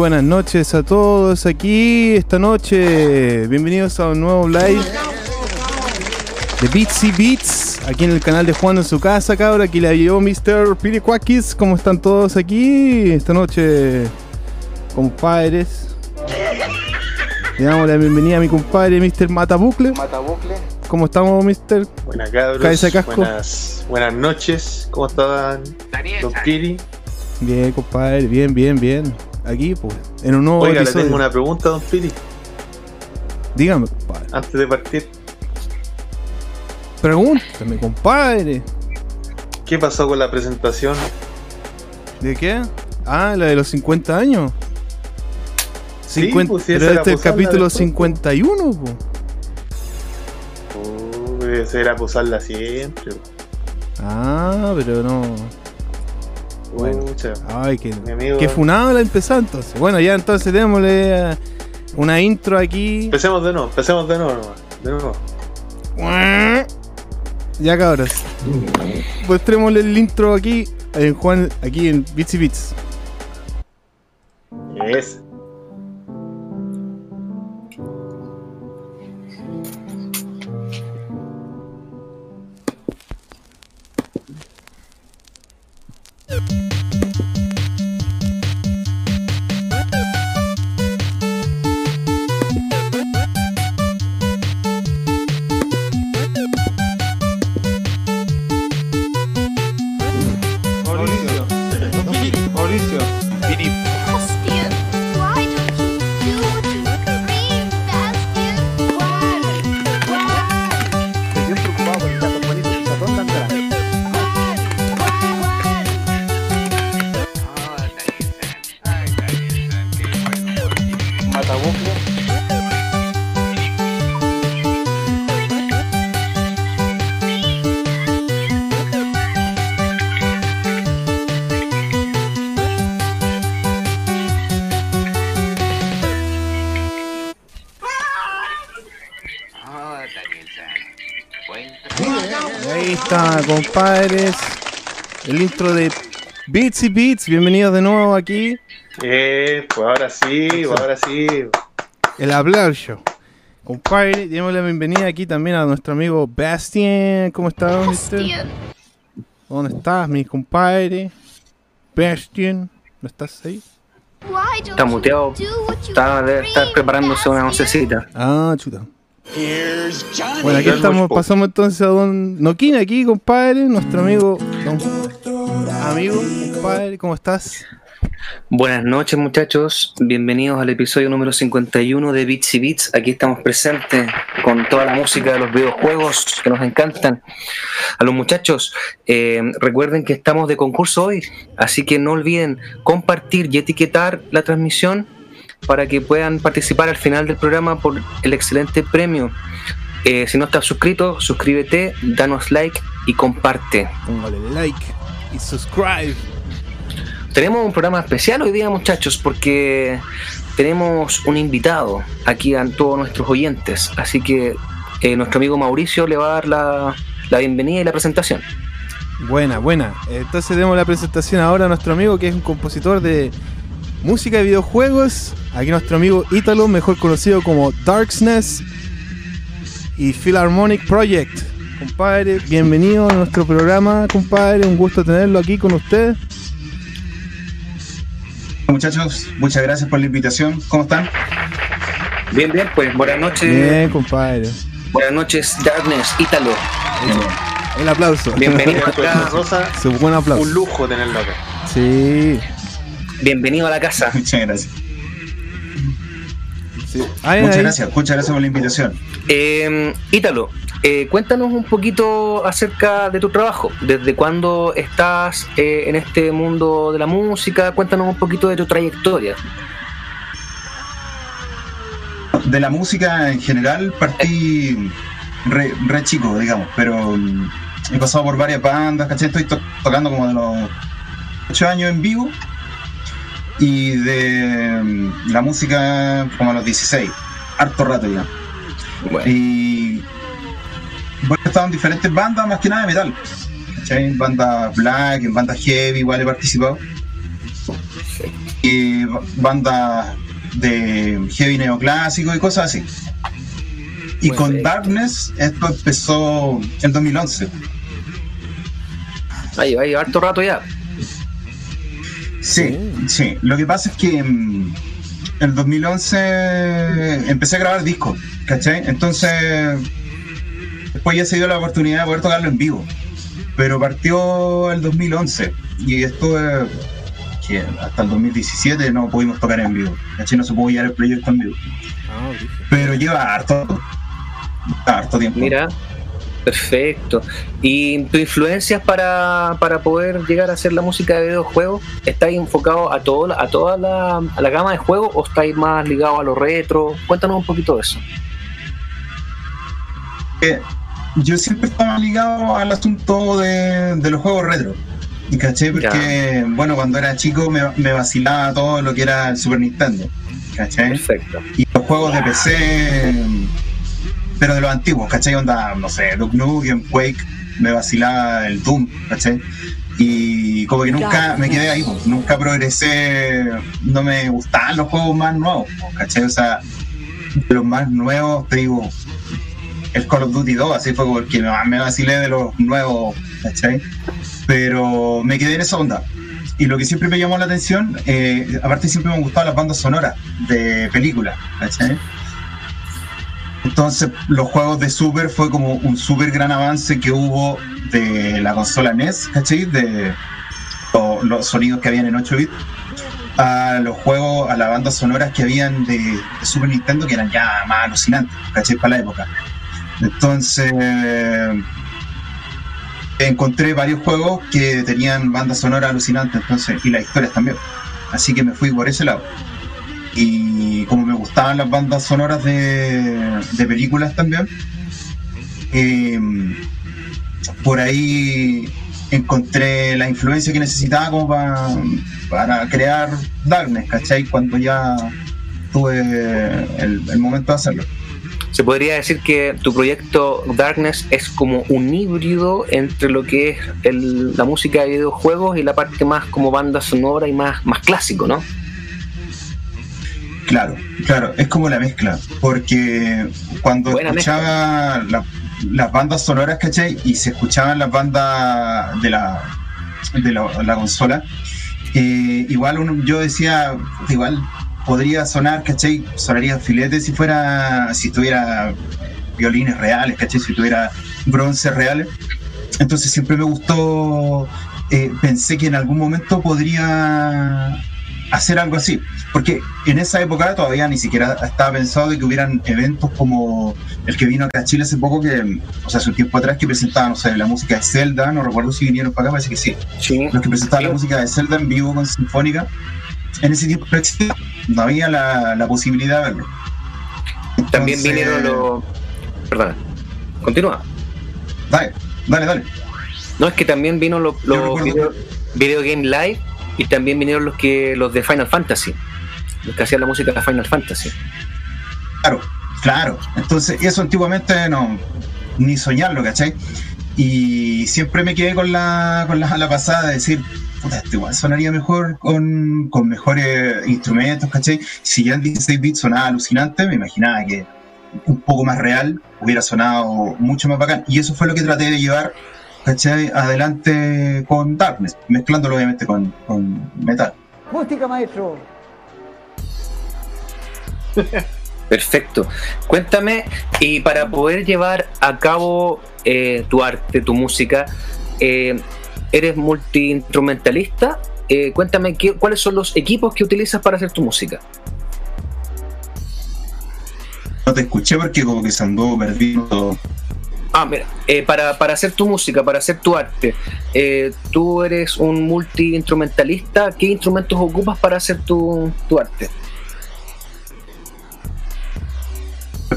Buenas noches a todos aquí esta noche. Bienvenidos a un nuevo live de Beatsy Beats aquí en el canal de Juan en su casa, cabra. Aquí le llevó Mr. Piricuakis. ¿Cómo están todos aquí esta noche, compadres? Le damos la bienvenida a mi compadre Mr. Matabucle. Matabucle. ¿Cómo estamos, Mr.? Buenas cabros. Casco. Buenas, buenas noches. ¿Cómo están? Don Piri. Bien, compadre, bien, bien, bien. Aquí, pues, en un nuevo Oiga, le episodio. tengo una pregunta, Don Piri, Dígame, compadre. antes de partir. Pregúntame, compadre. ¿Qué pasó con la presentación? ¿De qué? Ah, la de los 50 años. Sí, 50, pues, esa pero este es el capítulo después, pues. 51, po. Oh, esa era posarla siempre. Ah, pero no. Bueno. Ay, amigo. que funada la empezó entonces. Bueno, ya entonces démosle eh, una intro aquí. Empecemos de nuevo, empecemos de nuevo nomás. De nuevo. Ya cabros. Mostrémosle el intro aquí en Juan, aquí en Bitsy Bits. Yes. Compadres. El intro de Bitsy Beats. Bienvenidos de nuevo aquí. Eh, pues ahora sí, pues ahora sí. El aplauso. Compadre, demos la bienvenida aquí también a nuestro amigo Bastien. ¿Cómo estás, mister? Bastian, ¿Dónde estás, mi compadre? Bastien, ¿no estás ahí? Está muteado. Está, scream, preparándose una oncecita. Ah, chuta. Bueno, aquí estamos, pasamos entonces a Don Noquín aquí, compadre, nuestro amigo, don amigo, compadre, ¿cómo estás? Buenas noches muchachos, bienvenidos al episodio número 51 de Beats y Beats. Aquí estamos presentes con toda la música de los videojuegos que nos encantan. A los muchachos, eh, recuerden que estamos de concurso hoy, así que no olviden compartir y etiquetar la transmisión para que puedan participar al final del programa por el excelente premio. Eh, si no estás suscrito, suscríbete, danos like y comparte. Póngale like y subscribe. Tenemos un programa especial hoy día, muchachos, porque tenemos un invitado aquí a todos nuestros oyentes. Así que eh, nuestro amigo Mauricio le va a dar la, la bienvenida y la presentación. Buena, buena. Entonces demos la presentación ahora a nuestro amigo que es un compositor de música de videojuegos. Aquí nuestro amigo Ítalo, mejor conocido como Darksness y Philharmonic Project. Compadre, bienvenido a nuestro programa, compadre. Un gusto tenerlo aquí con usted. Muchachos, muchas gracias por la invitación. ¿Cómo están? Bien, bien, pues buenas noches. Bien, compadre. Buenas noches, Darkness, Ítalo. El aplauso. Bienvenido acá. Rosa, Su buen aplauso. un lujo tenerlo acá. Sí. Bienvenido a la casa. Muchas gracias. sí. Ay, Muchas ay. gracias, muchas gracias por la invitación. Eh, Ítalo, eh, cuéntanos un poquito acerca de tu trabajo. ¿Desde cuándo estás eh, en este mundo de la música? Cuéntanos un poquito de tu trayectoria. De la música en general partí re, re chico, digamos, pero he pasado por varias bandas, ¿cachai? Estoy to- tocando como de los 8 años en vivo y de mm, la música como a los 16, harto rato ya. Bueno, Y bueno, he estado en diferentes bandas, más que nada de metal. ¿cachai? En bandas black, en bandas heavy, igual he participado. Y bandas de heavy neoclásico y cosas así. Y con. Darkness esto empezó en 2011. Ahí va, harto rato ya. Sí, sí. Lo que pasa es que mm, en 2011 empecé a grabar discos, ¿cachai? Entonces, después ya se dio la oportunidad de poder tocarlo en vivo. Pero partió el 2011 y estuve que hasta el 2017 no pudimos tocar en vivo, ¿cachai? No se pudo llevar el proyecto en vivo. Ah. Pero lleva harto, harto tiempo. Mira, perfecto. ¿Y tus influencias para, para poder llegar a hacer la música de videojuegos? ¿Estáis enfocado a, todo, a toda la, a la gama de juegos o estáis más ligados a los retro? Cuéntanos un poquito de eso. Eh, yo siempre estaba ligado al asunto de, de los juegos retro. ¿Cachai? Porque, bueno, cuando era chico me, me vacilaba todo lo que era el Super Nintendo. ¿Cachai? Perfecto. Y los juegos de PC, pero de los antiguos, ¿cachai? Onda, no sé, Duke Nukem, Quake, me vacilaba el Doom, ¿cachai? Y como que nunca me quedé ahí, pues, nunca progresé, no me gustaban los juegos más nuevos, ¿cachai? O sea, de los más nuevos, te digo, el Call of Duty 2, así fue porque me, me vacilé de los nuevos, ¿cachai? Pero me quedé en esa onda. Y lo que siempre me llamó la atención, eh, aparte siempre me han gustado las bandas sonoras de películas, ¿cachai? Entonces los juegos de Super fue como un súper gran avance que hubo de la consola NES, ¿cachai? De lo- los sonidos que habían en 8 bits a los juegos, a las bandas sonoras que habían de, de Super Nintendo que eran ya más alucinantes, ¿cachai? Para la época. Entonces encontré varios juegos que tenían bandas sonoras alucinantes, entonces, y las historias también. Así que me fui por ese lado. Y como me gustaban las bandas sonoras de, de películas también, eh, por ahí encontré la influencia que necesitaba como para, para crear Darkness, ¿cachai? Cuando ya tuve el, el momento de hacerlo. Se podría decir que tu proyecto Darkness es como un híbrido entre lo que es el- la música de videojuegos y la parte más como banda sonora y más, más clásico, ¿no? Claro, claro, es como la mezcla, porque cuando Buena escuchaba la- las bandas sonoras, ¿cachai? Y se escuchaban las bandas de la, de la, la consola, eh, igual uno- yo decía, igual podría sonar, ¿cachai? Sonaría filete si fuera, si tuviera violines reales, ¿cachai? Si tuviera bronces reales. Entonces siempre me gustó, eh, pensé que en algún momento podría hacer algo así. Porque en esa época todavía ni siquiera estaba pensado de que hubieran eventos como el que vino acá a Chile hace poco, que, o sea, hace un tiempo atrás, que presentaban, no sé, la música de Zelda, no recuerdo si vinieron para acá, parece que sí. Sí. Los que presentaban la música de Zelda en vivo con Sinfónica, en ese tiempo no había la, la posibilidad de verlo. También vinieron los. Perdón. Continúa. Dale, dale, dale. No, es que también vino los, recuerdo video, Video Game Live y también vinieron los que los de Final Fantasy. Los que hacían la música de Final Fantasy. Claro, claro. Entonces, eso antiguamente no, ni soñarlo, ¿cachai? Y siempre me quedé con la, con la, pasada de decir, puta, esto igual sonaría mejor con, con mejores instrumentos, ¿cachai? Si ya en 16 bits sonaba alucinante, me imaginaba que un poco más real hubiera sonado mucho más bacán. Y eso fue lo que traté de llevar, ¿cachai? Adelante con Darkness, mezclándolo obviamente con, con metal. Música, maestro. Perfecto. Cuéntame, y para poder llevar a cabo eh, tu arte, tu música, eh, eres multiinstrumentalista. Eh, cuéntame qué, cuáles son los equipos que utilizas para hacer tu música. No te escuché porque como que se andó perdiendo. Ah, mira, eh, para, para hacer tu música, para hacer tu arte, eh, tú eres un multiinstrumentalista. ¿Qué instrumentos ocupas para hacer tu, tu arte?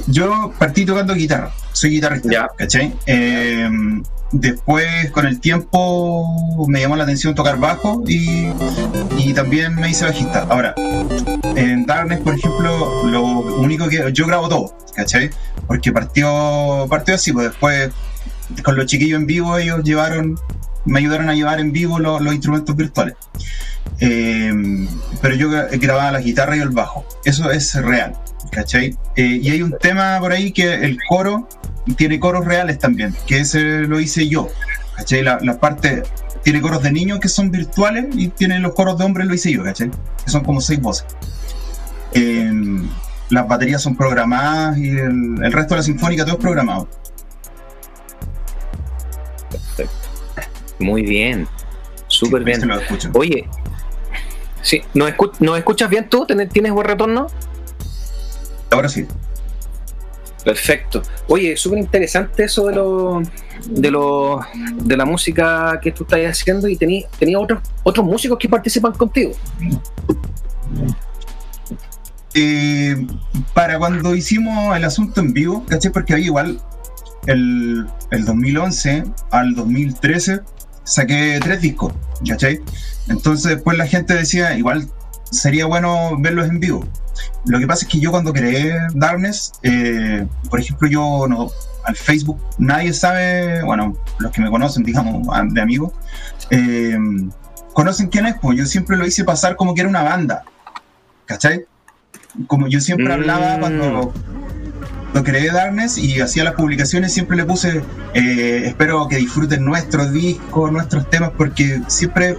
Yo partí tocando guitarra, soy guitarrista, Ya. ¿cachai? Eh, después, con el tiempo, me llamó la atención tocar bajo y, y también me hice bajista. Ahora, en Darkness, por ejemplo, lo único que yo grabo todo, ¿cachai? Porque partió, partió así, pues después con los chiquillos en vivo ellos llevaron, me ayudaron a llevar en vivo los, los instrumentos virtuales. Eh, pero yo gra- grababa la guitarra y el bajo. Eso es real, ¿cachai? Eh, y hay un tema por ahí que el coro tiene coros reales también, que ese lo hice yo, ¿cachai? La, la parte tiene coros de niños que son virtuales y tiene los coros de hombres lo hice yo, ¿cachai? Que son como seis voces. Eh, las baterías son programadas y el, el resto de la sinfónica todo es programado. Muy bien. Súper Sí, bien. Oye, sí, ¿nos, escu- nos escuchas bien tú? ¿Tienes, ¿Tienes buen retorno? Ahora sí. Perfecto. Oye, súper interesante eso de lo, de lo de la música que tú estás haciendo y tenía tenía otros otros músicos que participan contigo. Eh, para cuando hicimos el asunto en vivo, ¿cachai? Porque había igual el, el 2011 al 2013 saqué tres discos, ¿cachai? Entonces después la gente decía, igual sería bueno verlos en vivo. Lo que pasa es que yo cuando creé Darkness, eh, por ejemplo, yo no, al Facebook, nadie sabe, bueno, los que me conocen, digamos, de amigos, eh, conocen quién es, pues yo siempre lo hice pasar como que era una banda, ¿cachai? Como yo siempre Mm. hablaba cuando lo creé Darkness y hacía las publicaciones, siempre le puse, eh, espero que disfruten nuestros discos, nuestros temas, porque siempre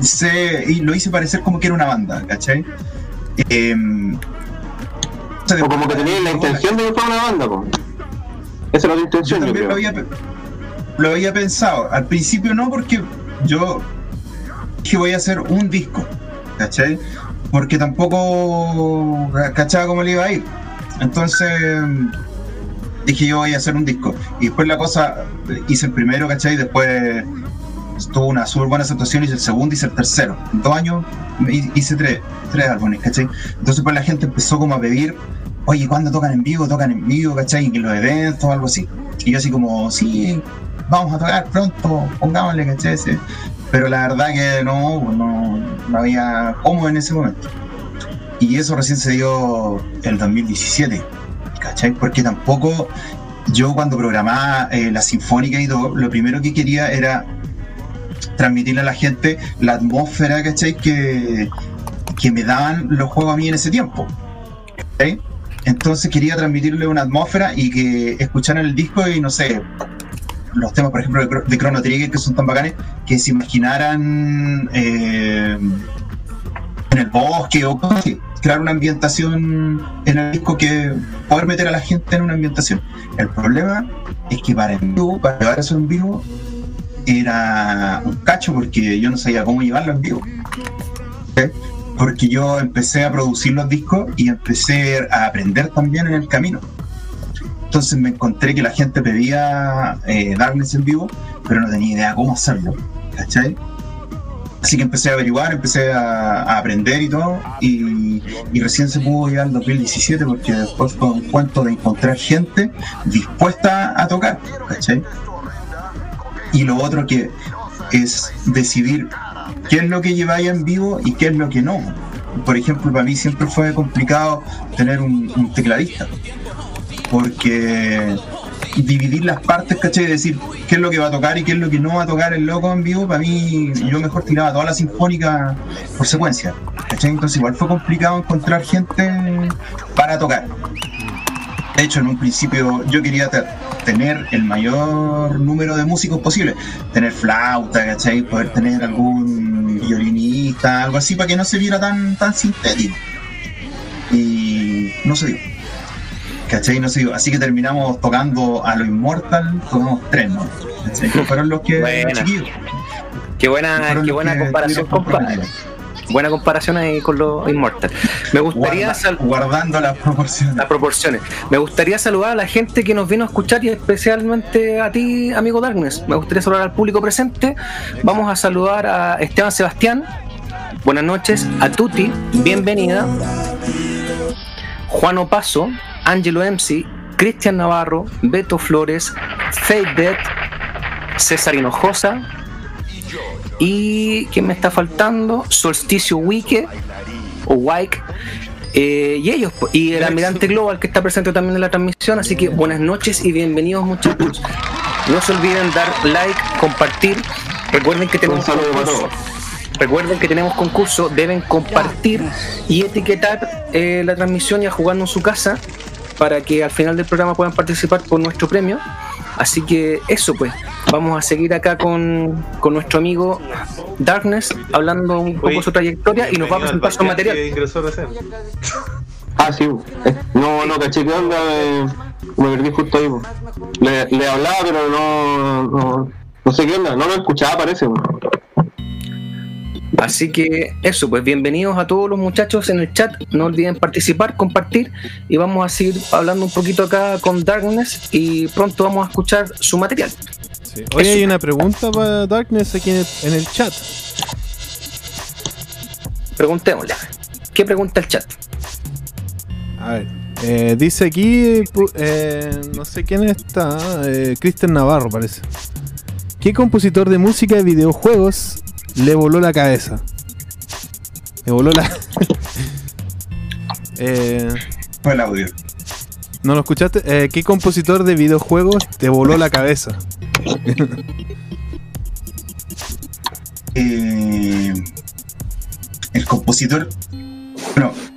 se, y lo hice parecer como que era una banda, ¿cachai? Eh, O como que tenías la intención de que fuera una banda, po. Esa era Yo intención, yo, también creo. lo había, lo había pensado. Al principio no, porque yo dije voy a hacer un disco, ¿cachai? Porque tampoco cachaba cómo le iba a ir. Entonces dije yo voy a hacer un disco. Y después la cosa, hice el primero, ¿cachai? Después tuvo una súper buena aceptación, hice el segundo, hice el tercero. En dos años hi- hice tres, tres álbumes, ¿cachai? Entonces pues la gente empezó como a pedir, oye, ¿cuándo tocan en vivo? ¿Tocan en vivo, ¿cachai? En los eventos o algo así. Y yo así como, sí, vamos a tocar pronto, pongámosle, ¿cachai? Pero la verdad que no, pues, no, no había cómo en ese momento. Y eso recién se dio el 2017, ¿cachai? Porque tampoco yo cuando programaba eh, la sinfónica y todo, lo primero que quería era transmitirle a la gente la atmósfera, ¿cachai? Que, que me daban los juegos a mí en ese tiempo. ¿cachai? Entonces quería transmitirle una atmósfera y que escucharan el disco y no sé, los temas, por ejemplo, de, Chro- de Chrono Trigger que son tan bacanes, que se imaginaran eh, en el bosque o cosas así. Crear una ambientación en el disco que poder meter a la gente en una ambientación. El problema es que para en vivo, para llevar eso en vivo, era un cacho porque yo no sabía cómo llevarlo en vivo. ¿ok? Porque yo empecé a producir los discos y empecé a aprender también en el camino. Entonces me encontré que la gente pedía eh, Darkness en vivo, pero no tenía idea cómo hacerlo. ¿Cachai? Así que empecé a averiguar, empecé a, aprender y todo, y, recién se pudo llegar al 2017 porque después fue un cuento de encontrar gente dispuesta a tocar. Y lo otro que es decidir qué es lo que lleváis en vivo y qué es lo que no. Por ejemplo, para mí siempre fue complicado tener un tecladista, porque dividir las partes, ¿cachai? Y decir qué es lo que va a tocar y qué es lo que no va a tocar el loco en vivo, para mí yo mejor tiraba toda la sinfónica por secuencia, ¿cachai? Entonces igual fue complicado encontrar gente para tocar. De hecho, en un principio yo quería te- tener el mayor número de músicos posible. Tener flauta, ¿cachai? Poder tener algún violinista, algo así, para que no se viera tan, tan sintético. Y no se dio. ¿Cachai? No dio. Así que terminamos tocando a lo Immortal, tocamos tres, ¿no? ¿Cachai? Que fueron los que Buena. los chiquillos. Qué buena, qué buena comparación, compadre. Buena comparación ahí con los Immortal. Me gustaría Guarda- sal- guardando las proporciones. las proporciones. Me gustaría saludar a la gente que nos vino a escuchar y especialmente a ti, amigo Darkness. Me gustaría saludar al público presente. Vamos a saludar a Esteban Sebastián. Buenas noches. A Tuti, bienvenida. Juan Opaso, Angelo MC, Cristian Navarro, Beto Flores, Fade Dead, César Hinojosa. Y ¿quién me está faltando? Solsticio Wike o Wike. Eh, y ellos, y el almirante Global que está presente también en la transmisión, así que buenas noches y bienvenidos muchachos. No se olviden dar like, compartir. Recuerden que tenemos concurso. recuerden que tenemos concurso, deben compartir y etiquetar eh, la transmisión ya jugando en su casa para que al final del programa puedan participar por nuestro premio. Así que eso pues, vamos a seguir acá con, con nuestro amigo Darkness hablando un poco de su trayectoria y nos va a presentar su material. Ah, sí. eh, No, no caché qué onda. eh, me perdí justo ahí. Le, le hablaba, pero no, no. No sé qué onda. No lo escuchaba, parece. Así que eso, pues bienvenidos a todos los muchachos en el chat. No olviden participar, compartir y vamos a seguir hablando un poquito acá con Darkness y pronto vamos a escuchar su material. Sí. Hoy hay una pregunta para Darkness aquí en el, en el chat. Preguntémosle. ¿Qué pregunta el chat? A ver, eh, dice aquí, eh, no sé quién está, eh, Cristian Navarro parece. ¿Qué compositor de música de videojuegos le voló la cabeza? Le voló la... Eh, Fue el audio. ¿No lo escuchaste? Eh, ¿Qué compositor de videojuegos te voló la cabeza? Eh, el compositor.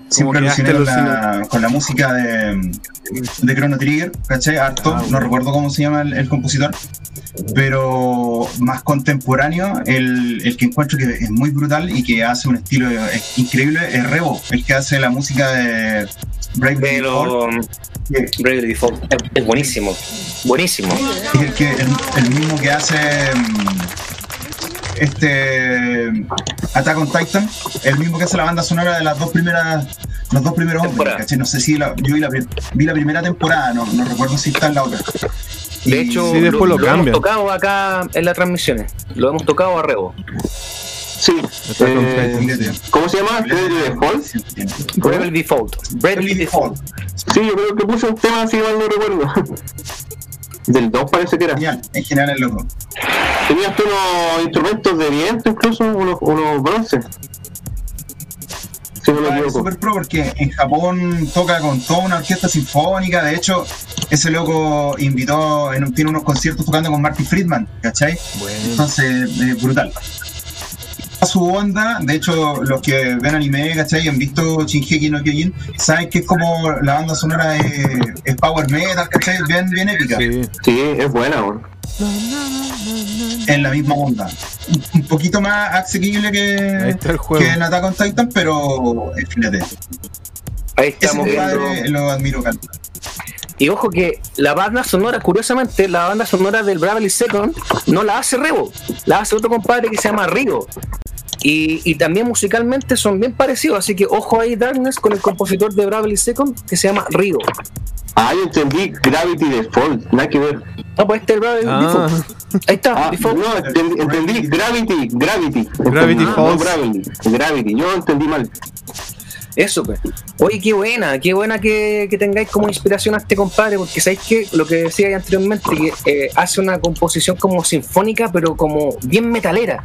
Siempre aluciné con la, con la música de, de Chrono Trigger, ¿cachai? Harto, Ah, no recuerdo cómo se llama el, el compositor, pero más contemporáneo, el, el que encuentro que es muy brutal y que hace un estilo increíble es Revo, el que hace la música de Brave Pero Default, Default es, buenísimo. Buenísimo. es el, que, el, el mismo que hace este Attack on Titan, el mismo que hace la banda sonora de las dos primeras los dos primeros. ¿cachai? No sé si la, yo vi la, vi la primera temporada, no, no recuerdo si está en la otra. De Y- hecho, Sí, después lo hemos cambian. tocado acá en las transmisiones. Lo hemos tocado a Rebo. Sí. Eh. ¿Cómo se llama? ¿Bravely Default? Bravely Default. Default. Sí, yo creo que puse un tema así, mal no recuerdo. Del 2 parece que era. Genial, en general es loco. Tenías tú unos instrumentos de viento, incluso unos, unos bronces. Ah, es super pro porque en Japón toca con toda una orquesta sinfónica. De hecho, ese loco invitó, en un- tiene unos conciertos tocando con Marty Friedman, ¿cachai? Entonces, eh, brutal. A su onda, de hecho, los que ven anime, ¿cachai? Y han visto Shingeki no Kyojin, saben que es como la banda sonora es, es power metal, ¿cachai? Bien, bien épica. Sí. Sí, es buena. En la misma onda. Un, poquito más asequible que, que en Attack on Titan, pero fíjate. Ahí Ese estamos viendo. compadre lo admiro, calma. Y ojo que la banda sonora, curiosamente, la banda sonora del Bravely Second no la hace Rebo, la hace otro compadre que se llama Rigo. Y, y también musicalmente son bien parecidos, así que ojo ahí Darkness con el compositor de Bravely Second que se llama Rigo. Ah, yo entendí Gravity Default, nada que ver. No, pues este es el Bravely Ah. Default. Ahí está, Ah, Default. no, entendí, entendí Gravity, Gravity. Gravity Entendí, no Falls. Gravity, Gravity, yo entendí mal. Eso, pues. Oye, qué buena, qué buena que, tengáis como inspiración a este compadre, porque sabéis que lo que decía anteriormente, que eh, hace una composición como sinfónica, pero como bien metalera.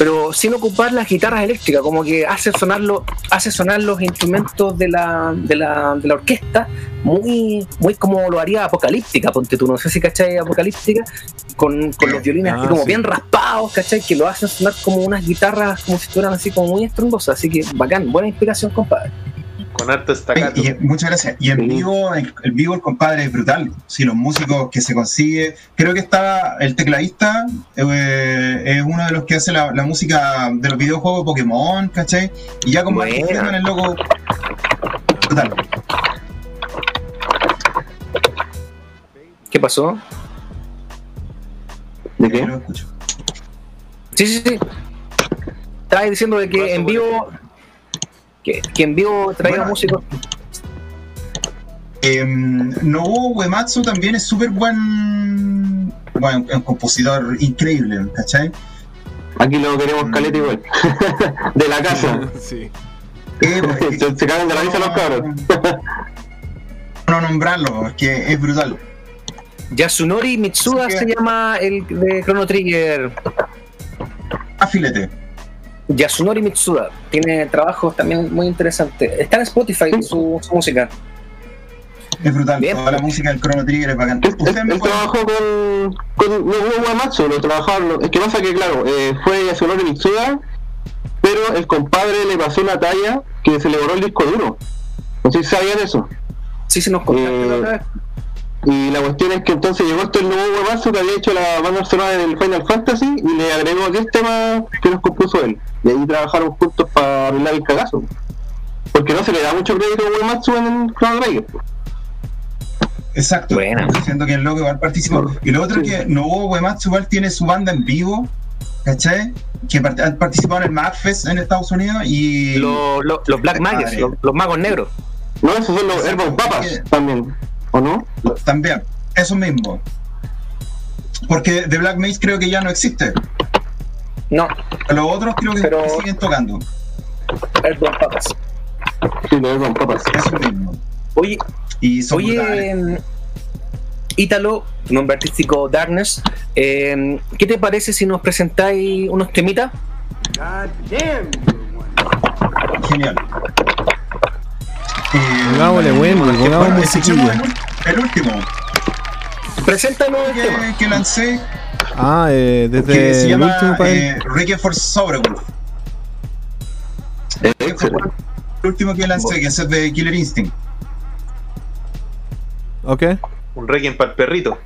Pero sin ocupar las guitarras eléctricas, como que hace sonar, lo- hace sonar los instrumentos de la, de la, de la orquesta muy, muy como lo haría Apocalíptica, ponte tú, no sé si cachai Apocalíptica, con, con los violines así Ah, como sí. bien raspados, cachai, que lo hacen sonar como unas guitarras como si estuvieran así como muy estrondosas, así que bacán, buena inspiración, compadre. Con harto estacato. y, muchas gracias. Y en Sí. vivo, en, en vivo el compadre es brutal. Si los músicos que se consigue, creo que está el tecladista, eh, es uno de los que hace la, la música de los videojuegos Pokémon, ¿cachai? Y ya con Buena. Friedman el loco brutal. ¿Qué pasó? ¿De Yo qué? lo escucho. Sí, sí, sí. Estaba diciendo de que en vivo. Que, que en vivo traía Bueno. músicos. Eh, Nobuo Uematsu también es súper buen, bueno, un compositor increíble, ¿cachai? Aquí lo queremos caleta igual. de la casa. Sí. Eh, pues, se, se cagan de la risa los cabros. no nombrarlo, es que es brutal. Yasunori Mitsuda que- se llama el de Chrono Trigger. Afilete. Yasunori Mitsuda. Tiene trabajos también muy interesantes. Está en Spotify su, su música. Es brutal. Bien. Toda la música del Chrono Trigger es bacán. Él, trabajó con, con Nobuo Uematsu, lo trabajaba, lo- es que pasa que claro, eh, fue Yasunori Mitsuda pero el compadre le pasó una talla que se le borró el disco duro. No sé si sabían eso. Sí, se nos contaste Eh, la otra vez. Y la cuestión es que entonces llegó este el nuevo huevazo que había hecho la banda sonora del Final Fantasy y le agregó 10 temas que nos compuso él. Y ahí trabajaron juntos para arreglar el cagazo. Porque no se le da mucho crédito a Uematsu en el Chrono Trigger. Exacto. Buena. Diciendo que el loco igual participó. Y lo otro es que Nobuo Uematsu igual tiene su banda en vivo, ¿cachai? Que part- han participado en el MagFest en Estados Unidos y. Los, los, los Black Mages, los, los magos negros. No, esos son los Airborne Papas también. ¿O no? También, eso mismo. Porque The Black Maze creo que ya no existe. No, Los otros creo que Pero- siguen tocando. Airborne Papas. Sí, los Airborne Papas. Eso mismo. Oye, Y son oye, em, Ítalo, tu nombre artístico Darkness, em, ¿qué te parece si nos presentáis unos temitas? Genial. Pongámosle bueno, pongamos musiquilla. el, último Preséntanos el tema. que, que lancé, Ah, eh, que desde se el llama último país. eh, Requiem for Sobrewolf. Excelente. El último que lancé, que es el de Killer Instinct. Ok. Un Requiem para el perrito.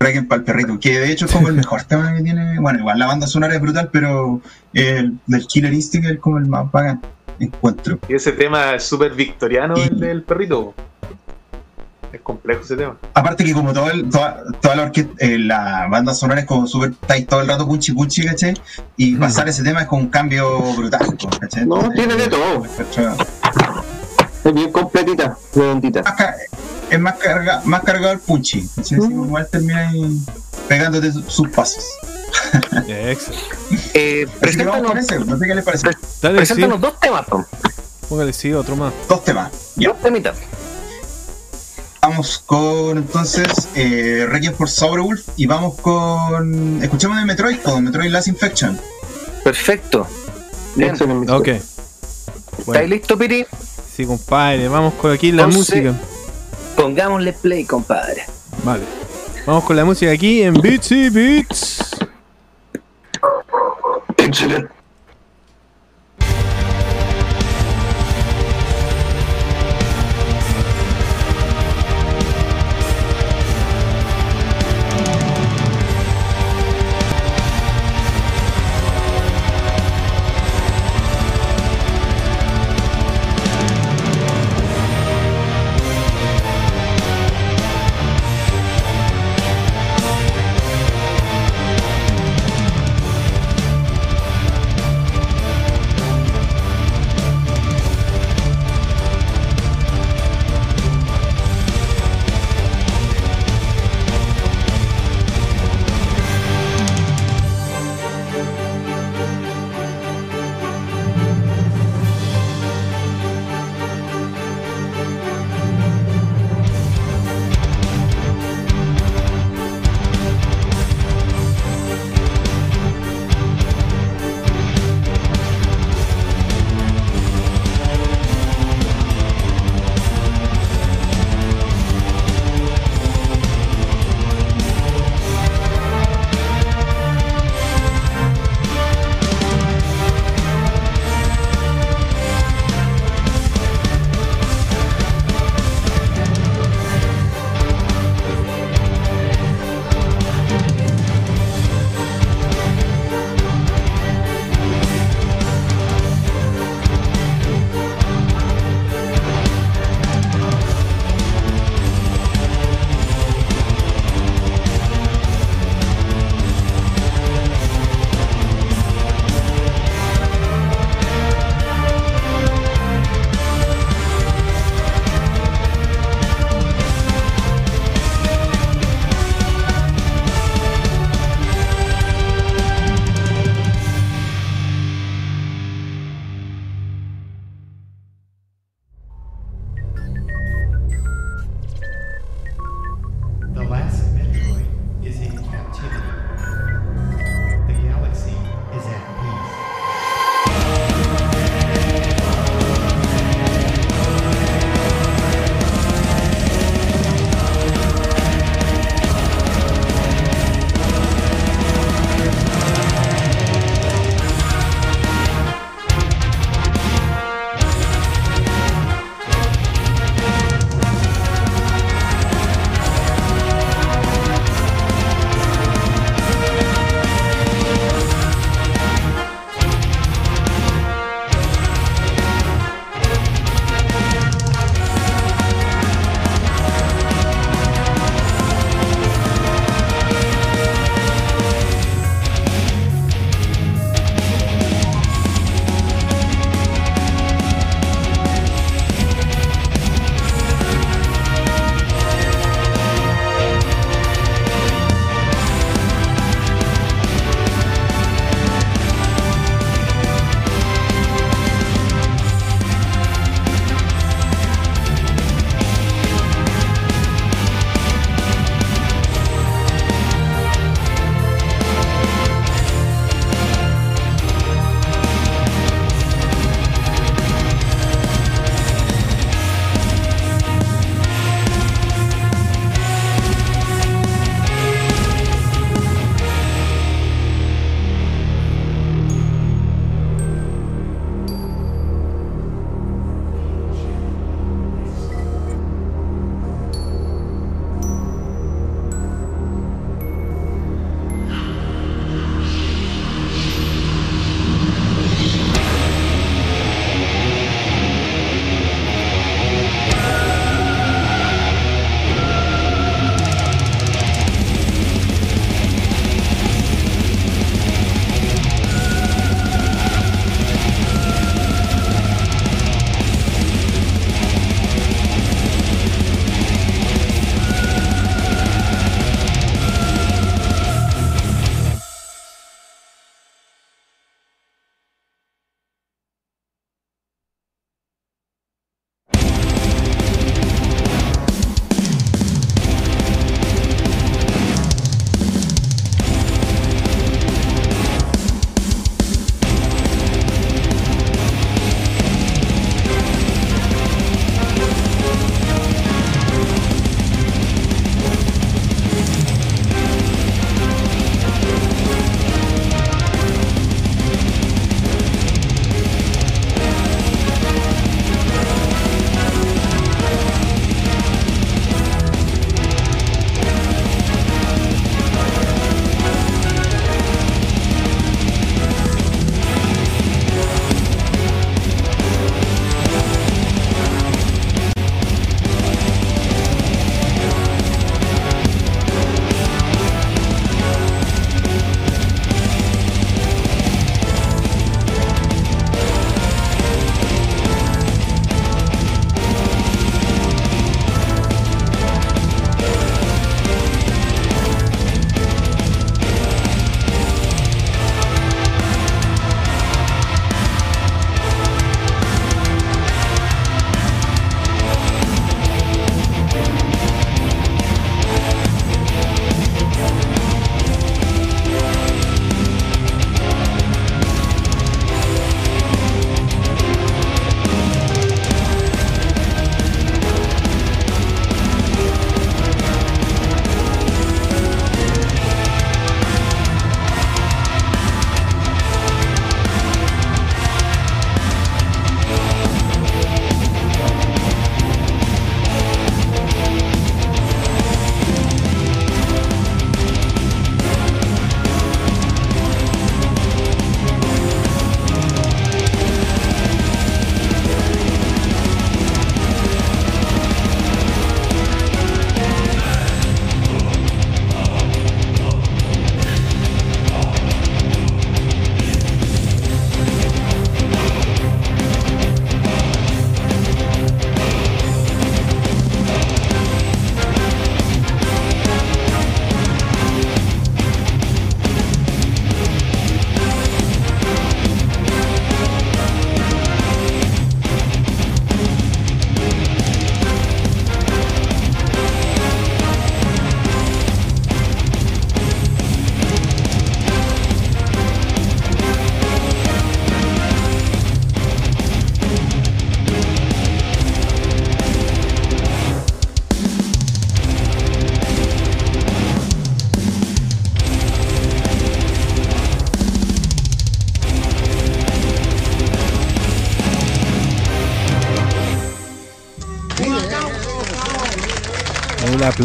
Requiem para el perrito, que de hecho es como el mejor tema que tiene. Bueno, igual la banda sonora es brutal, pero el del Killer Instinct es como el más bacán. Encuentro. Y ese tema es súper victoriano, Y- el del perrito. Es complejo ese tema. Aparte que como todo el, toda, toda la orquesta, eh, la banda sonora es como súper tight todo el rato punchi punchi, ¿cachai? Y pasar ese tema es con un cambio brutal, ¿cachai? No, Entonces, tiene de todo. Es bien completita, redondita. es más, carga, más cargado el punchi. ¿cachai? Como igual termina ahí pegándote su- sus pasos. Excelente. Eh, no sé qué les parece. Dale, sí. preséntanos dos temas, po. Póngale sí, otro más. Dos temas. Ya. dos temitas. Vamos con entonces eh, Requiem for Sobrewolf y vamos con. Escuchemos de Metroid, con Metroid Last Infection. Perfecto. Bien. Ok. ¿Estáis Bueno, listo, Piri? sí, compadre. Vamos con aquí la Entonces- música. Pongámosle play, compadre. Vale. Vamos con la música aquí en Beatsy Beats. Excelente.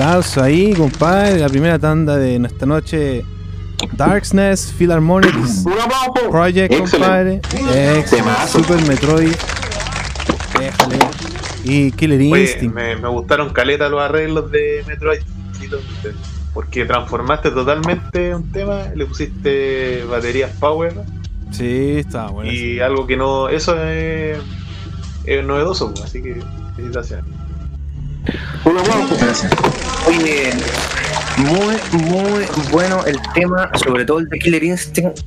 Ahí, compadre. La primera tanda de nuestra noche. Darkness, Philharmonics. Project, compadre. Excelente. Temazo. Super Metroid. Déjale. Y Killer Oye, Instinct. me, me gustaron caleta los arreglos de Metroid. Porque transformaste totalmente un tema, le pusiste baterías power Sí, estaba bueno. y algo que no. Eso es, es novedoso, así que felicitaciones. Gracias. Oye, muy, muy bueno el tema, sobre todo el de Killer Instinct.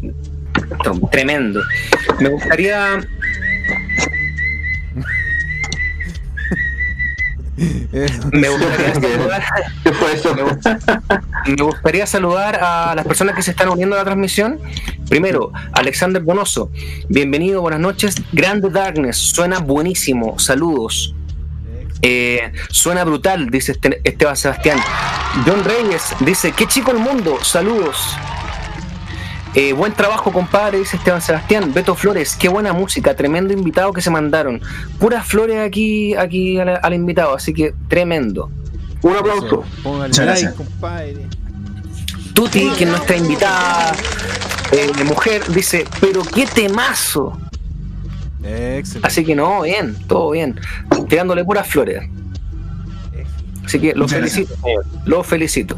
Tr- Tremendo. Me gustaría. Me gustaría saludar, ¿Qué fue eso? me gustaría saludar a las personas que se están uniendo a la transmisión. Primero, Alexander Bonoso. Bienvenido, buenas noches. Grande Darkness, suena buenísimo. Saludos. Eh, suena brutal, dice este- Esteban Sebastián. John Reyes dice, qué chico el mundo, saludos. Eh, buen trabajo, compadre, dice Esteban Sebastián. Beto Flores, qué buena música, tremendo invitado que se mandaron. Puras flores aquí, aquí al, al invitado, así que tremendo. Un aplauso. Muchas gracias. compadre. Tuti, que es nuestra invitada eh, de mujer, dice, pero qué temazo. Excelente. Así que no, bien, todo bien. Tirándole puras flores. Así que lo felicito. Lo felicito.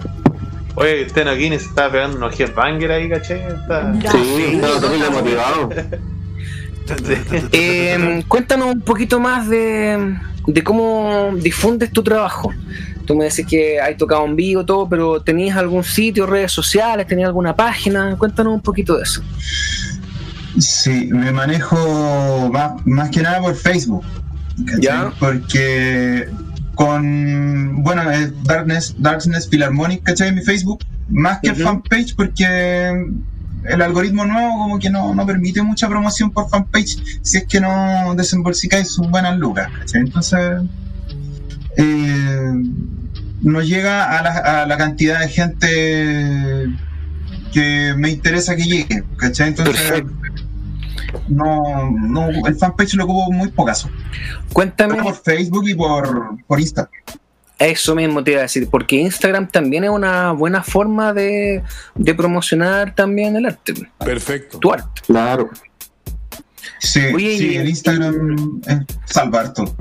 Oye, usted aquí se está pegando unos headbanger ahí, ¿cachai? Está... Sí, estaba terrible motivado. Eh, cuéntanos un poquito más de, de cómo difundes tu trabajo. Tú me decís que hay tocado en vivo, todo, pero ¿tenías algún sitio, redes sociales? ¿Tenías alguna página? Cuéntanos un poquito de eso. Sí, me manejo más, más que nada por Facebook. ¿cachai? Ya. Porque con, bueno, es Darkness, Darkness Philharmonic, ¿cachai? En mi Facebook, más que fanpage, porque el algoritmo nuevo como que no, no permite mucha promoción por fanpage si es que no desembolsicáis sus buenas lucas, ¿cachai? Entonces, eh, no llega a la, a la cantidad de gente que me interesa que llegue, ¿cachai? Entonces, Perfecto. no, no, el fanpage lo ocupo muy pocaso. Cuéntame, Por Facebook y por, por Insta. eso mismo te iba a decir, porque Instagram también es una buena forma de, de promocionar también el arte, Perfecto. tu arte. Claro. Sí, Oye, y- sí, el Instagram es Salvarto.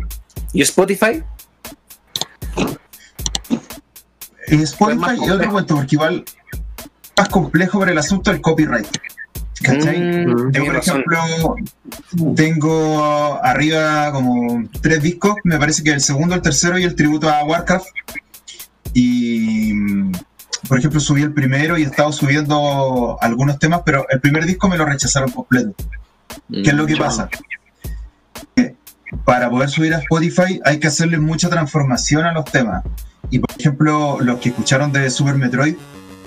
¿Y Spotify? Y Spotify es otro complejo. cuento, porque igual más complejo por el asunto del copyright. ¿Cachai? Mm, Yo, por razón. ejemplo, tengo arriba como tres discos, me parece que el segundo, el tercero y el tributo a Warcraft. Y, mm, por ejemplo, subí el primero y he estado subiendo algunos temas, pero el primer disco me lo rechazaron completo. ¿Qué es lo que pasa? Que para poder subir a Spotify hay que hacerle mucha transformación a los temas. Y por ejemplo, los que escucharon de Super Metroid,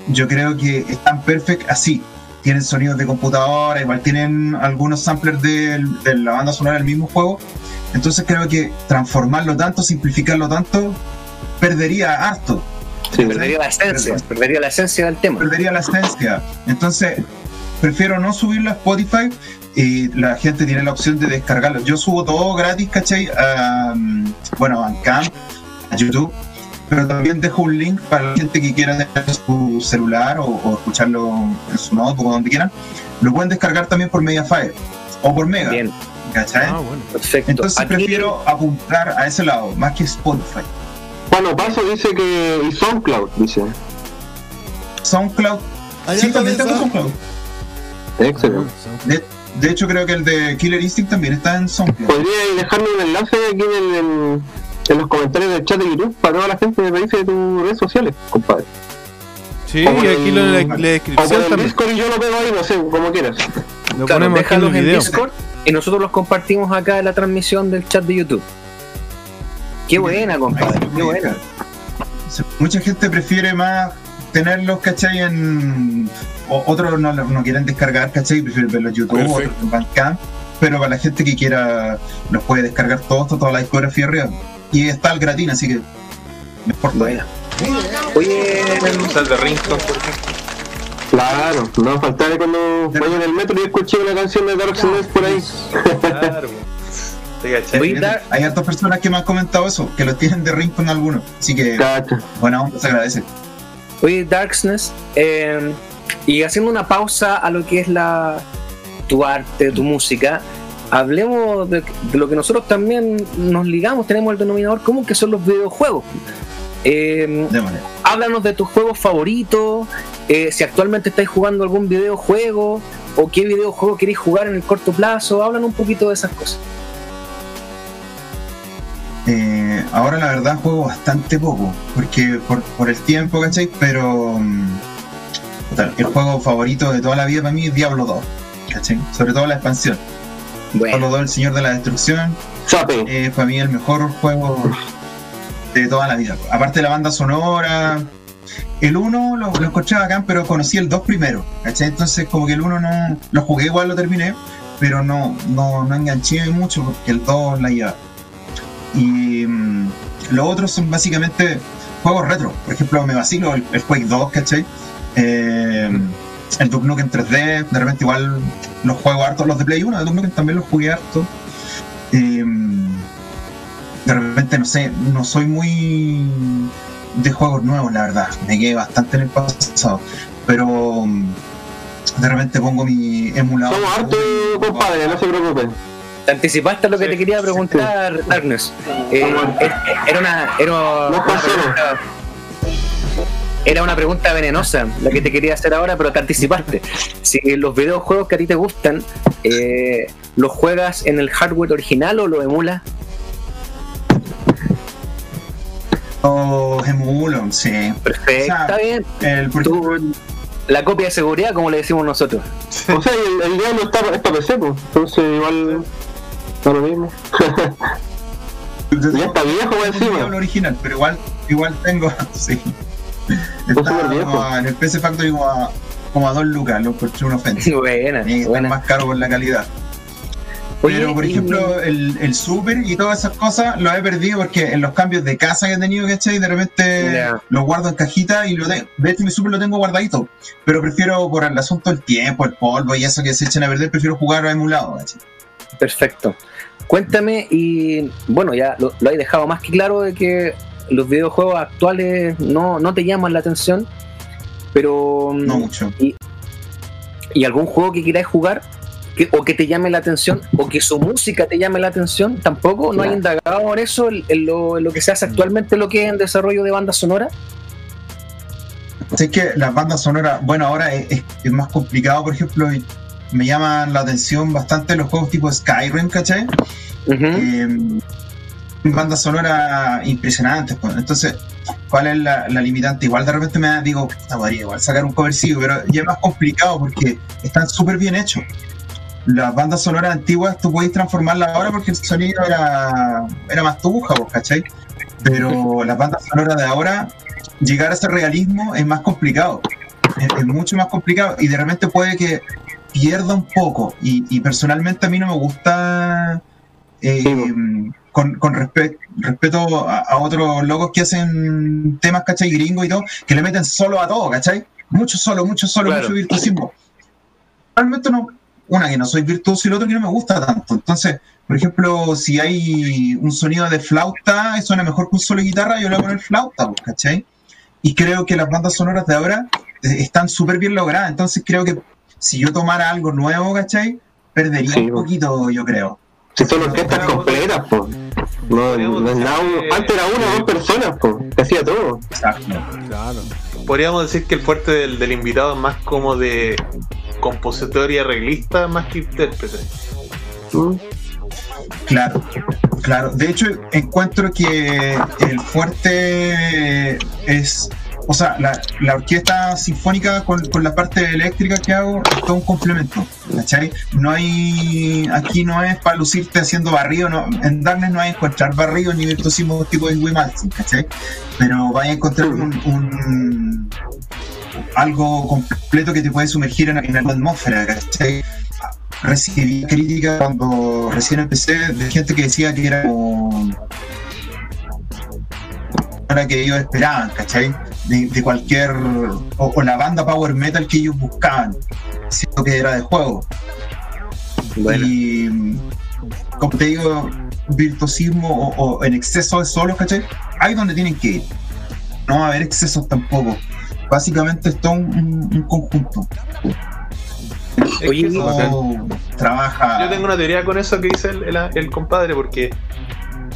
yo creo que están perfect así. Tienen sonidos de computadora, igual tienen algunos samplers de, la banda sonora del mismo juego. Entonces creo que transformarlo tanto, simplificarlo tanto, perdería harto. Sí, perdería la esencia, perdería la esencia del tema. perdería la esencia. Entonces, prefiero no subirlo a Spotify y la gente tiene la opción de descargarlo. Yo subo todo gratis, ¿cachai? A, mm, bueno, a Bandcamp, a YouTube, pero también dejo un link para la gente que quiera tener su celular o, o escucharlo en su notebook o donde quieran. Lo pueden descargar también por Mediafire o por Mega, Bien, ¿cachai? Ah, bueno. perfecto. Entonces Aquí- prefiero apuntar a ese lado, más que Spotify. Bueno, Paso dice que. Y SoundCloud, dice. SoundCloud, Ah, sí, está también tengo pensado. SoundCloud. Excelente. De, de hecho, creo que el de Killer Instinct también está en SoundCloud. ¿Podría dejarme un enlace aquí en, el- en- en los comentarios del chat de YouTube para toda la gente que me dice de tus redes sociales, compadre? Sí, y aquí lo en la, descripción también. Discord y yo lo pego ahí, no sé, como quieras. Lo Claro, ponemos aquí en el déjalos en. Discord y nosotros los compartimos acá en la transmisión del chat de YouTube. Qué buena, compadre, qué buena. Mucha gente prefiere más tenerlos, ¿cachai? En, o- otros no, no quieren descargar, ¿cachai? Prefieren verlos en YouTube, otros en Bandcamp. Pero para la gente que quiera, los puede descargar todos, toda la discografía arriba. Y está el gratín, así que mejor todavía. Oye, Sal de Rincon, por ejemplo. Claro, no va a faltar cuando vaya en el metro y escuché una canción de Dark Souls por ahí. Claro. Hay hartas personas que me han comentado eso, que lo tienen de ring con algunos. Así que, onda, se agradece. Oye, Darksness, eh, y haciendo una pausa a lo que es la tu arte, tu música, hablemos de, de lo que nosotros también nos ligamos, tenemos el denominador común que son los videojuegos. Eh, Démosle. háblanos de tus juegos favoritos, eh, si actualmente estáis jugando algún videojuego o qué videojuego queréis jugar en el corto plazo, háblanos un poquito de esas cosas. Eh, ahora la verdad juego bastante poco, porque por, por el tiempo, ¿cachai? Pero mm, el juego favorito de toda la vida para mí es Diablo 2, ¿cachai? Sobre todo la expansión. Bueno, 2, el Señor de la Destrucción, es para mí el mejor juego de toda la vida. Aparte de la banda sonora, el 1 lo, lo encontré bacán, pero conocí el 2 primero, ¿cachai? Entonces como que el 1 no, lo jugué igual, lo terminé, pero no, no, no enganché mucho porque el 2 la lleva. Y mm, los otros son básicamente juegos retro. Por ejemplo, me vacilo el, el Quake 2, ¿cachai? Eh, el Duke Nukem 3D, de repente igual los juego harto. Los de Play 1, de Duke Nukem también los jugué harto. Eh, de repente, no sé, no soy muy de juegos nuevos, la verdad. Me quedé bastante en el pasado. Pero mm, de repente pongo mi emulador. Somos hartos, compadre, no se preocupen. te anticipaste a lo que Sí, te quería preguntar, Darkness. Eh, eh, era una, era No una era una pregunta venenosa la que te quería hacer ahora, pero te anticipaste. Si los videojuegos que a ti te gustan, eh, ¿los juegas en el hardware original o lo emulas? Los emulo, sí. Perfecto, O sea, está bien. El, por Tú- la copia de seguridad, como le decimos nosotros. O sea, el, el diablo está, es para PC, pues. Entonces, igual. Da lo mismo. ya está viejo, el encima. Diablo original, pero igual, igual tengo, sí. Viejo. como en el PC Factory como a, como a 2 lucas, lo encontré una ofensa. Buena, Y buena. más caro por la calidad. Oye, Pero por y- ejemplo, el, el Super y todas esas cosas los he perdido porque en los cambios de casa que he tenido, ¿cachai? De repente Ya. los guardo en cajita y lo tengo. De hecho, mi Super lo tengo guardadito. Pero prefiero, por el asunto del tiempo, el polvo y eso que se echen a perder, prefiero jugar a emulado, ¿cachai? Perfecto. Cuéntame, y bueno, ya lo, lo hay dejado más que claro de que los videojuegos actuales no, no te llaman la atención, pero. No mucho. ¿Y algún juego que quieras jugar? Que, o que te llame la atención, o que su música te llame la atención, tampoco. ¿No hay indagado en eso, en, en lo, en lo que se hace actualmente, lo que es en desarrollo de banda sonora? Sé que las bandas sonoras, bueno, ahora es, más complicado, por ejemplo, y me llaman la atención bastante los juegos tipo Skyrim, ¿cachai? Eh, bandas sonoras impresionantes. pues. Entonces, ¿cuál es la, la limitante? Igual de repente me da, digo, puta, podría igual sacar un covercillo, pero ya es más complicado porque están súper bien hechos. Las bandas sonoras antiguas tú podéis transformarlas ahora porque el sonido era, era más tubuja, ¿cachai? Pero las bandas sonoras de ahora, llegar a ese realismo es más complicado. Es, es mucho más complicado y de repente puede que pierda un poco. Y, y personalmente a mí no me gusta eh, Sí, con, con respe- respeto a, a otros locos que hacen temas, ¿cachai? Gringo y todo, que le meten solo a todo, ¿cachai? Mucho solo, mucho solo, Claro. mucho virtuosismo. Realmente no, una que no soy virtuoso y el otro que no me gusta tanto. Entonces, por ejemplo, si hay un sonido de flauta y suena mejor que un solo de guitarra, yo le voy a poner flauta, pues, ¿cachai? Y creo que las bandas sonoras de ahora eh, están súper bien logradas. Entonces creo que si yo tomara algo nuevo, ¿cachai? Perdería Sí, un pues. poquito, yo creo. Si son orquestas completas, pues. No, no antes era una o dos personas, pues. Que hacía todo. Exacto. Claro. Podríamos decir que el fuerte del, del invitado es más como de compositor y arreglista más que intérprete. Mm. Claro, claro. De hecho, encuentro que el fuerte es, o sea, la, la orquesta sinfónica con, con la parte eléctrica que hago es todo un complemento, ¿cachai? No hay, aquí no es para lucirte haciendo barrido, no, en Darkness no hay encontrar barrido ni virtuosismo tipo de Wim Malmsteen, ¿cachai? Pero vais a encontrar un, algo completo que te puede sumergir en, en la atmósfera, ¿cachai? recibí críticas cuando recién empecé de gente que decía que era como que ellos esperaban, ¿cachai? De, de cualquier o, o la banda power metal que ellos buscaban, siendo que era de juego. Bueno. Y como te digo, virtuosismo o, o en exceso de solos, ¿cachai? Ahí es donde tienen que ir. No va a haber excesos tampoco. Básicamente es todo un, un- un conjunto. Oye, Todo trabaja. Yo tengo una teoría con eso que dice el, el- el compadre, porque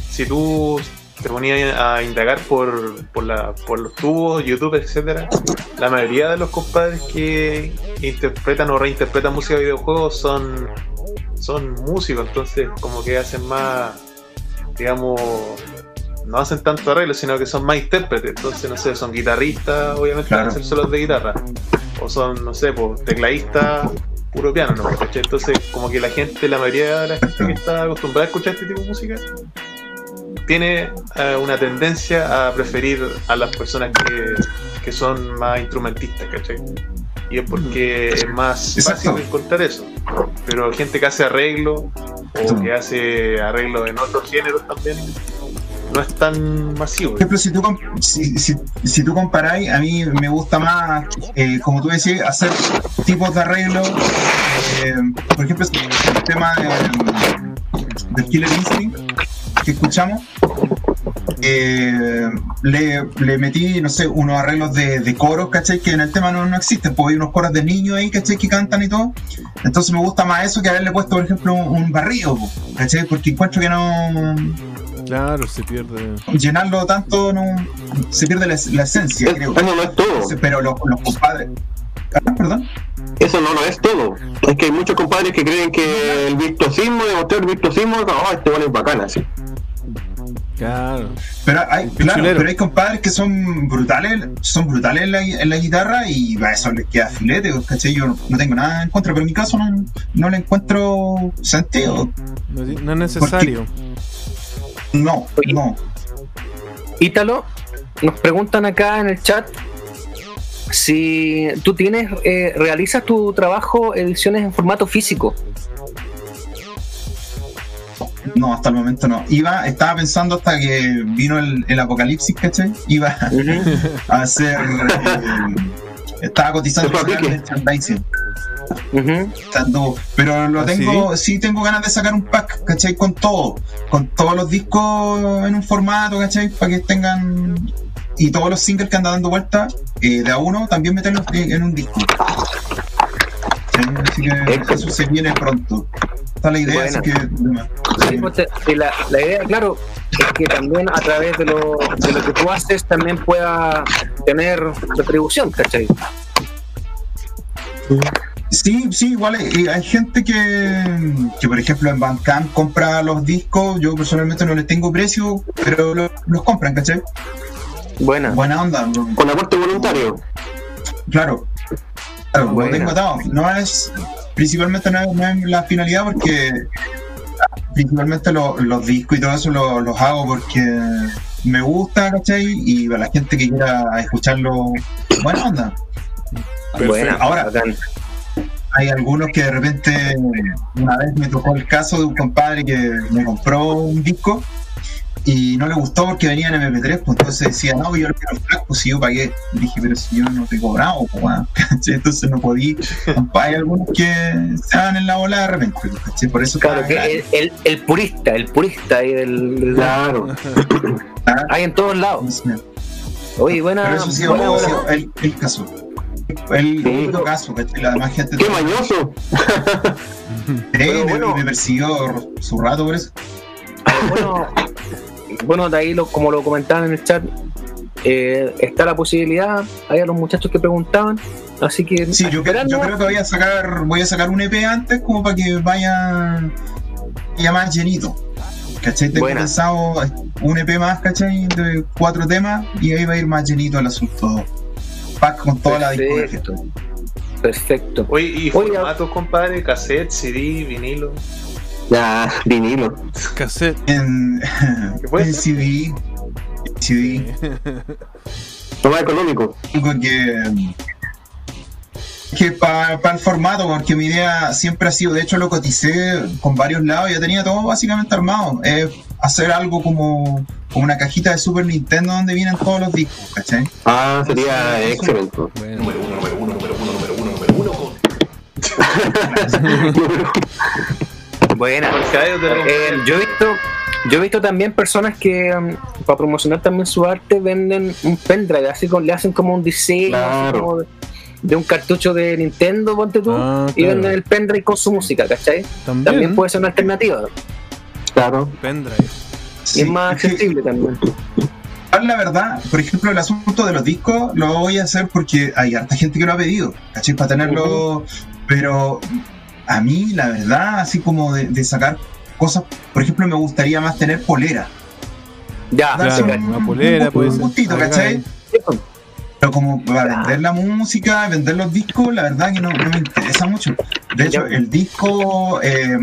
si tú te ponías a indagar por, por, la, por los tubos, YouTube, etcétera, la mayoría de los compadres que interpretan o reinterpretan música de videojuegos son, son músicos, entonces como que hacen más, digamos, no hacen tanto arreglo, sino que son más intérpretes, entonces no sé, son guitarristas, obviamente van a hacer solos de guitarra, o son, no sé, pues, tecladistas puro piano, ¿no? ¿Cachai? Entonces, como que la gente, la mayoría de la gente que está acostumbrada a escuchar este tipo de música, tiene eh, una tendencia a preferir a las personas que, que son más instrumentistas, ¿cachai? Y es porque es más Exacto. fácil encontrar eso. Pero gente que hace arreglo o que hace arreglo en otros géneros también, no es tan masivo. Por ejemplo, si tú, si, si, si tú comparáis, a mí me gusta más, eh, como tú decías, hacer tipos de arreglo. eh, por ejemplo, el tema de- del Killer Instinct que escuchamos, eh, le, le metí, no sé, unos arreglos de, de coros, ¿cachai? Que en el tema no, no existen, pues hay unos coros de niños ahí, ¿cachai? Que cantan y todo. Entonces me gusta más eso que haberle puesto, por ejemplo, un, un barrido, po, ¿cachai? Porque encuentro que no, Claro, se pierde. llenarlo tanto no se pierde la, la esencia, creo. Eso no es todo. Pero los, los compadres. Ah, perdón. Eso no lo es todo. Es que hay muchos compadres que creen que el virtuosismo, demostrar el virtuosismo, oh, este bueno es bacán así. Claro. Pero hay, claro, pero hay compadres que son brutales, son brutales en la, en la guitarra y a eso les queda filete, ¿cachai? Yo no, no tengo nada en contra, pero en mi caso no, no le encuentro sentido. No, no es necesario. No, no. Ítalo, nos preguntan acá en el chat si tú tienes, eh, realizas tu trabajo, ediciones en formato físico. No, hasta el momento no. Iba, estaba pensando hasta que vino el, el apocalipsis, ¿cachai? Iba a hacer. eh, estaba cotizando merchandising. Ujú. Tanto- pero lo ¿Ah, tengo, sí? tengo ganas de sacar un pack, ¿cachai? Con todo, con todos los discos en un formato, ¿cachai? Para que tengan, y todos los singles que andan dando vuelta, eh, de a uno, también meterlos en, un disco. Sí, Así que eso se viene pronto. Está la idea, así que... Sí, pues, sí, la, la idea, claro, es que también a través de lo, de lo que tú haces también pueda tener retribución, ¿cachai? Sí, sí, igual hay, hay gente que, que, por ejemplo, en Bandcamp compra los discos. Yo personalmente no les tengo precio, pero lo- los compran, ¿cachai? Buena. Buena onda. Con aporte voluntario. Claro. Claro, lo tengo atado. No es, principalmente no es, no es la finalidad porque principalmente lo- los discos y todo eso lo- los hago porque me gusta, ¿cachai? Y para la gente que quiera escucharlo, buena onda. Buena. Ahora-. Hay algunos que de repente, una vez me tocó el caso de un compadre que me compró un disco y no le gustó porque venía en MP3, pues entonces decía, no, yo lo quiero el FLAC, pues si yo pagué. Y dije, pero si yo no te he cobrado, pues weón", ¿cachai? Entonces no podí. Hay algunos que se van en la bola de repente, ¿cachai? Por eso Claro, que el, el, el purista, el purista ahí del, Claro. Ah, hay en todos lados. Oye, buena, Pero eso sí, buena, ha buena. sido el, el caso. El Sí. único caso, ¿cachai? La demás gente ¡Qué mañoso! Pero bueno. y me persiguió su rato por eso. bueno, bueno, de ahí lo- como lo comentaban en el chat, eh, está la posibilidad, hay a los muchachos que preguntaban, así que Sí, yo, creo- que voy a sacar voy a sacar un EP antes como para que vaya, vaya más llenito. ¿Cachai? Tengo Buena. pensado un EP más, ¿cachai? De cuatro temas y ahí va a ir más llenito el asunto. Pack con toda la discografía. Perfecto. Perfecto. Oye, ¿y Oye, formatos, compadre? ¿Cassette, CD, vinilo? Ya, vinilo. Cassette. En, ¿Qué puede en? CD. CD. Lo más económico. Que. Que para el formato, porque mi idea siempre ha sido, de hecho lo coticé con varios lados, ya tenía todo básicamente armado. Es hacer algo como, como una cajita de Super Nintendo donde vienen todos los discos, ¿cachai? Ah, sería excelente. Bueno. Buena. Mercadeo de los- Eh, yo he visto yo he visto también personas que mm, para promocionar también su arte venden un pendrive así con, le hacen como un diseño así Claro. como de, de un cartucho de Nintendo ponte tú Ah, y claro. venden el pendrive con su música ¿cachai? También, también puede ser una alternativa Claro. pendrive. y es más accesible también La verdad, por ejemplo, el asunto de los discos lo voy a hacer porque hay harta gente que lo ha pedido, ¿cachai? Para tenerlo. Pero a mí, la verdad, así como de, de sacar cosas, por ejemplo, me gustaría más tener polera. ya Darse Claro, un- una polera un- puede un gustito, ¿cachai? Pero como para vender la música, vender los discos, la verdad que no, no me interesa mucho. De hecho, el disco, eh,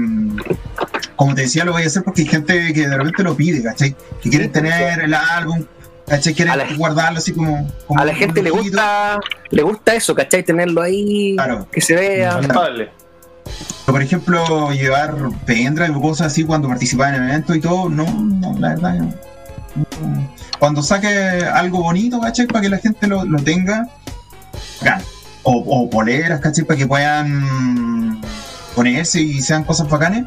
como te decía, lo voy a hacer porque hay gente que de repente lo pide, ¿cachai? Que quieren tener el álbum, ¿cachai? Quieren la- guardarlo así como... como a la gente le gusta le gusta eso ¿cachai? tenerlo ahí Claro. que se vea Anda. Vale. Por ejemplo, llevar pendrive o cosas así cuando participaba en eventos y todo, no, no, la verdad no. Cuando saque algo bonito, ¿cachai? Para que la gente lo, lo tenga. O, o poleras, ¿cachai? Para que puedan ponerse y sean cosas bacanes,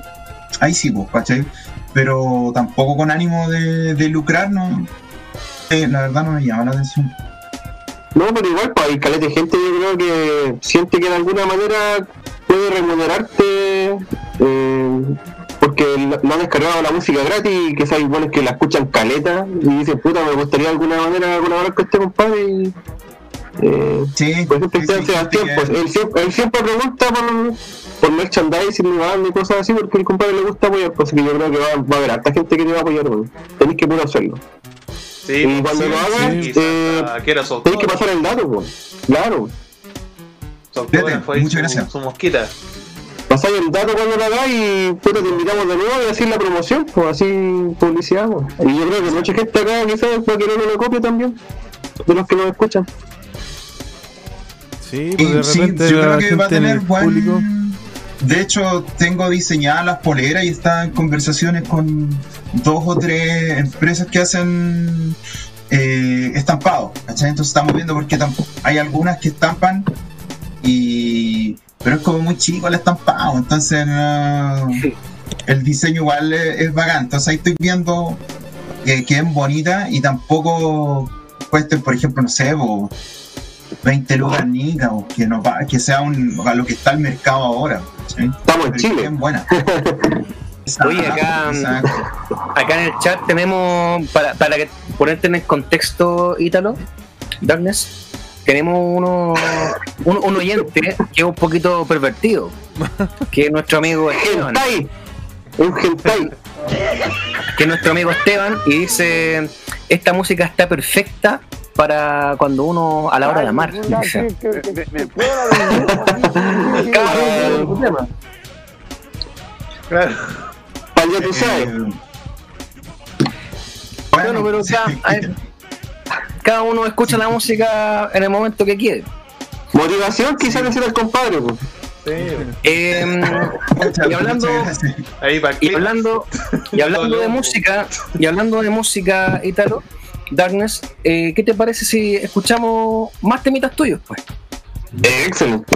ahí sí, pues, ¿cachai? Pero tampoco con ánimo de, de lucrar, no. Eh, la verdad no me llama la atención. No, pero igual, pues hay caleta de gente, yo creo que siente que de alguna manera puede remunerarte eh, porque lo- no han descargado la música gratis y que hay buenos que la escuchan caleta y dicen, puta, me gustaría de alguna manera colaborar con este compadre y. Eh, Sí, por ejemplo, sí, sí, Sebastián, pues él siempre, él siempre pregunta por, por merchandising y banda y cosas así porque el compadre le gusta apoyar, pues que yo creo que va, va a haber harta gente que te va a apoyar, weón. Tenéis que puro hacerlo. Sí, Y cuando sí, lo hagas, sí. eh, quizás que pasar el dato, pues. Claro. Ahí muchas su- gracias. Su mosquita. pasáis el dato cuando lo hagáis y puta, te invitamos de nuevo y así la promoción, pues así publicidad. pues. Y yo creo que mucha gente acá quizás va a querer una copia también, de los que nos escuchan. Sí, pues de sí, repente yo la creo que va a tener buen... público. De hecho, tengo diseñadas las poleras y está en conversaciones con dos o tres empresas que hacen eh, estampados. ¿cachai? Entonces estamos viendo porque tampoco hay algunas que estampan y pero es como muy chico el estampado, entonces no- el diseño igual es, es bacán. Entonces ahí estoy viendo que queden bonitas y tampoco cuesten, por ejemplo, no sé, po, 20 lucas nica, o que, no, que sea un, a lo que está el mercado ahora. ¿sí? Estamos en Chile. buenas. Oye, acá- en el chat tenemos, para, para que ponerte en el contexto, Ítalo, Darkness, tenemos uno, un, un oyente que es un poquito pervertido, que es nuestro amigo Esteban. Un hentai. que es nuestro amigo Esteban, y dice, esta música está perfecta para cuando uno, a la hora de amar. dice. Tema. Claro. Para tú sabes. Eh, Bueno, pero sí. cada, hay- cada uno escucha la música en el momento que quiere. Motivación quizás decir al compadre. pues. Em, Muchas- y hablando- Y hablando, y hablando de música, y hablando de música, Italo, Darkness, eh, ¿qué te parece si escuchamos más temitas tuyos? Pues? Eh, excelente.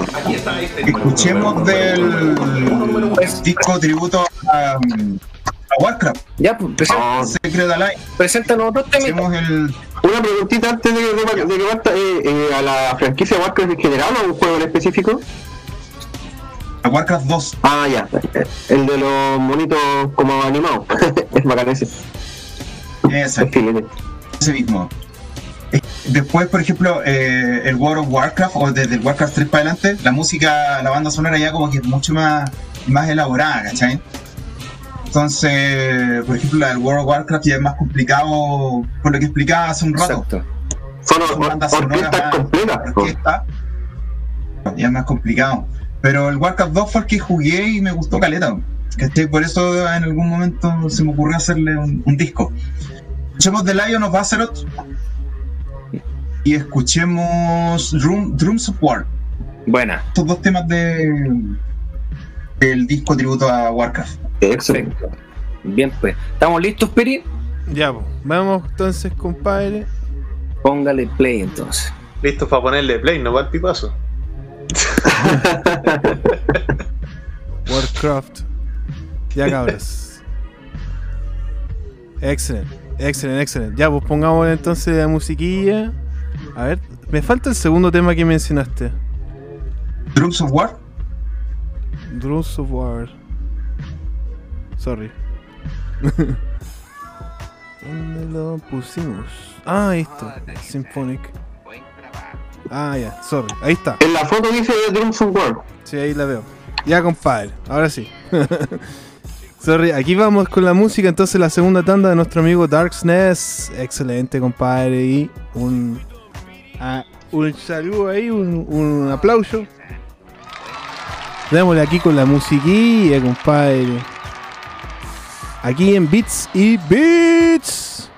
Escuchemos del disco tributo a, a Warcraft, Ya, pues, presen- Secret Alive. preséntanos dos temitas. Hacemos el. Una preguntita antes de, de- de que parta, eh, eh, a la franquicia Warcraft en general o a un juego en específico. a Warcraft 2. Ah, ya. El de los monitos como animados. es bacán ese. Ese, ese mismo. Después, por ejemplo, eh, el World of Warcraft, o desde el Warcraft 3 para adelante, la música, la banda sonora ya como que es mucho más, más elaborada, ¿cachai? Entonces, por ejemplo, la del World of Warcraft ya es más complicado, por lo que explicaba hace un rato. Exacto. Son orquestas completas. orquesta, ya es más complicado. Pero el Warcraft 2 fue el que jugué y me gustó caleta. ¿cachai? Por eso en algún momento se me ocurrió hacerle un, un disco. Escuchemos The Lion of Azeroth y escuchemos Drum, Drums of War. Buena. Estos dos temas de del disco tributo a Warcraft. Excelente. Perfecto. Bien, pues. ¿Estamos listos, Piri? Ya, pues. Vamos entonces, compadre. Póngale play entonces. Listo para ponerle play, no va el pipazo. Warcraft. Ya cabros. Excelente, excelente, excelente. Ya, pues pongamos entonces la musiquilla. A ver, me falta el segundo tema que mencionaste. Drums of War. Drums of War. Sorry. ¿Dónde lo pusimos? Ah, ahí está. Symphonic. Ah, ya, sorry. Ahí está. En la foto dice Drums of War. Sí, ahí la veo. Ya, compadre. Ahora sí. Sorry, aquí vamos con la música. Entonces, la segunda tanda de nuestro amigo Darksness. Excelente, compadre. Y un, ah, un saludo ahí, un, un aplauso. Démosle aquí con la musiquilla, compadre. Aquí en Beats y Beats.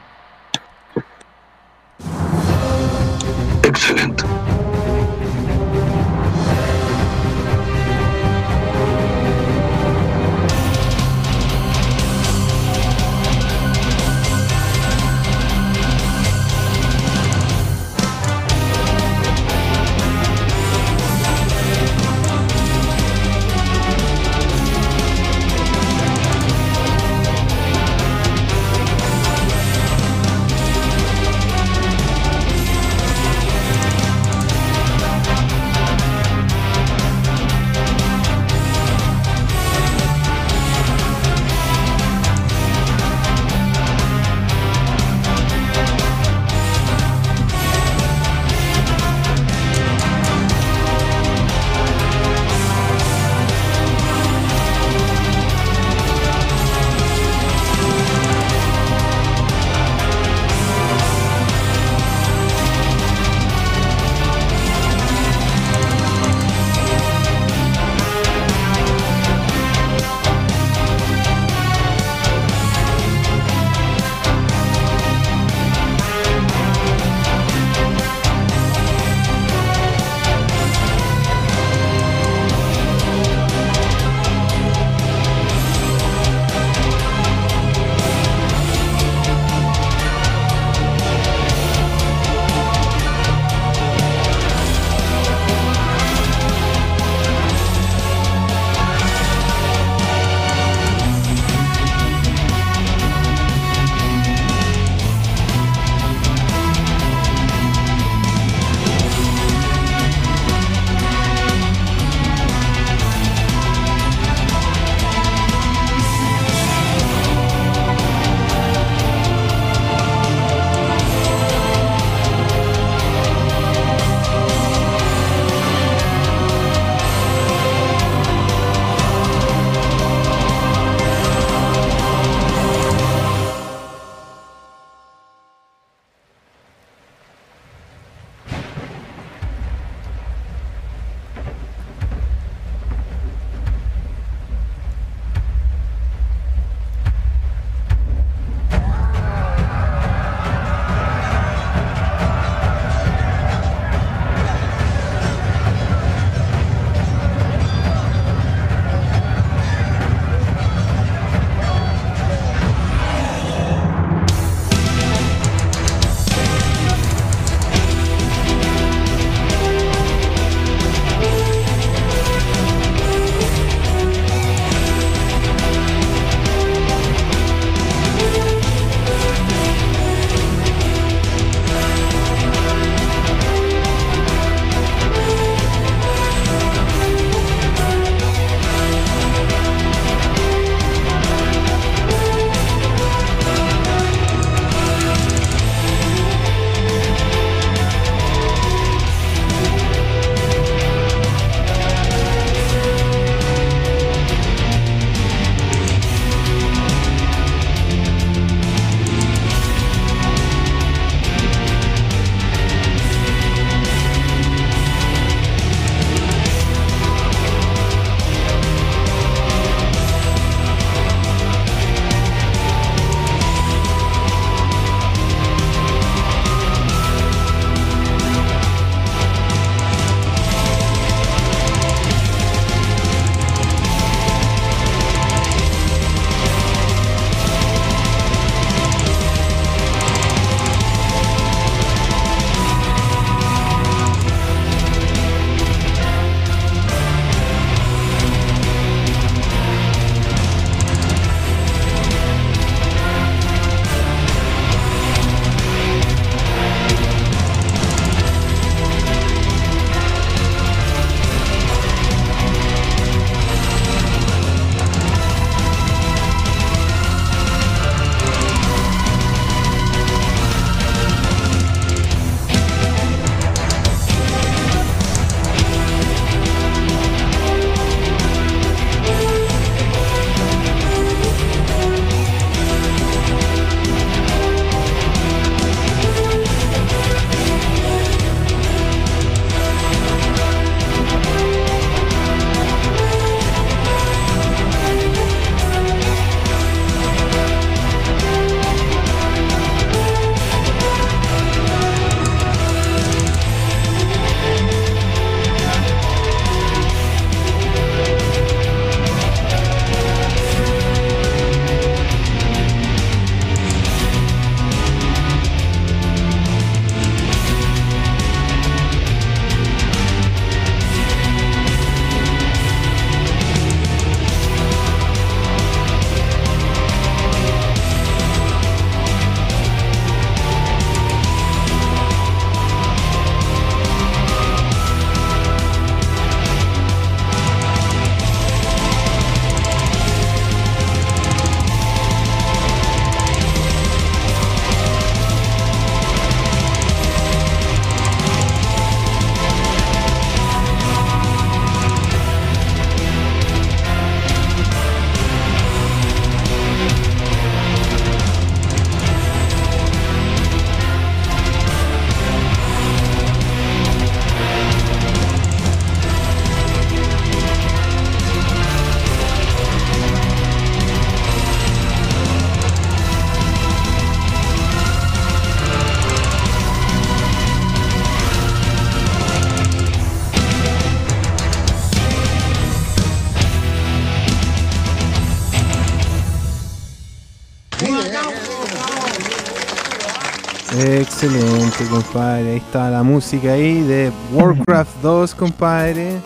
Compadre. Ahí está la música ahí de Warcraft 2, compadre.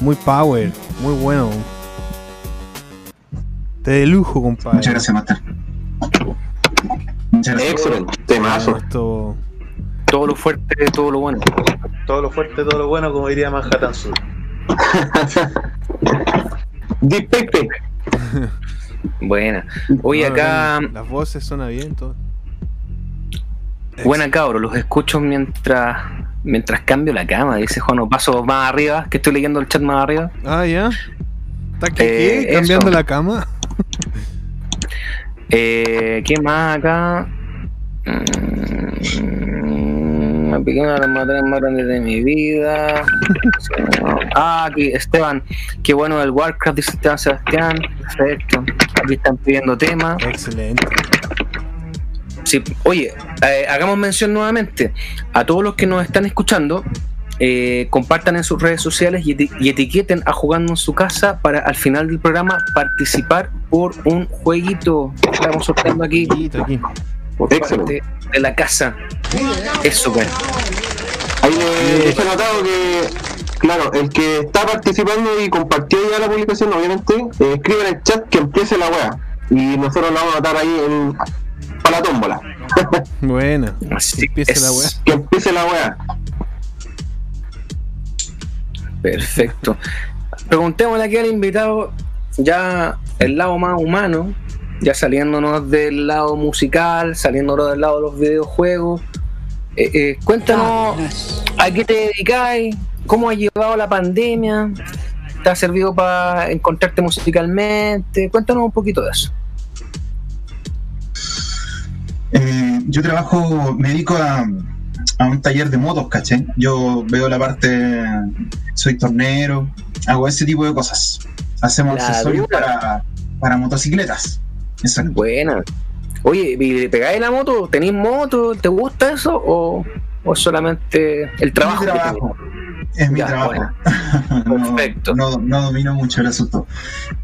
Muy power, muy bueno. Te de lujo, compadre. Muchas gracias, Master. Excelente, temazo. Esto- Todo lo fuerte, todo lo bueno. Todo lo fuerte, todo lo bueno, como diría Manhattan Sur. Deep Pepe. Buena. Oye, acá, Las voces suenan bien, todo. Buena cabro, los escucho mientras mientras cambio la cama, dice Juan, o paso más arriba, que estoy leyendo el chat más arriba. Ah, ya. ¿Está aquí, Eh, cambiando eso. la cama? Eh, ¿Qué más acá? Mm, La pequeña la más más grande de mi vida. Ah, aquí, Esteban. Qué bueno el Warcraft, dice Esteban Sebastián. Perfecto. Aquí están pidiendo temas. Excelente. Sí, oye, eh, hagamos mención nuevamente a todos los que nos están escuchando. eh, compartan en sus redes sociales y, eti- y etiqueten a Jugando en su casa para al final del programa participar por un jueguito. Estamos sorteando aquí por Excelente. parte de la casa. Eso, bueno. Ahí le he notado que, claro, el que está participando y compartió ya la publicación, obviamente, eh, escribe en el chat que empiece la wea. Y nosotros la vamos a anotar ahí en, para la tómbola. Buena. Así Empieza es. la weá. que empiece la wea. Perfecto. Preguntémosle aquí al invitado, ya el lado más humano, ya saliéndonos del lado musical, saliéndonos del lado de los videojuegos. Eh, eh, cuéntanos a qué te dedicáis, cómo has llevado la pandemia, te ha servido para encontrarte musicalmente. Cuéntanos un poquito de eso. Eh, yo trabajo, me dedico a, a un taller de motos, ¿caché? Yo veo la parte, soy tornero, hago ese tipo de cosas. Hacemos La accesorios dura. para, para motocicletas. Exacto. Buena. Oye, ¿y le pegáis la moto? ¿Tenéis moto? ¿Te gusta eso? ¿O, o solamente el trabajo? mi que trabajo. Es mi Ya, trabajo. bueno. no, Perfecto. no, no domino mucho el asunto.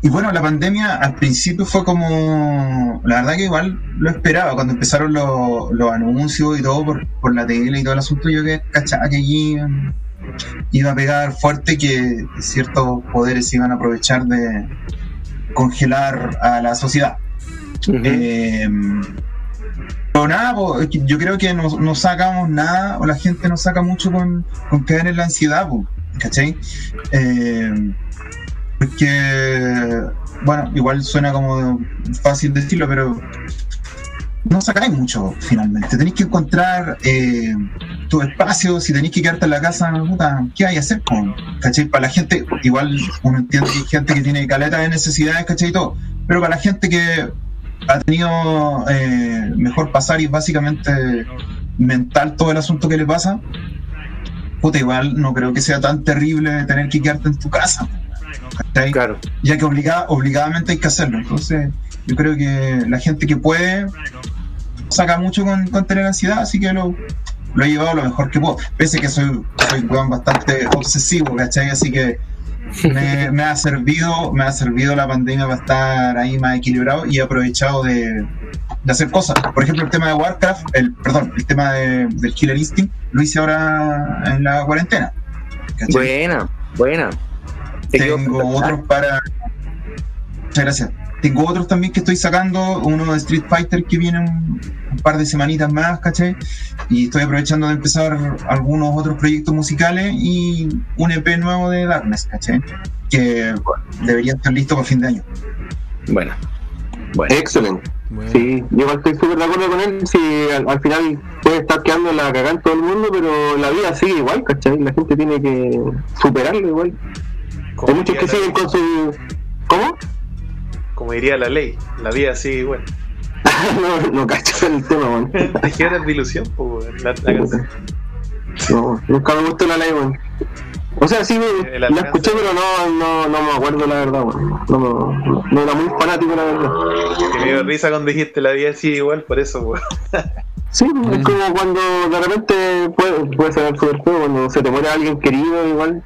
Y bueno, la pandemia al principio fue como. La verdad que igual lo esperaba. Cuando empezaron los, los anuncios y todo por, por la tele y todo el asunto, yo que cachaba que allí mm, iba a pegar fuerte, que ciertos poderes se iban a aprovechar de congelar a la sociedad. Eh, pero nada, po, que yo creo que no, no sacamos nada, o la gente no saca mucho con, con caer en la ansiedad, po, ¿cachai? Eh, porque, bueno, igual suena como fácil decirlo, pero no sacáis mucho finalmente. Tenéis que encontrar eh, tu espacio, si tenéis que quedarte en la casa, puta, ¿qué hay a hacer? Con, ¿Cachai? Para la gente, igual uno entiende que hay gente que tiene caleta de necesidades, ¿cachai? Y todo. Pero para la gente que ha tenido eh, mejor pasar y básicamente mental todo el asunto que le pasa, puta, igual no creo que sea tan terrible tener que quedarte en tu casa. ya que obliga- obligadamente hay que hacerlo. Entonces, yo creo que la gente que puede saca mucho con, con tener ansiedad, así que lo, lo he llevado lo mejor que puedo. Pese que soy, soy weón, bastante obsesivo, ¿cachai? Así que me, me ha servido, me ha servido la pandemia para estar ahí más equilibrado y he aprovechado de, de hacer cosas. Por ejemplo, el tema de Warcraft, el, perdón, el tema de- del Killer Instinct, lo hice ahora en la cuarentena. ¿cachai? Buena, buena. Te Tengo otros para. Muchas gracias. Tengo otros también que estoy sacando, uno de Street Fighter que viene un, un par de semanitas más, ¿cachai? Y estoy aprovechando de empezar algunos otros proyectos musicales y un EP nuevo de Darkness, ¿cachai? Que debería estar listo para fin de año. Bueno, bueno. Excelente. Bueno. Sí, yo igual estoy súper de acuerdo con él. Si al, al final puede estar quedando la cagada en todo el mundo, pero la vida sigue igual, ¿cachai? La gente tiene que superarlo igual. Hay muchos que siguen con su. ¿Cómo? Como diría la ley, la vida sigue igual. no, no cacho el tema, man. Tejedores de ilusión, pues, la, la canción. No, nunca me gustó la ley, weón. O sea, sí, me, la escuché, pero no, no, no me acuerdo la verdad, weón. No, no, no era muy fanático, la verdad. Que me dio risa cuando dijiste la vida sigue igual, por eso, pues. Sí, es como cuando de repente puede, puede ser súper feo, cuando se te muere alguien querido, igual.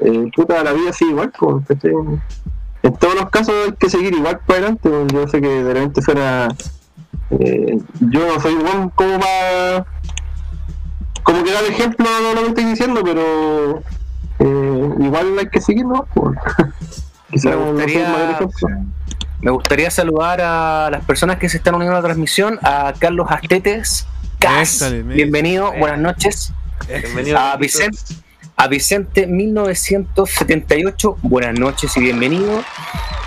Eh, puta, la vida sigue igual, pues. En todos los casos hay que seguir igual para adelante, weón. yo sé que de repente suena Eh, yo no soy buen como para. Como que dar ejemplo a lo que estoy diciendo, pero. eh, igual hay que seguirlo. Pues. Quizá Me no gustaría-. Me gustaría saludar a las personas que se están uniendo a la transmisión, a Carlos Astetes, Cas, bienvenido, buenas noches. Bienvenido A Vicente, a Vicente 1978, buenas noches y bienvenido.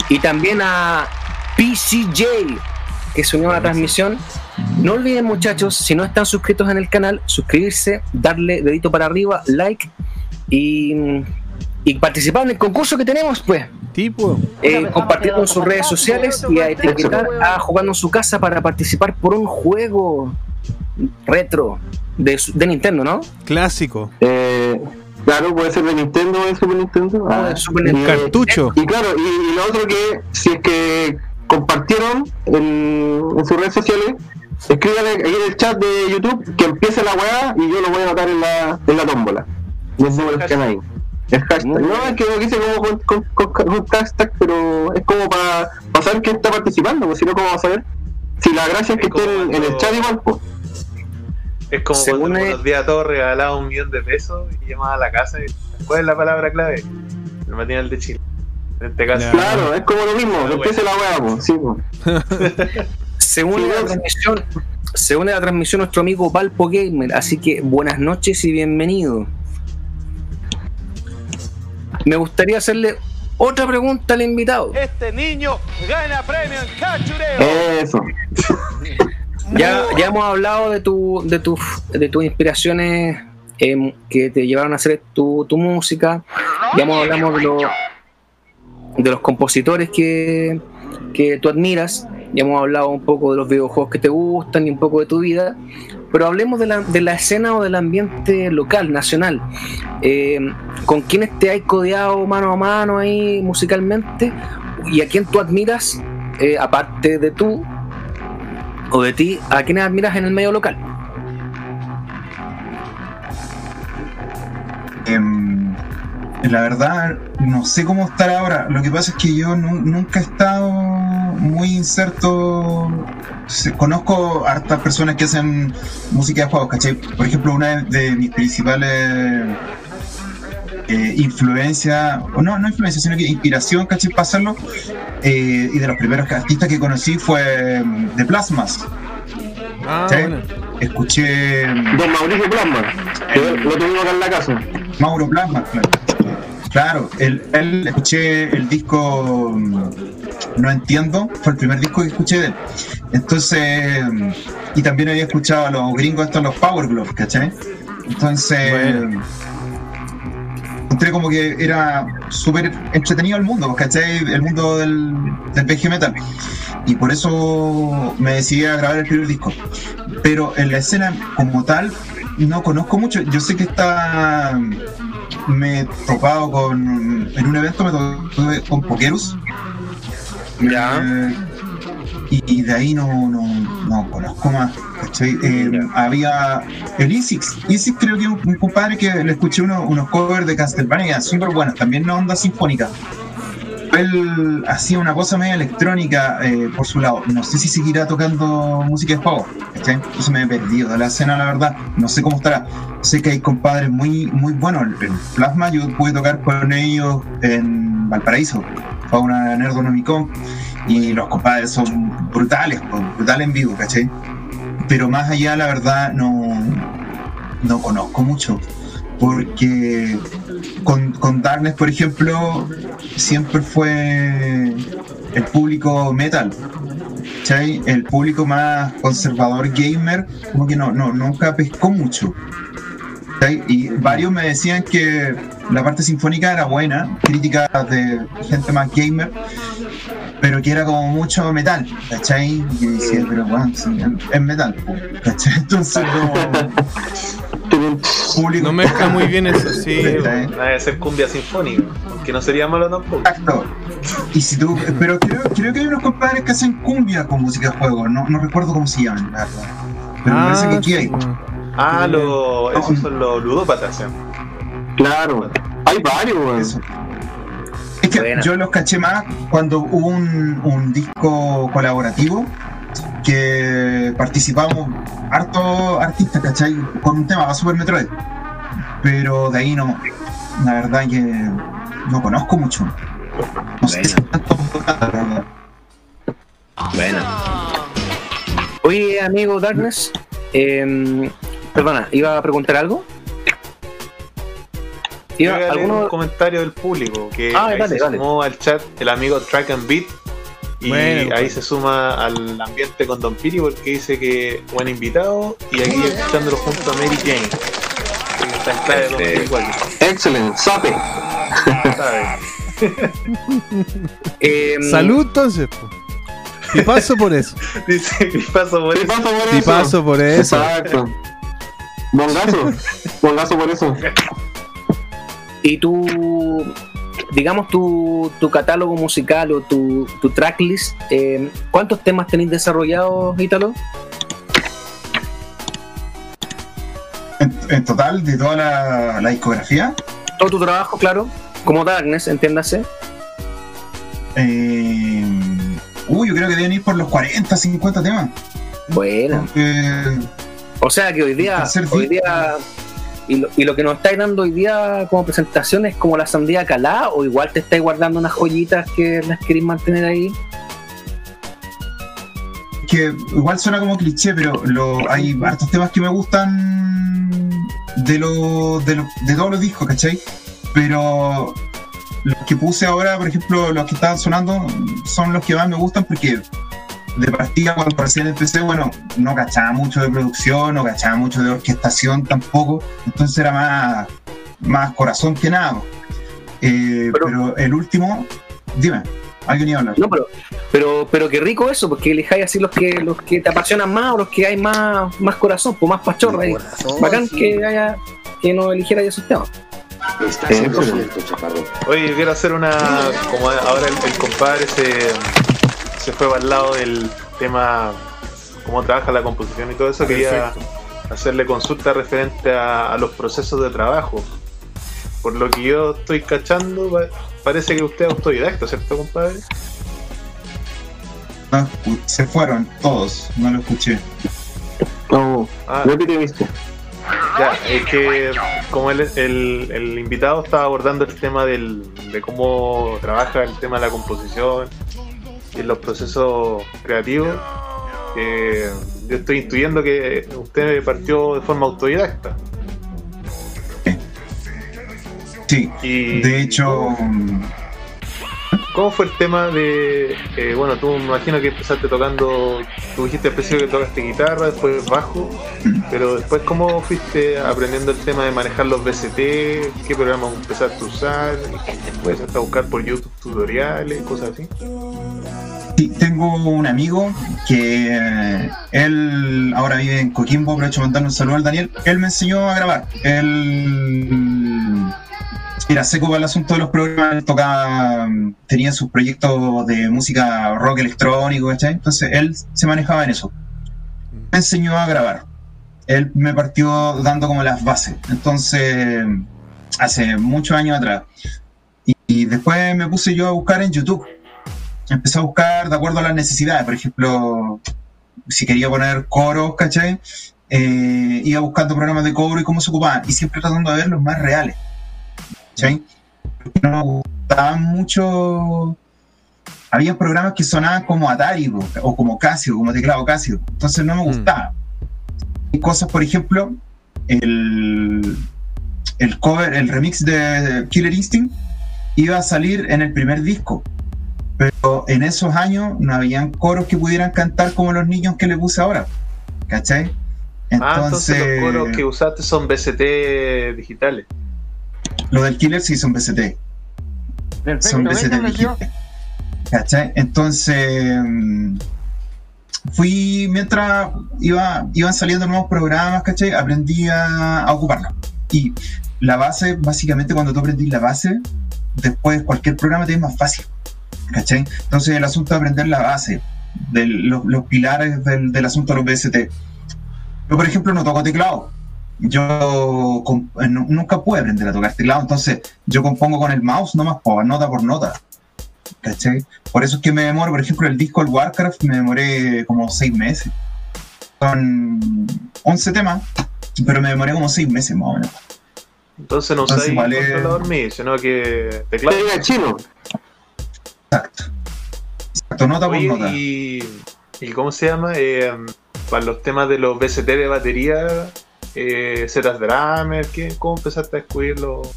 Y también a PCJ, que se unió a la transmisión. No olviden muchachos, si no están suscritos en el canal, suscribirse, darle dedito para arriba, like y, y participar en el concurso que tenemos, pues. Tipo. Eh, compartirlo en sus redes sociales y a etiquetar a Jugando en su casa para participar por un juego retro de, su- de Nintendo, ¿no? Clásico. Eh, claro, puede ser de Nintendo o de Super Nintendo. Ah, de Super y, Nintendo. cartucho. Y claro, y, y lo otro que, si es que compartieron en, en sus redes sociales, escriban ahí en el chat de YouTube que empiece la weá y yo lo voy a anotar en la, en la tómbola. Y ese es el ahí. El hashtag. No, es que lo quise como con, con, con- hashtag, pero es como para, para saber quién está participando, porque si no, ¿cómo vamos a saber? Si la gracia es que estén en, en el chat igual, pues. Es como Según cuando unos días todos regalaban un millón de pesos y llamaba a la casa y ¿cuál es la palabra clave? El matinal de Chile. En este caso. Claro, es como lo mismo, que Pero empiece la pues. Sí, pues. Se une, Sí, a la transmisión, se une a la transmisión nuestro amigo Valpo Gamer, así que buenas noches y bienvenido. Me gustaría hacerle otra pregunta al invitado. Este niño gana premio en cachureo. Eso. Ya, ya hemos hablado de tu, de tus de tus inspiraciones em, que te llevaron a hacer tu, tu música. Ya hemos hablado de, los de los compositores que, que tú admiras. Ya hemos hablado un poco de los videojuegos que te gustan y un poco de tu vida. Pero hablemos de la, de la escena o del ambiente local, nacional. Em, ¿Con quiénes te has codeado mano a mano ahí musicalmente? ¿Y a quién tú admiras, eh, aparte de tú, o de ti, a quiénes admiras en el medio local. Em, la verdad, no sé cómo estar ahora. Lo que pasa es que yo nu- nunca he estado muy inserto. Se- Conozco hartas personas que hacen música de juegos, ¿cachai? Por ejemplo, una de mis principales eh, influencias, o no, no influencia, sino que inspiración, ¿cachai? Para hacerlo. eh, y de los primeros artistas que conocí fue em, The Plasmas. Ah, Sí. bueno. Escuché em, Don Mauricio Plasma, que lo tuvimos acá en la casa. Mauro Plasma, claro. Claro, él, él- escuché el disco mm, No Entiendo, fue el primer disco que escuché de él. Entonces, mm, y también había escuchado a los gringos estos, los Power Glove, ¿cachai? Entonces, Bueno. Encontré como que era súper entretenido el mundo, ¿cachai? El mundo del, del PG Metal. Y por eso me decidí a grabar el primer disco. Pero en la escena como tal, no conozco mucho. Yo sé que está. Me he topado con. En un evento me topé con Pokerus. Ya. Eh, y, y de ahí no, no, no conozco más. Eh, había el Isix. Isix creo que es un, compadre que le escuché uno- unos covers de Castlevania súper buenos, también una onda sinfónica. Él hacía una cosa media electrónica eh, por su lado. No sé si seguirá tocando música de juego. ¿cachai? Eso me he perdido de la escena, la verdad. No sé cómo estará. Sé que hay compadres muy, muy buenos. En Plasma yo pude tocar con ellos en Valparaíso. Fue una Nerdonomicon. Y los compadres son brutales, pues, brutales en vivo, ¿cachai? Pero más allá, la verdad, no, no conozco mucho. Porque con, con Darkness, por ejemplo, siempre fue el público metal. ¿cachai? El público más conservador gamer, como que no, no, nunca pescó mucho. Y varios me decían que la parte sinfónica era buena, críticas de gente más gamer, pero que era como mucho metal, ¿cachai? Y yo decía, pero bueno, sí, es metal, po", ¿cachai? Entonces no. Público. No mezcla muy bien eso, sí. ¿cachai? nada de ser cumbia sinfónica, aunque no sería malo tampoco. Exacto. Y si tú, pero creo, creo que hay unos compadres que hacen cumbia con música de juego, no, no recuerdo cómo se llaman, la verdad. Pero me parece que aquí hay. Ah. Ah, lo, esos son los ludópatas. ¿sí? Claro, hay varios, weón. Es que Buena. yo los caché más cuando hubo un, un disco colaborativo que participamos harto artistas, ¿cachai? Con un tema, va Super Metroid. Pero de ahí no, la verdad que no conozco mucho. No sé si tanto, la verdad. Bueno. Oye, amigo Darkness, em, perdona, ¿iba a preguntar algo? ¿Iba, ¿alguno, un comentario del público que Ah, ahí dale, se dale. sumó al chat el amigo Track and Beat y Bueno, ahí se suma al ambiente con Don Piri porque dice que buen invitado y aquí escuchándolo junto a Mary Jane. Que Está en clave Don Piri igual, Excelente, sape. em, Salud entonces. po. Y paso por eso. Dice que paso por ¿Qué eso. Y eso? paso por eso. Exacto. Bongazo. Bongazo por eso. Y tu, digamos, tu, tu catálogo musical o tu, tu tracklist, em, ¿cuántos temas tenéis desarrollados, Ítalo? En, en total, de toda la, la discografía, Todo tu trabajo, claro, como Darkness, entiéndase. eh, uy, yo creo que deben ir por los 40, 50 temas. Bueno, Eh, o sea que hoy día, hoy disco. día y lo, y lo que nos estáis dando hoy día como presentación es como la sandía calada o igual te estáis guardando unas joyitas que las queréis mantener ahí. que igual suena como cliché, pero lo, hay hartos temas que me gustan de, lo, de, de todos los discos, ¿cachai? Pero los que puse ahora, por ejemplo, los que estaban sonando, son los que más me gustan porque de partida cuando recién empecé, bueno, no cachaba mucho de producción, no cachaba mucho de orquestación tampoco, entonces era más, más corazón que nada. Eh, Pero- pero, el último, dime, alguien iba a hablar. No, pero, pero, pero qué rico eso, porque elijáis así los que, los que te apasionan más o los que hay más, más corazón, pues más pachorra ahí. Bacán que haya, que no eligiera esos temas. Eh, Oye, yo quiero hacer una. Como ahora el, el compadre se, se fue para el lado del tema, cómo trabaja la composición y todo eso, quería hacerle consulta referente a, a los procesos de trabajo. Por lo que yo estoy cachando, pa- parece que usted es autodidacta, ¿cierto, compadre? Escu- se fueron todos, no lo escuché. No, Ah, repite visto. ya, es que como el, el, el invitado estaba abordando el tema del, de cómo trabaja el tema de la composición y los procesos creativos, eh, yo estoy intuyendo que usted partió de forma autodidacta. Sí, Y de hecho, ¿Cómo fue el tema de, eh, bueno, tú me imagino que empezaste tocando, tú dijiste al principio que tocaste guitarra, después bajo, pero después ¿cómo fuiste aprendiendo el tema de manejar los BCT? ¿Qué programas empezaste a usar? ¿Empezaste a buscar por YouTube tutoriales, cosas así? Tengo un amigo que eh, él ahora vive en Coquimbo, aprovecho de mandarle un saludo al Daniel. Él me enseñó a grabar. Él era seco para el asunto de los programas, tocaba, mm, tenía sus proyectos de música rock electrónico, ¿cachai? Entonces él se manejaba en eso. Me enseñó a grabar. Él me partió dando como las bases. Entonces, hace muchos años atrás. Y, y después me puse yo a buscar en YouTube. Empecé a buscar de acuerdo a las necesidades. Por ejemplo, si quería poner coros, ¿cachai? Eh, iba buscando programas de coro y cómo se ocupaban. Y siempre tratando de ver los más reales. ¿Cachai? Porque No me gustaban mucho. Había programas que sonaban como Atari o como Casio, como teclado Casio. Entonces no me gustaba. Hay cosas, por ejemplo, el, el cover, el remix de Killer Instinct iba a salir en el primer disco. Pero en esos años no habían coros que pudieran cantar como los niños que le puse ahora. ¿Cachai? ah, entonces los coros que usaste son BCT digitales. Lo del Killer sí son BCT. Son BCT digitales. ¿Cachai? Entonces mm, fui mientras iba, iban saliendo nuevos programas, ¿cachai? Aprendí a, a ocuparla. Y la base, básicamente cuando tú aprendís la base, después cualquier programa te es más fácil. ¿Cachai? Entonces el asunto de aprender la base, de los, los pilares del, del asunto de los BST. Yo, por ejemplo, no toco teclado. Yo eh, nu- nunca pude aprender a tocar teclado, entonces yo compongo con el mouse nomás, por nota por nota. ¿cachai? Por eso es que me demoro, por ejemplo, el disco el Warcraft me demoré como seis meses. Son 11 temas, pero me demoré como seis meses más o menos. Entonces no usáis es- controlador MIDI, sino que teclado. Chino. Exacto. Exacto, nota por nota. y, y ¿cómo se llama? Eh, para los temas de los BCT de batería, eh, Zetas Drummer, ¿qué? ¿cómo empezaste a descubrir los,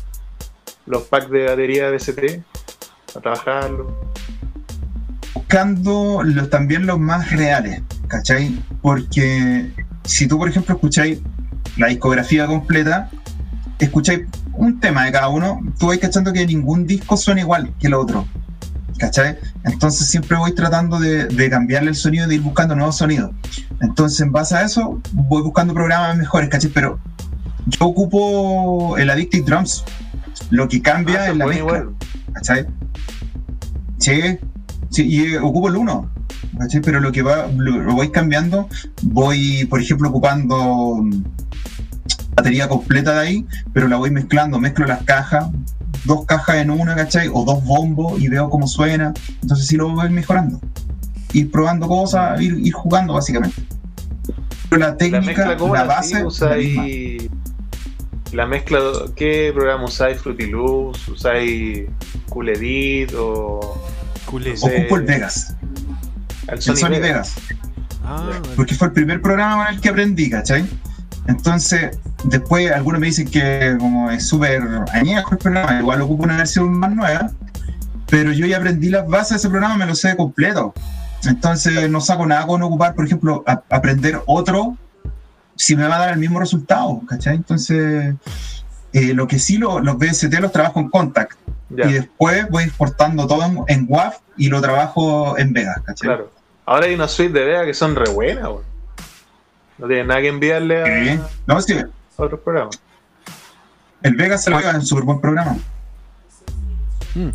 los packs de batería BCT? A trabajarlo. buscando los, también los más reales, ¿cachai? Porque si tú, por ejemplo, escucháis la discografía completa, escucháis un tema de cada uno, tú vais cachando que ningún disco suena igual que el otro, ¿cachai? Entonces siempre voy tratando de, de cambiarle el sonido, de ir buscando nuevos sonidos. Entonces, en base a eso, voy buscando programas mejores, ¿cachai? Pero yo ocupo el Addictive Drums. Lo que cambia Ah, es la mezcla. igual. ¿cachai? Sí, sí, y eh, ocupo el 1, ¿cachai? Pero lo que va, lo, lo voy cambiando, voy, por ejemplo, ocupando mm, batería completa de ahí, pero la voy mezclando, mezclo las cajas, dos cajas en una, ¿cachai? O dos bombos y veo cómo suena, entonces sí lo voy mejorando. Ir probando cosas, ir, ir jugando básicamente. Pero la técnica, mezcla, ¿cómo la la base, la. ¿Usáis la mezcla? ¿Qué programa usáis? ¿Fruity Loops? ¿Usáis Cool Edit o. Sí. Ocupo el Vegas, el el Sony, Vegas? Vegas. Ah, porque fue el primer programa con el que aprendí, ¿cachai? Entonces, después algunos me dicen que como es súper añejo el programa, igual ocupo una versión más nueva, pero yo ya aprendí las bases de ese programa, me lo sé completo. Entonces, no saco nada con ocupar, por ejemplo, a- aprender otro si me va a dar el mismo resultado, ¿cachai? Entonces, eh, lo que sí, lo- los BST los trabajo en Contact Ya, y después voy exportando todo en, en WAV y lo trabajo en Vegas, ¿cachai? claro. Ahora hay una suite de Vega que son re buenas. No tienen nada que enviarle a, Sí. No, sí, a otros programas. el Vegas se lo es un súper buen programa. Yo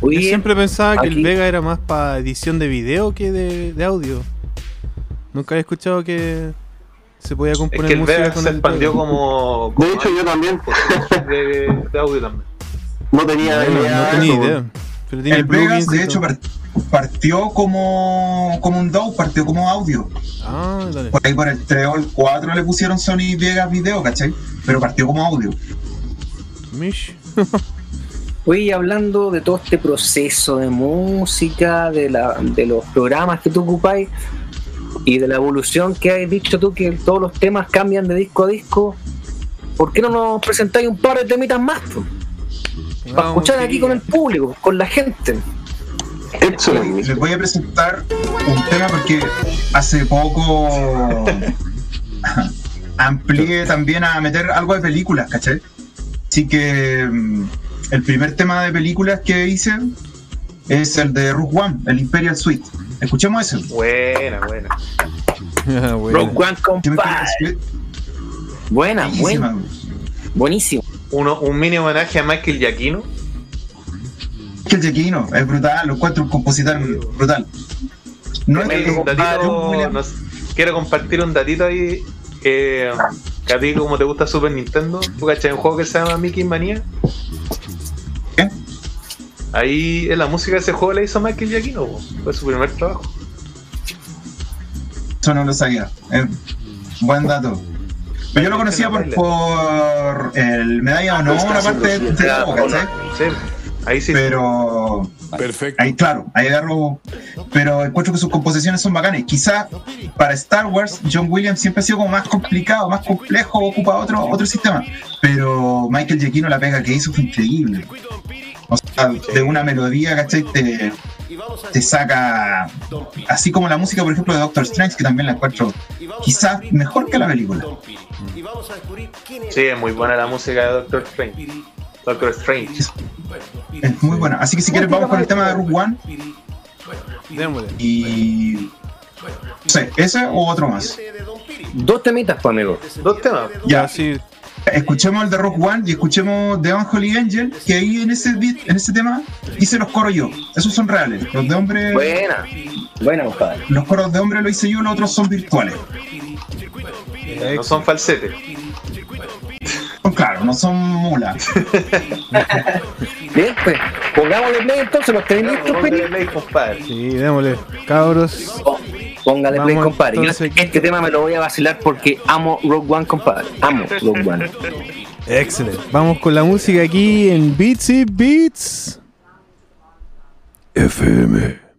Oye, siempre pensaba que el Vega era más para edición de video que de, de audio. Nunca había escuchado que se podía Es componer que el música Vega con se el expandió Vega. como. De hecho, yo también de, de audio también. no tenía No, idea. no tenía idea. Pero tiene El Vegas, de hecho, todo. Par- partió como, como un DAW, partió como audio. Ah, dale. Por ahí por el 3 o el 4 le pusieron Sony Vegas Video, ¿cachai? Pero partió como audio. Mish. Oye, hablando de todo este proceso de música, de, la, de los programas que tú ocupáis y de la evolución que has dicho tú, que todos los temas cambian de disco a disco, ¿por qué no nos presentáis un par de temitas más? Para Vamos, escuchar aquí con el público, con la gente. Excelente. Les voy a presentar un tema porque hace poco amplié también a meter algo de películas, ¿cachai? Así que mm, el primer tema de películas que hice es el de Rogue One, el Imperial Suite. Escuchemos ese. Buena, buena. Ah. Rogue One, compadre. Buena, buena, buenísimo. Uno, un mini homenaje a Michael Giacchino. Que el Giacchino es brutal, lo encuentro un compositor brutal. No es que un datito, no quiero compartir un datito ahí. eh, que a ti, como te gusta Super Nintendo, ¿tú cachai un juego que se llama Mickey Manía? ¿Qué? Ahí en la música de ese juego la hizo Michael Giacchino, fue su primer trabajo. Eso no lo sabía. Eh, buen dato. Pero yo lo conocía por, por el medalla de honor, aparte de todo, ¿cachai? Sí, ahí sí. Pero Perfecto. ahí, claro, ahí agarro. Pero encuentro que sus composiciones son bacanas. Quizá para Star Wars, John Williams siempre ha sido como más complicado, más complejo, ocupa otro, otro sistema. Pero Michael Giacchino la pega que hizo fue increíble. O sea, de una melodía, ¿cachai? Te, te saca. Así como la música, por ejemplo, de Doctor Strange, que también la encuentro quizás mejor que la película. Sí, es muy buena la música de Doctor Strange. Doctor Strange. Es muy buena. Así que si quieres, vamos con el tema de Rogue One. Démosle. Y. No sé, ese o otro más. Dos temitas, pues, amigo. Dos temas. Ya, Ya, sí. escuchemos el de Rock One y escuchemos The Unholy Angel, que ahí en ese beat, en ese tema hice los coros yo. Esos son reales. Los de hombre, Buena, buena, compadre. los coros de hombre lo hice yo, los otros son virtuales. No son falsetes. Son claro, no son mulas. Bien, pues. Pongámosle play entonces, los tenéis listos, Póngale play, compadre. Sí, démosle. Cabros. Póngale play, compadre. Yo este tema me lo voy a vacilar porque amo Rogue One, compadre. Amo Rogue One. Excelente. Vamos con la música aquí en Beatsy Beats. FM.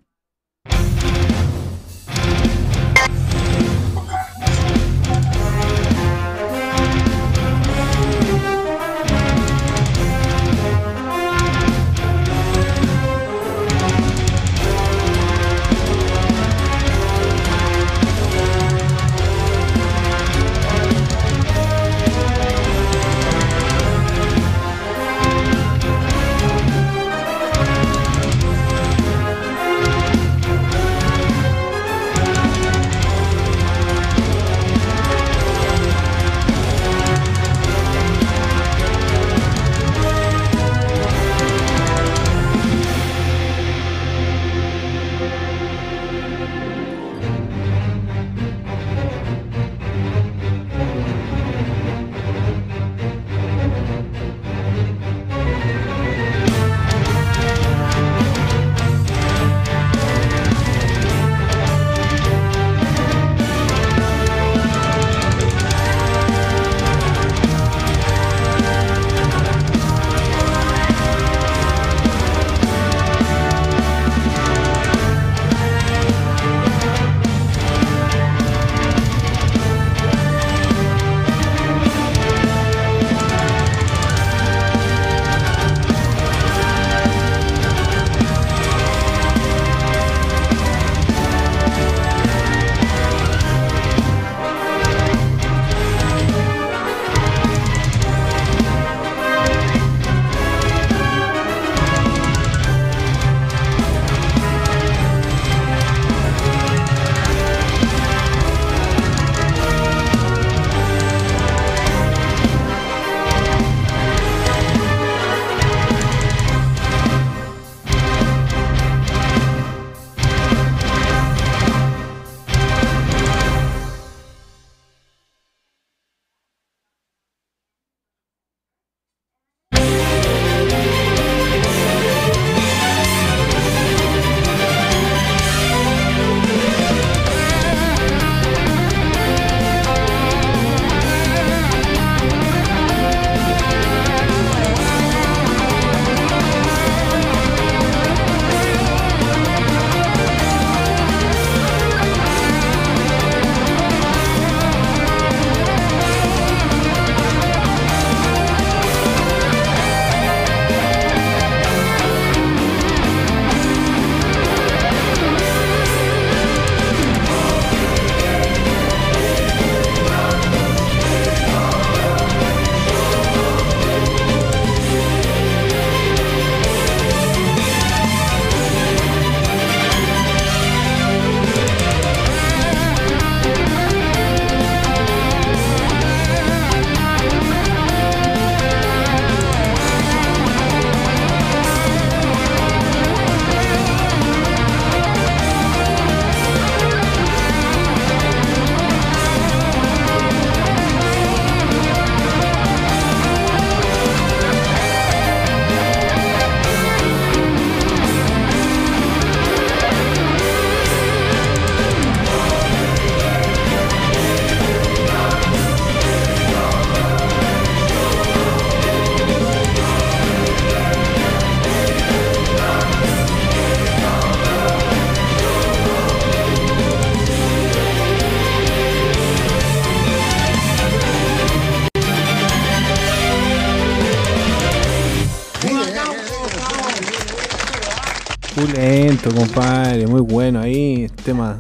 Muy bueno ahí. Tema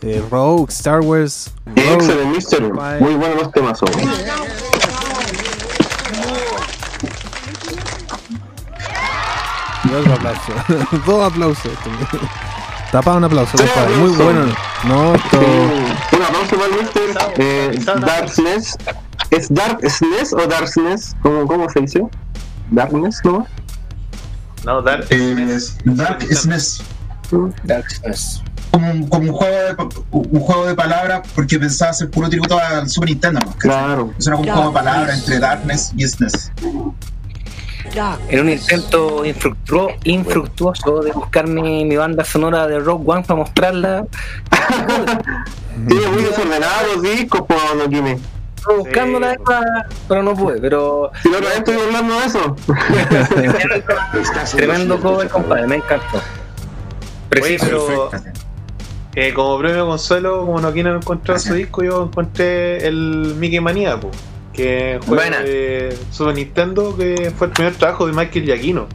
de Rogue, Star Wars. Rogue. Excelente, mister. Muy bueno los temas. oh. Y otro aplauso. Dos aplausos. Tapa un aplauso, compadre. Muy bueno. No, esto. Sí, Un aplauso para el mister. Eh, Darkness. ¿Es Darkness o Darkness? ¿Cómo, cómo se dice? Darkness, ¿no? No, Dark Es Dark Como un, como un juego de un juego de palabras porque pensaba hacer puro tributo al Super Nintendo. ¿no? Claro. Es una como un juego de palabras entre Darkness y SNES. en un intento infructuo- infructuoso de buscar mi, mi banda sonora de Rogue One para mostrarla, Tiene muy desordenado los discos, por no Kime. estuve buscándola, Sí. pero no pude. Pero Si la otra vez estoy hablando de eso. tremendo cover, compadre, me encantó. Oye, Preciso. pero eh, como premio consuelo, como no quieren encontrar su disco, yo encontré el Mickey Manía, po, que es un juego Buena. de Super Nintendo, que fue el primer trabajo de Michael Giacchino.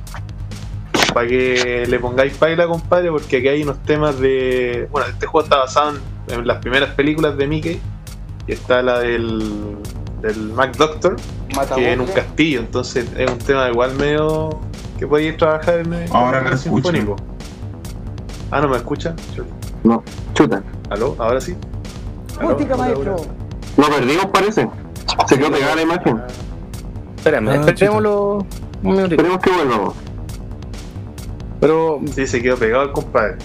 Para que le pongáis paila, compadre, porque aquí hay unos temas de. Bueno, este juego está basado en, en las primeras películas de Mickey. Y está la del, del Mac Doctor, que es en un castillo. Entonces es un tema igual medio que podéis trabajar en el Ahora en escucho. Ah, ¿no me escuchan? No, chuta. ¿Aló? ¿Ahora sí? Música, maestro. Lo perdimos, parece. Se quedó pegada la imagen. Espérame, Ah, esperémoslo un minutito. Esperemos que vuelva. Pero Sí, se quedó pegado el compadre.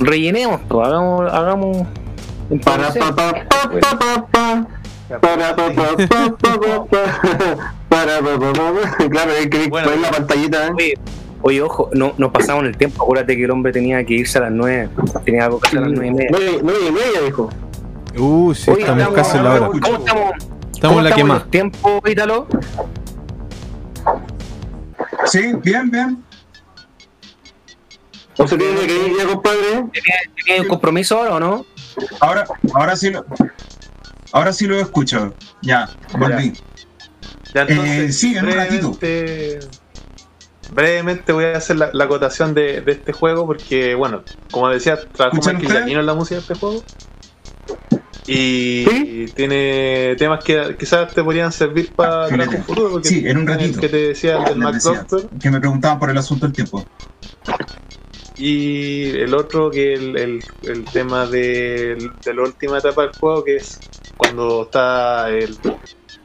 rellenemos, pues, hagamos, hagamos un Para pa pa pa pa pa pa. Para pa pa pa pa pa pa. Para pa pa pa pa. Claro, hay que Bueno. poner la pantallita. ¿eh? Oye, ojo, no, nos pasamos el tiempo. Acuérdate que el hombre tenía que irse a las 9. Tenía algo que hacer a las 9 y media. Nueve nueve y media, dijo. Uh, sí, Oye, estamos casi en la hora. ¿Cómo estamos? Estamos ¿Cómo en la estamos quema. los tiempos, Ítalo? Sí, bien, bien. ¿O se tiene que ir ya, compadre? ¿Tienes un compromiso ahora o no? Ahora, ahora sí lo. Ahora sí lo escucho. Ya, volví. Ya entonces, Eh, sí, en un ratito. Brevemente, voy a hacer la, la acotación de, de este juego porque, bueno, como decía, trabajó ¿Escuchan Michael? Giacchino en la música de este juego. Y, tiene temas que quizás te podrían servir para Ah, filete. futuro. Porque Sí, en un ratito. que te decía, el del Les Mac decía, Doctor. que me preguntaban por el asunto del tiempo. Y el otro que el, el, el tema de, de la última etapa del juego, que es cuando está el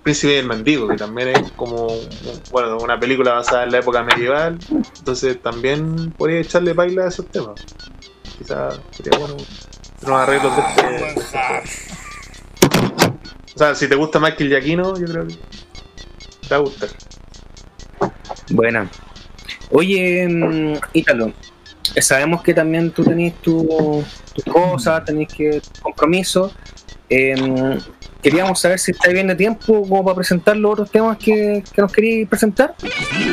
príncipe del mendigo, que también es como bueno, una película basada en la época medieval. Entonces también podría echarle baila a esos temas. Quizás sería bueno unos arreglos de este, este. O sea, si te gusta Michael Giacchino, yo creo que te va a gustar. Buena. Oye, mm, Ítalo, eh, sabemos que también tú tenés tu- tus cosas, tenés que compromisos. Em, queríamos saber si está bien de tiempo como para presentar los otros temas que, que nos querías presentar.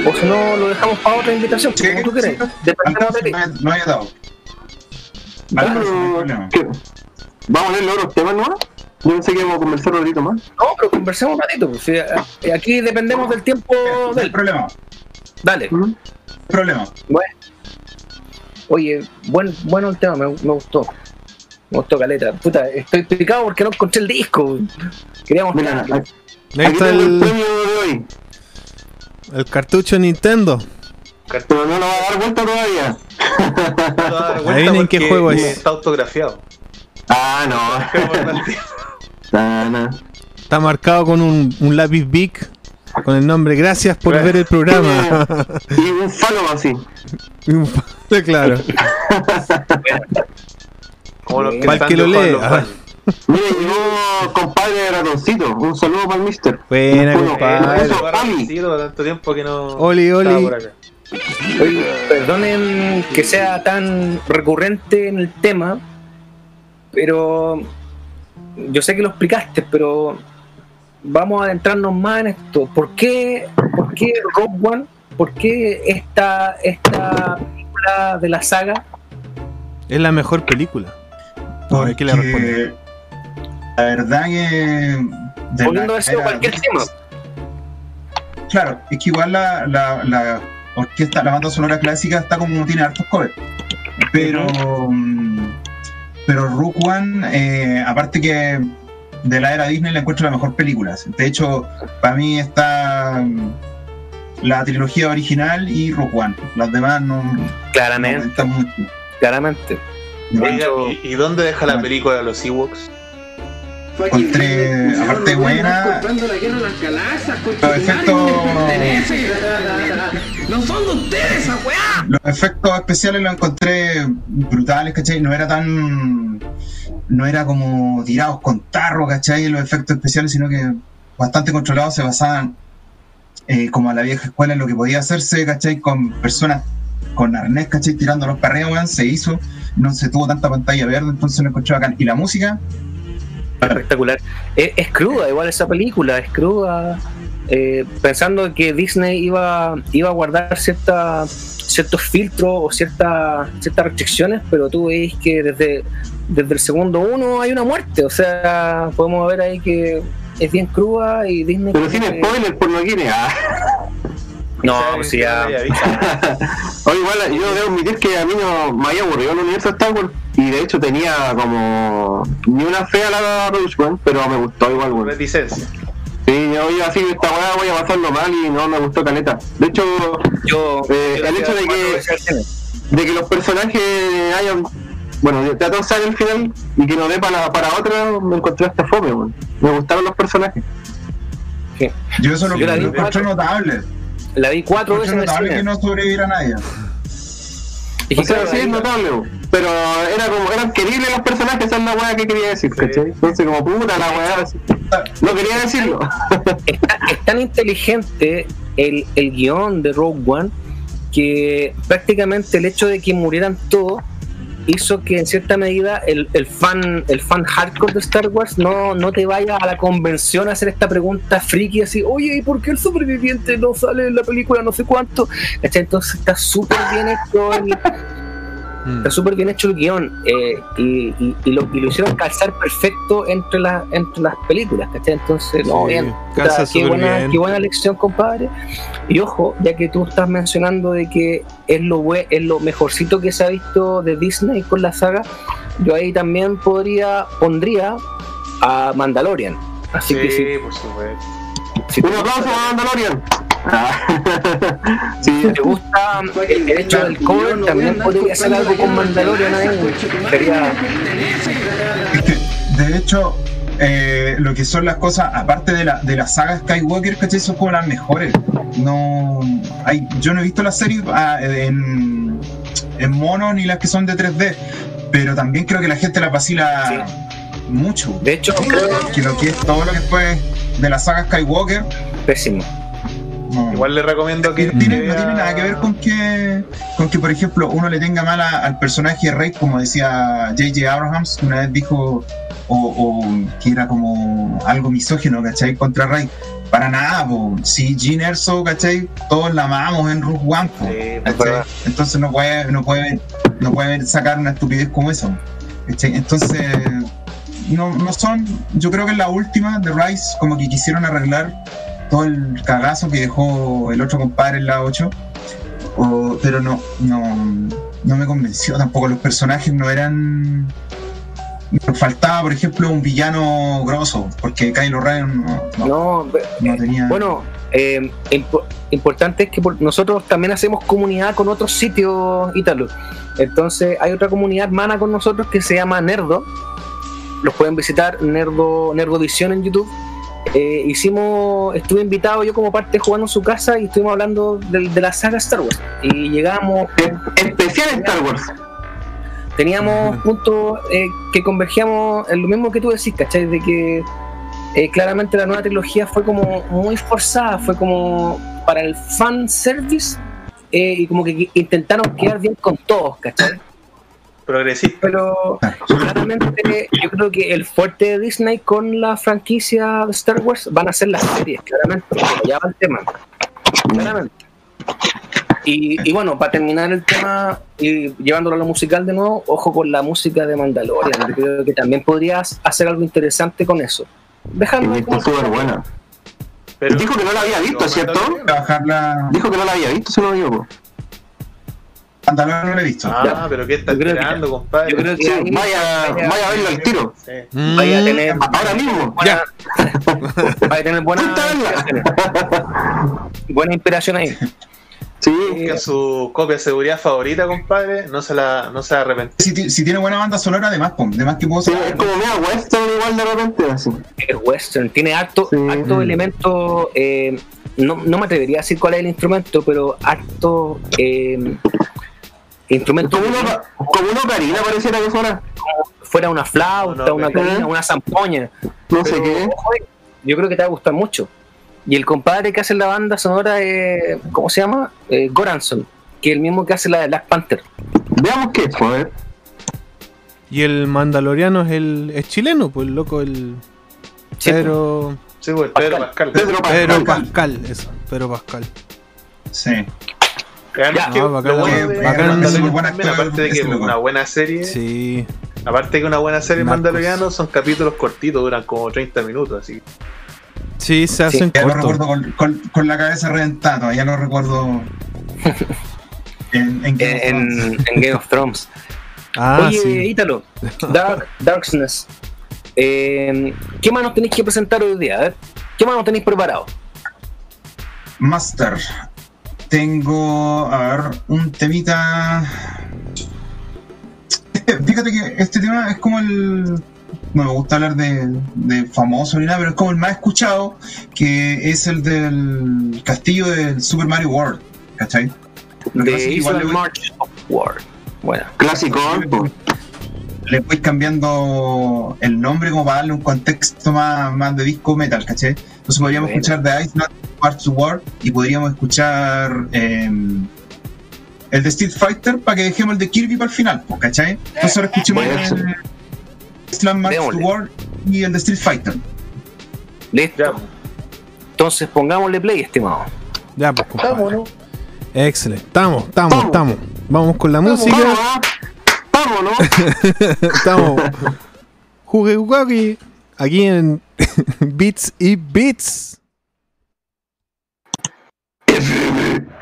O si no, lo dejamos para otra invitación, Sí, como tú quieres. sí. No, he- no haya dado. No. ¿qué? ¿Vamos a leer los otros temas, no? Yo pensé que íbamos a conversar un ratito más. No, pero conversemos un ratito. pues, si, eh, aquí dependemos del tiempo No hay del. problema. Dale. ¿Mm? Problema. Bueno. Oye, buen, bueno el tema, me, me gustó. Me gustó caleta. Puta, estoy picado porque no encontré el disco. Queríamos Mira, mostrar. aquí Ahí está tengo el el, premio de hoy. el cartucho Nintendo. Pero no lo va a dar vuelta todavía. No vas a dar Adivinen qué juego es. Está autografiado. Ah, no. Ah, no. Está marcado con un, un lápiz big con el nombre Gracias por ver el programa. Y un falo así. Y un fa- claro. Como los que están que lo lee. Mira, llegó compadre ratoncito. Un saludo para el mister. Buena, Bueno, compadre. reducido, tanto tiempo que no Oli, Oli. estaba por acá. Oye, perdonen que sea tan recurrente en el tema, pero yo sé que lo explicaste, pero vamos a adentrarnos más en esto. ¿Por qué, por qué Rogue One? ¿Por qué esta, esta película de la saga? Es la mejor película. Ver, ¿qué le Porque responde? La verdad que. la haber sido era- cualquier tema. Claro, es que igual la, la, la orquesta, la banda sonora clásica está como tiene hartos covers. Pero. mm, Pero Rook One, eh, aparte que de la era Disney, la encuentro la mejor película. De hecho, para mí está mm, la trilogía original y Rook One. Las demás no. no Claramente, están mucho. claramente. Oiga, ¿y, y dónde deja la película de los Ewoks? Encontré, aparte buena, los efectos, No son de ustedes, esa weá. los efectos especiales los encontré brutales, ¿cachai? No era tan, no era como tirados con tarro, ¿cachai? Los efectos especiales, sino que bastante controlados, se basaban eh, como a la vieja escuela en lo que podía hacerse, ¿cachai? Con personas con arnés, ¿cachai? Tirando los perreos, weón, se hizo, no se tuvo tanta pantalla verde, entonces lo encontré bacán. Y la música, espectacular. Es, es cruda, igual esa película, es cruda. eh, pensando que Disney iba, iba a guardar cierta, ciertos filtros o cierta, ciertas restricciones, pero tú veis que desde, desde el segundo uno hay una muerte. O sea, podemos ver ahí que es bien cruda y Disney. Pero sin eh, spoiler, por no quiere. Ah. No, pues sí, quizá ya. Oye, igual yo debo admitir que a mí no me había aburrido el universo de Star Wars y de hecho tenía como ni una fe a la Rogue One, pero me gustó igual, weón. Reticencia. Sí, yo iba así, esta weá voy a pasarlo mal y no me gustó caleta. De hecho, Yo, Eh, yo el hecho de que- de que los personajes hayan, bueno, ya todos saben el final y que no dé para, para otra, me encontré hasta fome, weón. Me gustaron los personajes. yo eso lo, vi lo encontré cuatro. notable. La vi cuatro veces el notable que no sobreviviera nadie. Y que O sea, claro, sí ahí- es notable, pero era como, eran queribles los personajes, esa es la weá que quería decir, ¿cachai? Entonces como puta la weá, así. no quería decirlo. es, tan- es tan inteligente el, el guion de Rogue One que prácticamente el hecho de que murieran todos hizo que en cierta medida el, el fan el fan hardcore de Star Wars no, no te vaya a la convención a hacer esta pregunta friki así, oye, ¿y por qué el superviviente no sale en la película no sé cuánto? Entonces está súper bien hecho el, Mm. Está súper bien hecho el guion eh, y, y- y lo, y lo hicieron calzar perfecto entre, las entre las películas, ¿cachai? Entonces, no, Sí, bien. calza Puta, qué, buena, bien. qué buena lección, compadre. Y ojo, ya que tú estás mencionando de que es lo, es lo mejorcito que se ha visto de Disney con la saga, yo ahí también podría pondría a Mandalorian. Así Sí, que si, por supuesto. si Un aplauso para Mandalorian. Ah. sí, si te gusta el hecho del cover, también podría hacer algo con Mandalorian ahí. Sería Es que, de hecho, eh, lo que son las cosas, aparte de la, de la saga Skywalker, ¿cachai? Son como las mejores. No, hay, yo no he visto las series ah, en, en mono ni las que son de 3D, pero también creo que la gente las vacila mucho. De hecho, creo Que lo que es todo lo que fue de la saga Skywalker, pésimo. No. Igual le recomiendo que. tiene, que no tiene vea- nada que ver con que, con que, por ejemplo, uno le tenga mal a- al personaje de Rey, como decía J.J. Abrahams, que una vez dijo, o, o que era como algo misógino, ¿cachai? Contra Rey. Para nada, po. si Jean Erso, ¿cachai? Todos la amamos en Rogue One, po, Sí. Entonces no puede, no puede, no puede sacar una estupidez como eso. ¿cachai? Entonces, no, no son, yo creo que en la última de Rise, como que quisieron arreglar todo el cagazo que dejó el otro compadre en la 8. o- pero no, no, no me convenció tampoco. Los personajes no eran. Nos faltaba, por ejemplo, un villano grosso, porque Kylo Ren no, no- No, no tenía. Bueno, eh, impo- importante es que por- nosotros también hacemos comunidad con otros sitios Ítalo. Entonces hay otra comunidad hermana con nosotros que se llama Nerdo. Los pueden visitar, Nerdo, Nerdovisión en YouTube. Eh, hicimos, estuve invitado yo como parte jugando en su casa y estuvimos hablando de, de la saga Star Wars. Y llegamos, especial Star Wars. teníamos puntos eh, que convergíamos en lo mismo que tú decís, ¿cachai? De que eh, claramente la nueva trilogía fue como muy forzada, fue como para el fan service eh, y como que intentaron quedar bien con todos, ¿cachai? Progresista. Pero claramente yo creo que el fuerte de Disney con la franquicia de Star Wars van a ser las series, claramente, ya va el tema, claramente. Y, y bueno, para terminar el tema y llevándolo a lo musical de nuevo, ojo con la música de Mandalorian. Yo creo que también podrías hacer algo interesante con eso. Dejando ahí Está súper buena. Pero, Dijo que no la había visto, ¿cierto? Trabajarla. Dijo que no la había visto, se lo digo. Mandalorian no lo he visto. Ah, pero ¿qué está esperando, compadre? yo creo que Sí, vaya, vaya a verlo al tiro. Sí. vaya a tener Ahora mismo. buena, vaya a tener buena buena inspiración ahí. Sí, Busca su copia de seguridad favorita, compadre. No se la, no se la arrepentirá. Si, ti- si tiene buena banda sonora, además, además que puedo sí, es como media western igual de repente, así. Es western, tiene harto, Sí. harto elemento. eh, no, no me atrevería a decir cuál es el instrumento, pero harto eh, instrumento. Como una, como una ocarina pareciera que fuera. fuera una flauta, No, no, una pero- carina, una zampoña. No sé qué. yo creo que te va a gustar mucho. Y el compadre que hace la banda sonora es, ¿cómo se llama? Eh, Goranson, que es el mismo que hace la de Black Panther. Veamos qué, pues, a ver. Y el mandaloriano es el es chileno, pues el loco, el Sí, Pedro, Sí, pues Pedro Pascal. Pedro Pedro Pascal. Pascal, eso, Pedro Pascal. Sí. Además que no, lo bueno de Mandalorian actor, aparte de que una buena serie, Sí. aparte de que una buena serie Narcos. Mandaloriano son capítulos cortitos, duran como 30 minutos, así. Sí, se hacen Ya lo recuerdo con, con, con la cabeza reventada, ya lo recuerdo en, en Game of En, Thrones. en Game of Thrones. Ah, Oye, sí. Ítalo, Dark, Darkness. eh, ¿Qué más nos tenéis que presentar hoy día? A ver, ¿qué más nos tenéis preparado? Master. Tengo, a ver, un temita. Fíjate que este tema es como el. No me gusta hablar de, de famoso ni nada, pero es como el más escuchado, que es el del castillo del Super Mario World. ¿Cachai? De igual Island le voy- March of War. Bueno, Clásico, pues. le voy cambiando el nombre como para darle un contexto más, más de disco metal, ¿cachai? Entonces podríamos Bueno. escuchar The Ice March to War y podríamos escuchar eh, el de Street Fighter para que dejemos el de Kirby para el final, ¿cachai? Entonces ahora escuchemos el Island March to. War y el de Street Fighter. listo. Ya, Entonces pongámosle play, estimado. Ya, pues, compadre. vámonos. Excelente. Estamos, estamos, Vamos. estamos. Vamos con la Vamos, música. ah. Vámonos. estamos. Jugue aquí en Beats y Beats. все живы!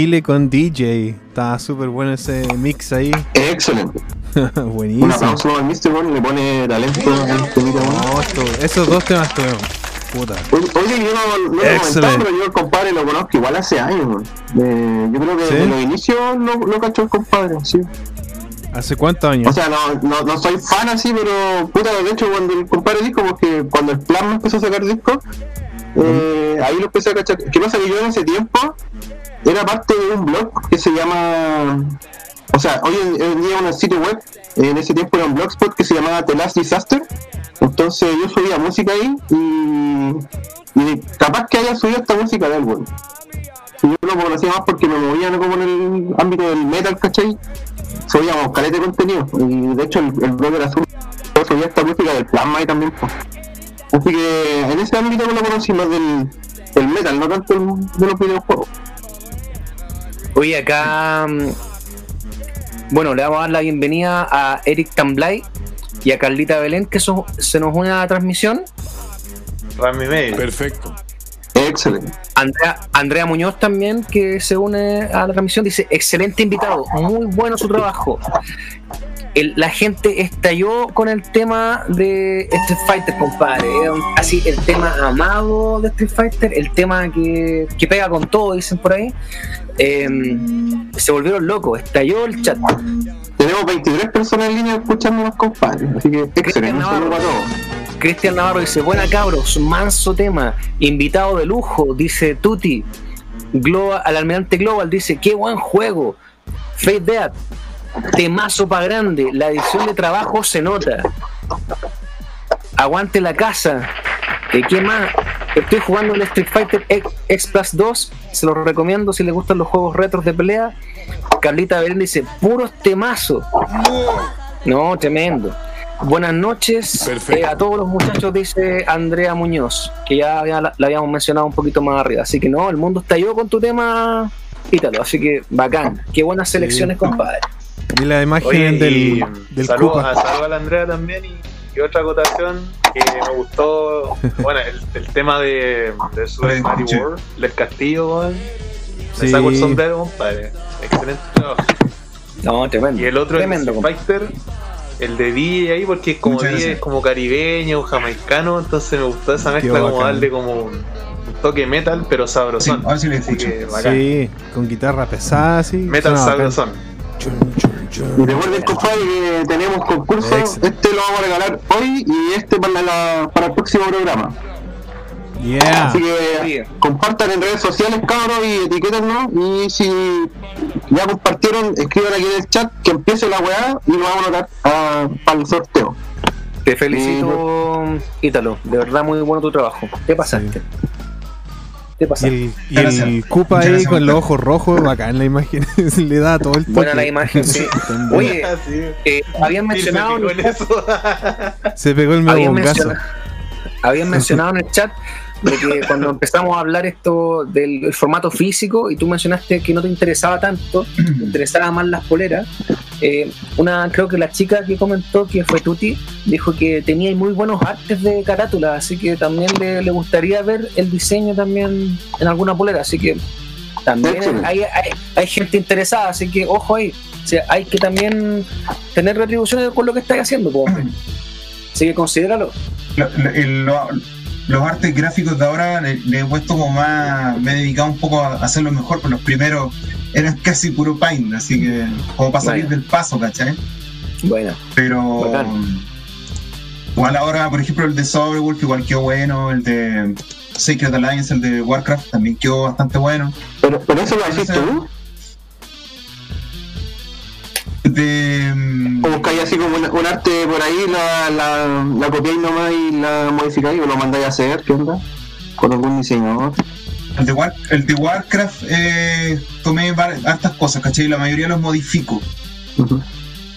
Guile con DJ. Estaba súper bueno ese mix ahí. Excelente. Un Buenísimo. aplauso al Mr. One, le pone talento weón. No, esto- esos dos temas estuvieron. Puta. Oye, yo no, no lo he comentado, pero yo el compadre lo conozco igual hace años. Eh, yo creo que ¿Sí? desde los inicios lo, lo cachó el compadre, sí. ¿Hace cuántos años? O sea, no, no, no soy fan así, pero puta, de hecho cuando el compadre dijo, porque cuando el Plasma empezó a sacar discos, eh, ahí lo empecé a cachar. ¿Qué pasa? Que yo en ese tiempo era parte de un blog que se llama... O sea, hoy en, en día un sitio web, en ese tiempo era un blogspot que se llamaba The Last Disaster. Entonces yo subía música ahí y, capaz que haya subido esta música de. Y yo lo conocía más porque me movía ¿no? como en el ámbito del metal, ¿cachai? subíamos caleta de contenido y de hecho el, el blogger azul subía esta música del plasma y también pues. así que en ese ámbito me lo conocí más del, del metal no tanto el- de los videojuegos Oye, acá. mm, Bueno, le vamos a dar la bienvenida a Eric Tamblay y a Carlita Belén, que son- se nos une a la transmisión. Perfecto. excelente Andrea, Andrea Muñoz también, que se une a la transmisión, dice: excelente invitado, muy bueno su trabajo. El- la gente estalló con el tema de Street Fighter, compadre. Así, el tema amado de Street Fighter, el tema que, que pega con todo, dicen por ahí. Em, se volvieron locos, estalló el chat. tenemos 23 personas en línea escuchándonos compadre así que excelente saludo para todos Cristian Navarro dice, buena cabros, manso tema, invitado de lujo, dice Tuti. Global, al almirante Global dice, qué buen juego. Fate Dead, temazo pa' grande, la edición de trabajo se nota. Aguante la casa. ¿Qué más? Estoy jugando el Street Fighter X, X Plus 2, se los recomiendo si les gustan los juegos retros de pelea. Carlita Belén dice, puros temazos. No, tremendo. Buenas noches eh, a todos los muchachos, dice Andrea Muñoz, que ya había- la, habíamos mencionado un poquito más arriba. Así que no, el mundo estalló con tu tema, Ítalo. Así que bacán. Qué buenas selecciones, compadre. Y la imagen Oye, del, saludos, a, saludos a la Andrea también y, y otra acotación que me gustó, bueno, el, el tema de, de Super Mario Sí. World, del castillo. Me Sí. saco el sombrero, compadre. Excelente trabajo. No, tremendo. Y el otro, el tremendo, compadre. Fighter, el de DJ ahí, porque es como DJ, es como caribeño, jamaicano, entonces me gustó esa Qué mezcla, como bacán. darle como un, toque metal, pero Sí, sabrosón. a ver si escucho. que bacán. Sí, con guitarra pesada, sí. Metal sabrosón. Y recuerden compadre que tenemos concurso Excelente. este lo vamos a regalar hoy y este para, la- para el próximo programa Yeah. Así que compartan en redes sociales, cabros, y etiquétennos. Y si ya compartieron, escriban aquí en el chat que empiece la weá y lo vamos a anotar ah, para el sorteo. Te felicito, Ítalo. De verdad, muy bueno tu trabajo. Te pasaste. Te Y el, y Gracias. el Koopa Muchas ahí gracias, con los ojos rojos, bacán la imagen. Le da todo el toque. Buena la imagen, sí. Oye, Así. eh, habían mencionado, fijó en eso. Se pegó el medio habían mencionado en el chat de que cuando empezamos a hablar esto del el formato físico y tú mencionaste que no te interesaba tanto, te interesaban más las poleras. eh, una, creo que la chica que comentó que fue Tuti dijo que tenía muy buenos artes de carátula, así que también le, le gustaría ver el diseño también en alguna polera, así que también hay, hay, hay gente interesada, así que ojo ahí. O sea, hay que también tener retribuciones con lo que estáis haciendo, po. Así que considéralo. Lo- lo- lo- los artes gráficos de ahora le, le he puesto como más, me he dedicado un poco a hacerlo mejor, pero los primeros eran casi puro paint, así que como para salir del paso, ¿cachai? Bueno, Pero Bacán. igual ahora, por ejemplo, el de Soberwolf igual quedó bueno, el de Sacred Alliance, el de Warcraft también quedó bastante bueno. Pero, pero eso lo haces tú, De, o buscáis así como un, un arte por ahí, la, la, la copiáis nomás y la modificáis o lo mandáis a hacer, ¿qué onda? Con algún diseñador. el de, War- el de Warcraft eh, tomé hartas cosas, ¿cachai? La mayoría los modifico.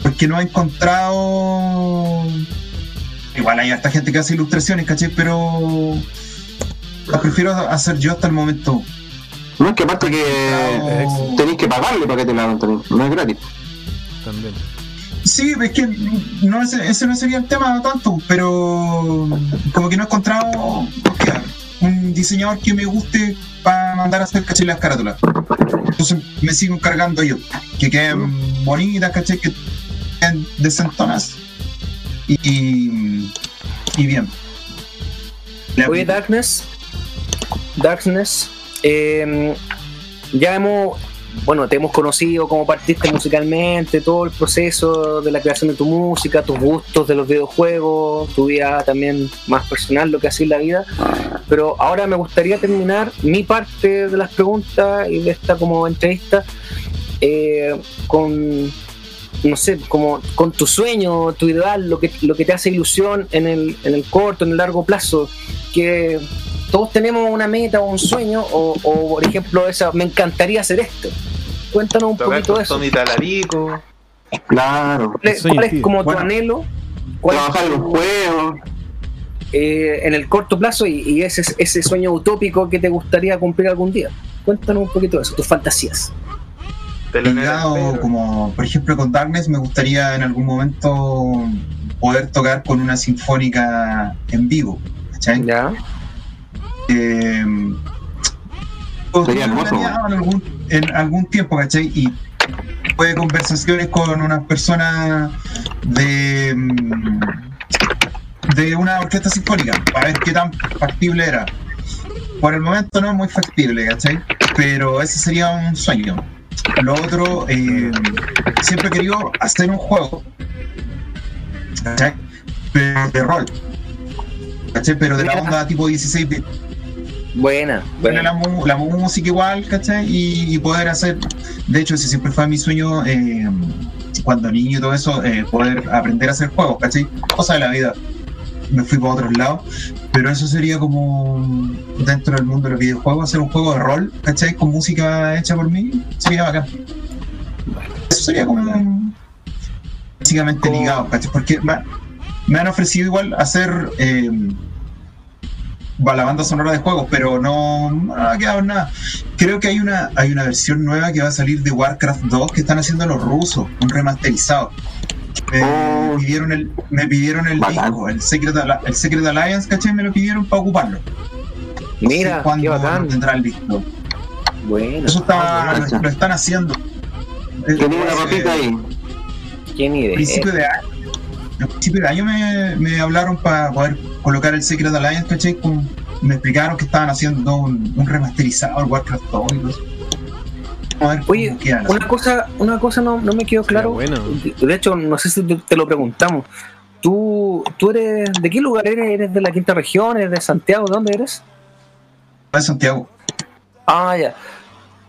Porque no he encontrado. Igual hay harta gente que hace ilustraciones, ¿cachai? Pero. Las prefiero hacer yo hasta el momento. No es que aparte que tenéis que pagarle para que te la hagan también, no es gratis. También. Sí, es que no ese, ese no sería el tema tanto, pero como que no he encontrado. un diseñador que me guste para mandar a hacer caché las carátulas. Entonces me sigo encargando yo. Que queden bonitas, caché, que queden decentonas. Y, y, y bien. Le Oye. Darkness, Darkness, eh, ya hemos, bueno, te hemos conocido como partiste musicalmente, todo el proceso de la creación de tu música, tus gustos de los videojuegos, tu vida también más personal, lo que haces en la vida. Pero ahora me gustaría terminar mi parte de las preguntas y de esta como entrevista eh, con no sé, como con tu sueño, tu ideal, lo que, lo que te hace ilusión en el, en el corto, en el largo plazo, que todos tenemos una meta o un sueño, o, o, por ejemplo, esa, me encantaría hacer esto. Cuéntanos un Tocar poquito de eso. Tommy Talarico. Claro. ¿Cuál es, cuál como Bueno. tu anhelo? ¿Cuál es Trabajar en los juegos. eh, en el corto plazo y, y ese, ese sueño utópico que te gustaría cumplir algún día? Cuéntanos un poquito de eso, tus fantasías. Ligado, como por ejemplo con Darkness, me gustaría en algún momento poder tocar con una sinfónica en vivo. ¿cachai? ¿Ya? Eh, Sería hermoso, planeado en algún, en algún tiempo, ¿cachai? Y tuve conversaciones con unas personas de, mm, de una orquesta sinfónica para ver qué tan factible era. Por el momento no es muy factible, ¿cachai? Pero ese sería un sueño. Lo otro, eh, siempre he querido hacer un juego, ¿cachai? Pero de rol, ¿cachai? Pero de la onda tipo 16 bits. Buena, buena. la, la música igual, ¿cachai? Y, y poder hacer, de hecho, ese siempre fue mi sueño eh, cuando niño y todo eso, eh, poder aprender a hacer juegos, ¿cachai? Cosa de la vida. Me fui para otros lados, pero eso sería como dentro del mundo de los videojuegos, hacer un juego de rol, ¿cachai? Con música hecha por mí, sería bacán. Eso sería como básicamente ligado, ¿cachai? Porque me, han ofrecido igual hacer eh, la banda sonora de juegos, pero no, no ha quedado nada. Creo que hay una, hay una versión nueva que va a salir de Warcraft 2 que están haciendo los rusos, un remasterizado. Me Oh. pidieron el, me pidieron el Bacán. disco, el Secret, el Secret Alliance, ¿cachai? Me lo pidieron para ocuparlo. No sé Mira, qué cuándo bacán. tendrá el disco. Bueno, Eso está, Ah, lo, están haciendo. Tenía una Eh, ropita ahí. ¿quién idea? principio de año. A principio de año me, me hablaron para poder colocar el Secret Alliance, ¿cachai? Con- me explicaron que estaban haciendo un, un remasterizado al Warcraft 2 y todo eso. Vamos a ver Oye, quedan. Una cosa, una cosa no, no me quedó claro. bueno. De hecho, no sé si te, te lo preguntamos. ¿Tú, ¿Tú eres de qué lugar eres? ¿Eres de la quinta región? ¿Eres de Santiago? ¿De dónde eres? de Santiago. Ah, ya.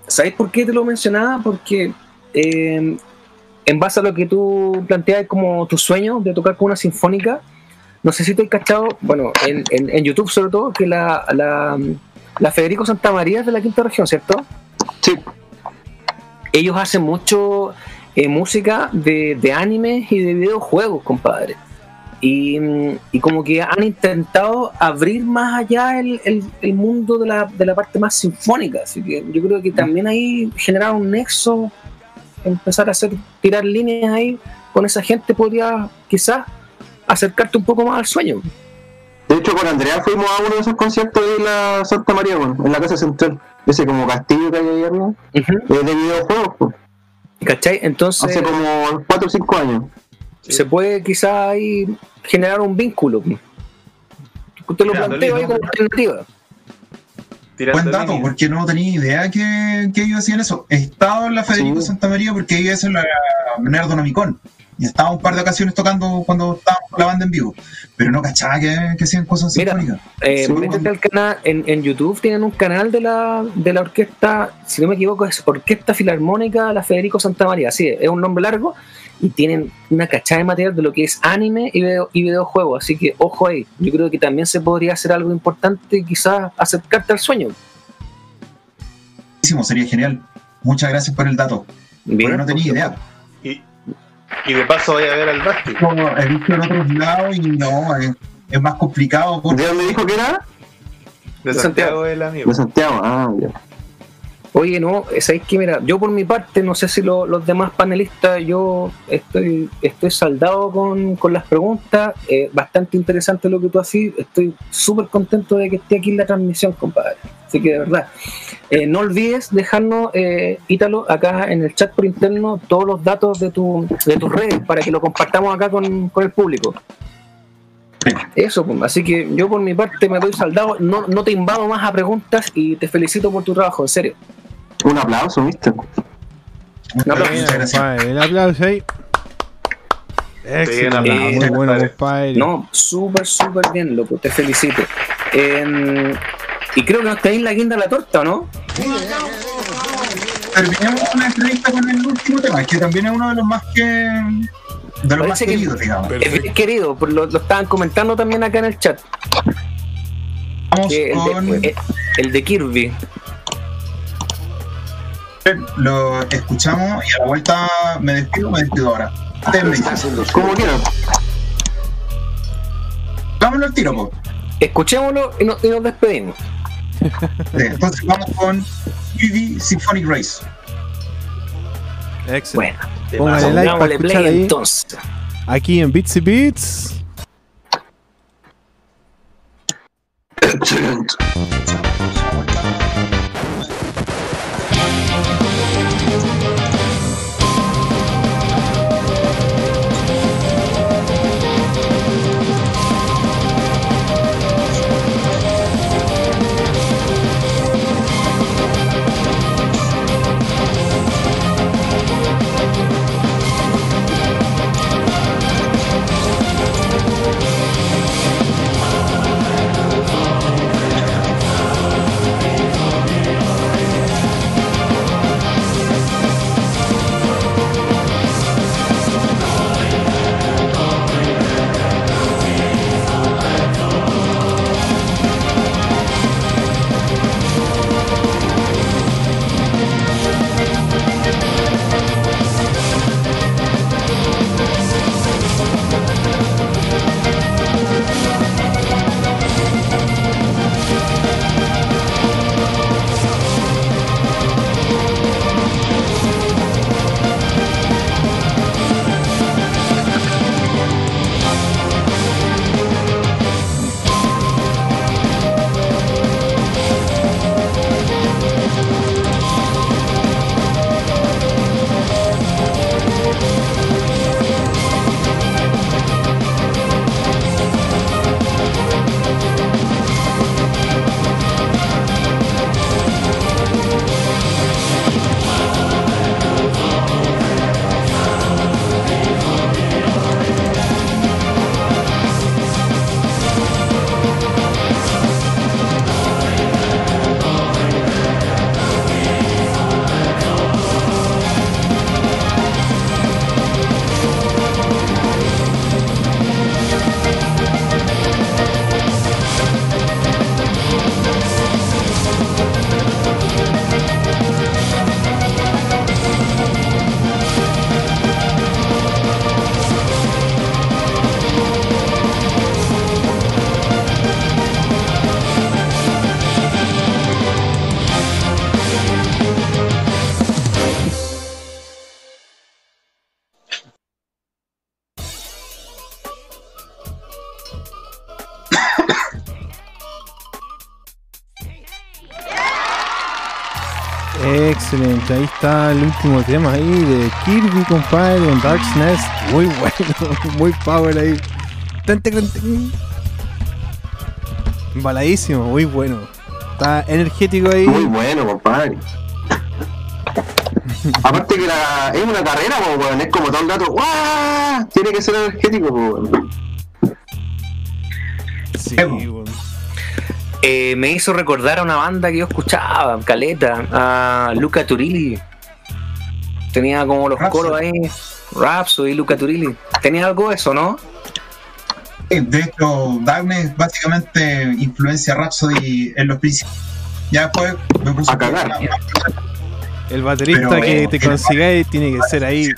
¿Sabéis por qué te lo mencionaba? Porque eh, en base a lo que tú planteas como tu sueño de tocar con una sinfónica, no sé si te has cachado, bueno, en, en- en YouTube sobre todo, que la, la, la Federico Santa María es de la quinta región, ¿cierto? Sí. Ellos hacen mucho eh, música de, de animes y de videojuegos, compadre. Y, y como que han intentado abrir más allá el, el- el mundo de la, de la parte más sinfónica. Así que yo creo que también ahí generar un nexo, empezar a hacer, tirar líneas ahí con esa gente podría quizás acercarte un poco más al sueño. De hecho, con Andrea fuimos a uno de esos conciertos de la Santa María, bueno, en la casa central. Ese como castillo que hay ahí arriba. Ujú. Es de videojuegos, pues. ¿Cachai? Entonces Hace como 4 o 5 años. se puede quizás ahí generar un vínculo. Te lo Mira, planteo ahí como alternativa. Buen dato, porque no tenía idea que, que ellos hacían eso. He estado en la Federico Sí. Santa María porque ellos hacen la Nerdonomicon. Y estaba un par de ocasiones tocando cuando estábamos con la banda en vivo. Pero no cachaba que, que hacían cosas Mira, sinfónicas. Eh, métete al canal, en, en YouTube tienen un canal de la, de la orquesta, si no me equivoco, es Orquesta Filarmónica La Federico Santa María, sí, es un nombre largo, y tienen una cachada de material de lo que es anime y, video, y videojuegos, así que ojo ahí, yo creo que también se podría hacer algo importante y quizás acercarte al sueño. Sería genial. Muchas gracias por el dato. Bien, Porque no tenía idea. Y, de paso voy a ver al Basti. Como he visto en otros lados y no, es, es más complicado. porque- ¿De dónde dijo que era? De De Santiago el amigo. De Santiago. Ah, ya. Oye, no, sabéis que mira, yo por mi parte, no sé si lo- los demás panelistas, yo estoy, estoy saldado con, con las preguntas, eh, bastante interesante lo que tú haces, estoy súper contento de que esté aquí en la transmisión, compadre. Así que de verdad, eh, no olvides dejarnos, eh, Ítalo, acá en el chat por interno, todos los datos de, tu, de tus redes para que lo compartamos acá con, con el público. Eso, pues, así que yo por mi parte me doy saldado, no, no te invado más a preguntas y te felicito por tu trabajo, en serio. Un aplauso. Muchas, No, pero- muchas gracias. El aplauso ahí. Excelente, un aplauso, muy bueno, compadre. No, súper, súper bien, loco, te felicito. Eh, y creo que nos tenéis la guinda de la torta, ¿o no? Terminamos una entrevista con el último tema, que también es uno de los más que. de los más que- queridos, digamos. Es bien querido, por lo, lo estaban comentando también acá en el chat. Vamos el, con. de, el- el de Kirby. Lo escuchamos y a la vuelta me despido, me despido ahora. Como quieran. Vámonos al tiro, po. Escuchémoslo y, no- y nos despedimos. Entonces vamos con UV Symphonic Race. Excelente. Bueno, Póngale like para escuchar play ahí. entonces. Aquí en Bitsy Beats. Excelente. Ahí está el último tema ahí de Kirby, compadre, con Dark's Nest. Muy bueno, muy power ahí. Embaladísimo, muy bueno. Está energético ahí. Muy bueno, compadre. Aparte que la, es una carrera, po, weón. Es como todo el gato. ¡Guau! Tiene que ser energético, po, weón. Sí. Eh, me hizo recordar a una banda que yo escuchaba, Caleta, a Luca Turilli. Tenía como los Rhapsody. coros ahí, Rhapsody y Luca Turilli. Tenía algo de eso, ¿no? Eh, De hecho, Darkness básicamente influencia a Rhapsody en los principios. Ya después me puse A cagar. El baterista Pero- que te consigáis tiene que ser ahí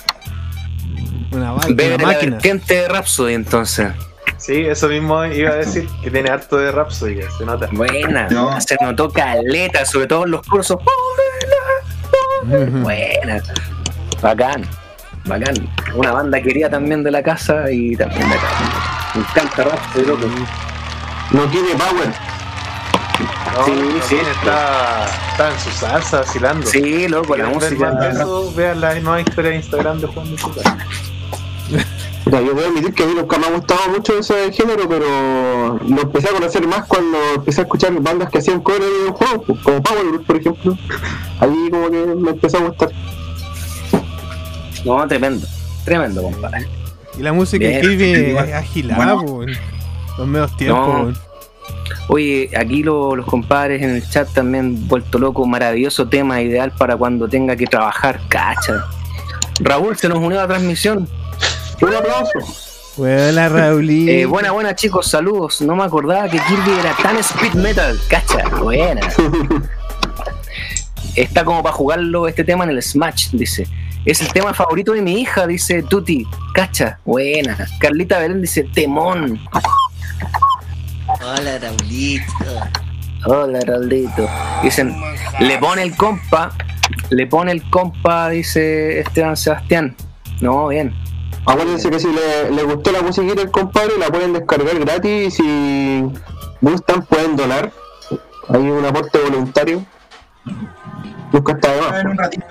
una, una la máquina. vertiente de Rhapsody entonces. Sí, eso mismo iba a decir, que tiene harto de Rhapsody, se nota. Buena, No. se notó caleta, sobre todo en los cursos. Buena. Bacán. Bacán. Una banda querida también de la casa y también de acá. Me encanta Rhapsody, loco. No tiene power. No, Sí, no sí, tiene, está, está en su salsa, vacilando. Sí, loco, la ¿Quieren ver música. Vean la nueva historia de Instagram de Juan de Yo voy a admitir que a mí nunca me ha gustado mucho ese género, pero lo empecé a conocer más cuando empecé a escuchar bandas que hacían covers de videojuegos, pues, como Power Group, por ejemplo. Ahí como que me empezó a gustar. No, tremendo. Tremendo, compadre. Y la música Bien. Igual. es agilada, Bueno. po, en los medios tiempos. No. weón. Oye, aquí lo- los compadres en el chat también vuelto loco, maravilloso tema, ideal para cuando tenga que trabajar, cacha. Raúl se nos unió a la transmisión. Un aplauso. Hola, Raulí. Eh, buena, buena chicos, saludos. No me acordaba que Kirby era tan speed metal, cacha, buena. Está como para jugarlo este tema en el Smash, dice. Es el tema favorito de mi hija, dice Tuti. Cacha, buena. Carlita Belén dice Temón. Hola, Raulito. Hola, Raulito. Dicen, le pone el compa, le pone el compa, dice Esteban Sebastián. No, bien. Acuérdense que si le, le gustó la musiquita del compadre, la pueden descargar gratis y si gustan pueden donar. Hay un aporte voluntario. Nunca está de más. En un ratito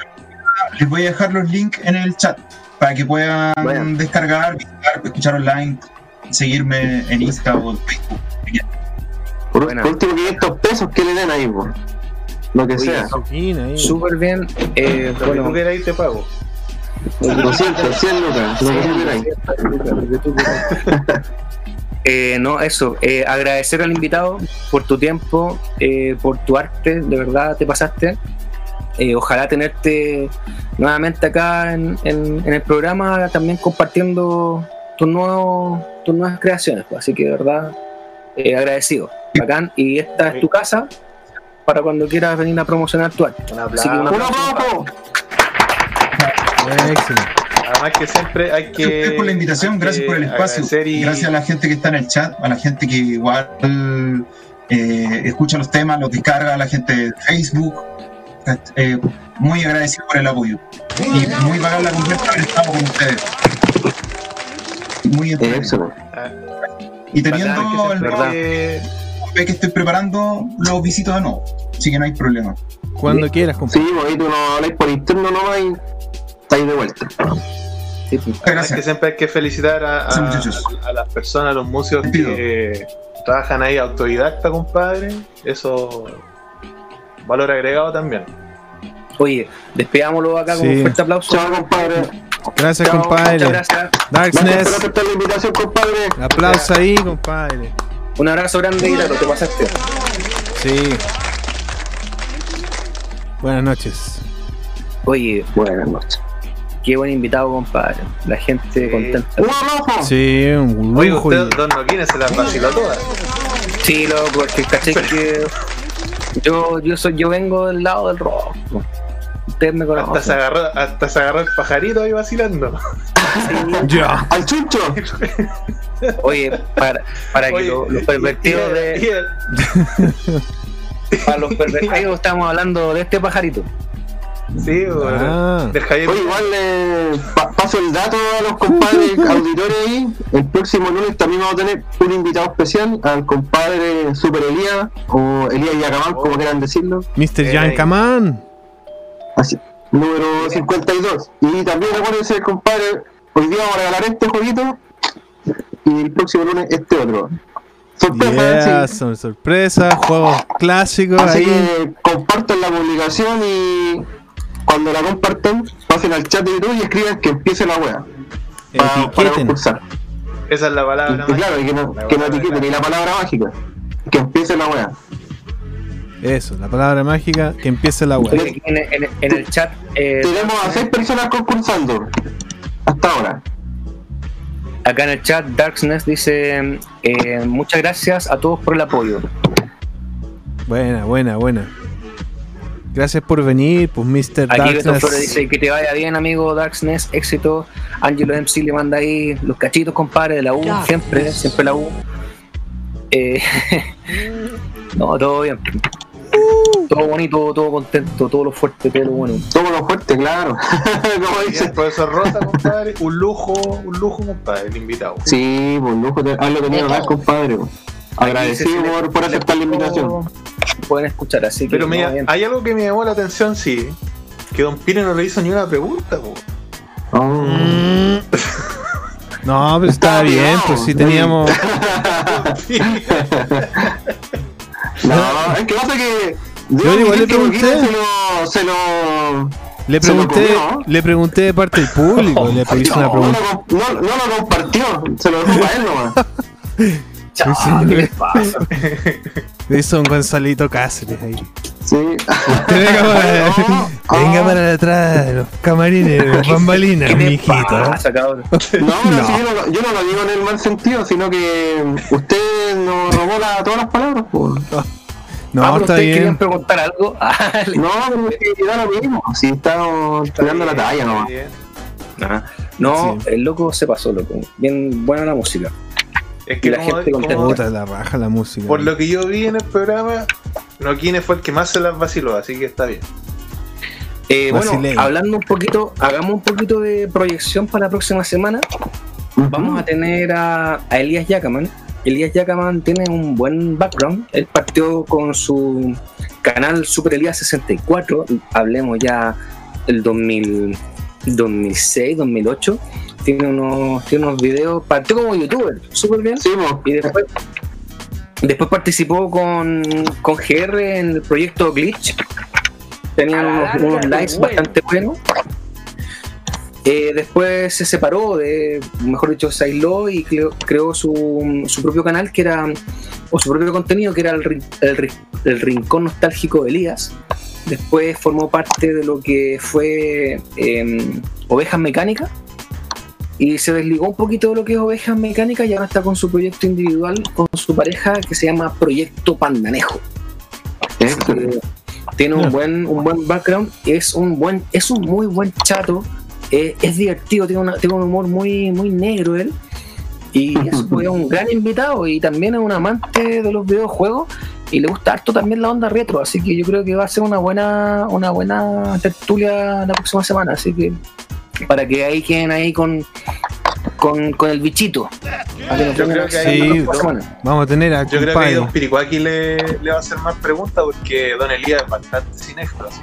les voy a dejar los links en el chat para que puedan Bueno. descargar, visitar, escuchar online, seguirme en Insta o en Facebook. Por, Buena. por último, 500 pesos que le den ahí, po. Lo que Oye, sea. Súper bien. Eh, Lo que bueno, tú quieras te pago. 200, 100 lucas. Lo que. Eh, no, eso. eh, agradecer al invitado por tu tiempo, eh, por tu arte, de verdad te pasaste. Eh, ojalá tenerte nuevamente acá en, en- en el programa, también compartiendo tus, nuevos, tus nuevas creaciones. pues. Así que de verdad, eh, agradecido. Bacán. Y esta es tu casa para cuando quieras venir a promocionar tu arte. Un Así que un aplauso. Además que siempre hay Gracias a ustedes que. por la invitación, gracias que por el espacio, y- gracias a la gente que está en el chat, a la gente que igual eh, escucha los temas, los descarga, a la gente de Facebook. Eh, muy agradecido por el apoyo y muy bacán la conversa haber estado con ustedes. Muy entretenido. excelente. Y teniendo que el que- que estoy preparando, los visito de nuevo, así que no hay problema. Cuando quieras, Sí, compadre. pues ahí tú no habláis por interno nomás y estáis de vuelta. Sí, pues. Además que gracias. siempre hay que felicitar a, a- las personas, a los músicos que trabajan ahí autodidacta, compadre. Eso, valor agregado también. Oye, despidámoslo acá con un fuerte aplauso. Chao, compadre. Gracias, Chao, compadre. Muchas gracias. Gracias aceptar la invitación, compadre. Aplauso ahí, compadre. Un abrazo grande y claro, te pasaste. Sí. Buenas noches. Oye, Buenas noches. Qué buen invitado, compadre. La gente contenta. ¡Un! Sí, un Oye, lujo. usted, y- Don se las vaciló todas. Sí, loco, es que caché que yo, yo soy, yo vengo del lado del rock. Ustedes me Hasta se, conocen. agarró, hasta se agarró el pajarito ahí vacilando. Ya. ¡Al chuncho! Oye, para, para que Oye, lo- los pervertidos y- de, y el- para los pervertidos estamos hablando de este pajarito. Sí, bueno, Ah. del Javier. Oye, igual le pa- paso el dato a los compadres auditores ahí. El próximo lunes también vamos a tener un invitado especial al compadre Super Elías o Elías Yacamán, como quieran decirlo. Mr. Ey. Yankaman. Así, número 52. Y también acuérdense, compadre, hoy día vamos a regalar este jueguito y el próximo lunes este otro. Sorpresa, Yeah, sí. son sorpresas, juegos clásicos Así ahí. que compartan la publicación y cuando la compartan, pasen al chat de YouTube y escriban que empiece la wea. pa- para Etiqueten. concursar. Esa es la palabra. y claro, y que no, La que no palabra etiqueten, y la palabra mágica. Que empiece la wea. Eso, la palabra mágica que empiece la aquí en, en- en el chat, eh, Tenemos a seis personas concursando. Hasta ahora. acá en el chat, Darksness dice: eh, Muchas gracias a todos por el apoyo. Buena, buena, buena. Gracias por venir, pues Mr. Aquí Beto Flores Darkness. dice que te vaya bien, amigo Darksness, éxito. Angelo MC le manda ahí los cachitos, compadre, de la U, siempre, siempre la U. Eh, no, todo bien. Todo bonito, todo contento, todo lo fuerte, todo lo bueno. Todo lo fuerte, claro. Como dice. el profesor Rosa, compadre, un lujo, un lujo, compadre, el invitado. Sí, pues lujo, te- hazlo tener Esto. hablar, compadre. Agradecido por, aceptar la invitación. Pueden escuchar, así que. Pero no, mira, hay algo que me llamó la atención, sí. Que Don Pire no le hizo ni una pregunta, po. Oh. Mm. No, pero Estaba estaba bien, pues si teníamos. No, es que pasa que. Yo igual le pregunté. Se lo. Se lo Le Se lo pregunté, le pregunté de parte del público, le hice una no, pregunta. lo, comp- no, no lo compartió, se lo dejó para él nomás. Chao, ¿qué les pasa? Le hizo un Gonzalito Cáceres ahí. Sí. Venga para, No, venga ah. para atrás, los camarines, los bambalinas, ¿Qué les mijito. pasa, cabrón? No, No. si yo, no, lo- yo no lo digo en el mal sentido, sino que usted nos robó la- todas las palabras. po. No, Ah, está ustedes querían bien. preguntar algo. Ah, No, pero es que da lo mismo. Si estamos tirando la talla nomás. Bien. Ah, No, Sí. el loco se pasó, loco. Bien buena la música. Es Y que la como- gente como- Puta, la raja la música. por lo que yo vi en el programa, Noquine fue el que más se las vaciló, así que está bien. Eh, bueno, hablando un poquito, hagamos un poquito de proyección para la próxima semana. Vamos a tener a, a Elías Yacaman. Elías Yacaman tiene un buen background. Él partió con su canal Super Elías 64. Hablemos ya del 2000, 2006, 2008. Tiene unos, tiene unos videos. Partió como youtuber, súper bien. Sí. Y después, después participó con, con GR en el proyecto Glitch. Tenían unos, unos likes bastante buenos. Eh, después se separó de, mejor dicho, se aisló y creó, creó su, su propio canal que era, o su propio contenido que era el, el el Rincón Nostálgico de Elías. Después formó parte de lo que fue eh, Ovejas Mecánicas y se desligó un poquito de lo que es Ovejas Mecánicas y ahora está con su proyecto individual con su pareja que se llama Proyecto Pandanejo. Eh, tiene un buen, un buen background, es un buen, es un muy buen chato, eh, es divertido, tiene, una- tiene un humor muy, muy negro él. Y es, es un gran invitado y también es un amante de los videojuegos y le gusta harto también la onda retro, así que yo creo que va a ser una buena, una buena tertulia la próxima semana, así que para que ahí queden ahí con, con, con el bichito. Que Yo creo que Sí. Vamos a tener a Yo creo que ahí compadre. Don Piricuaki le, le va a hacer más preguntas porque Don Elías es bastante cinéfilo. así.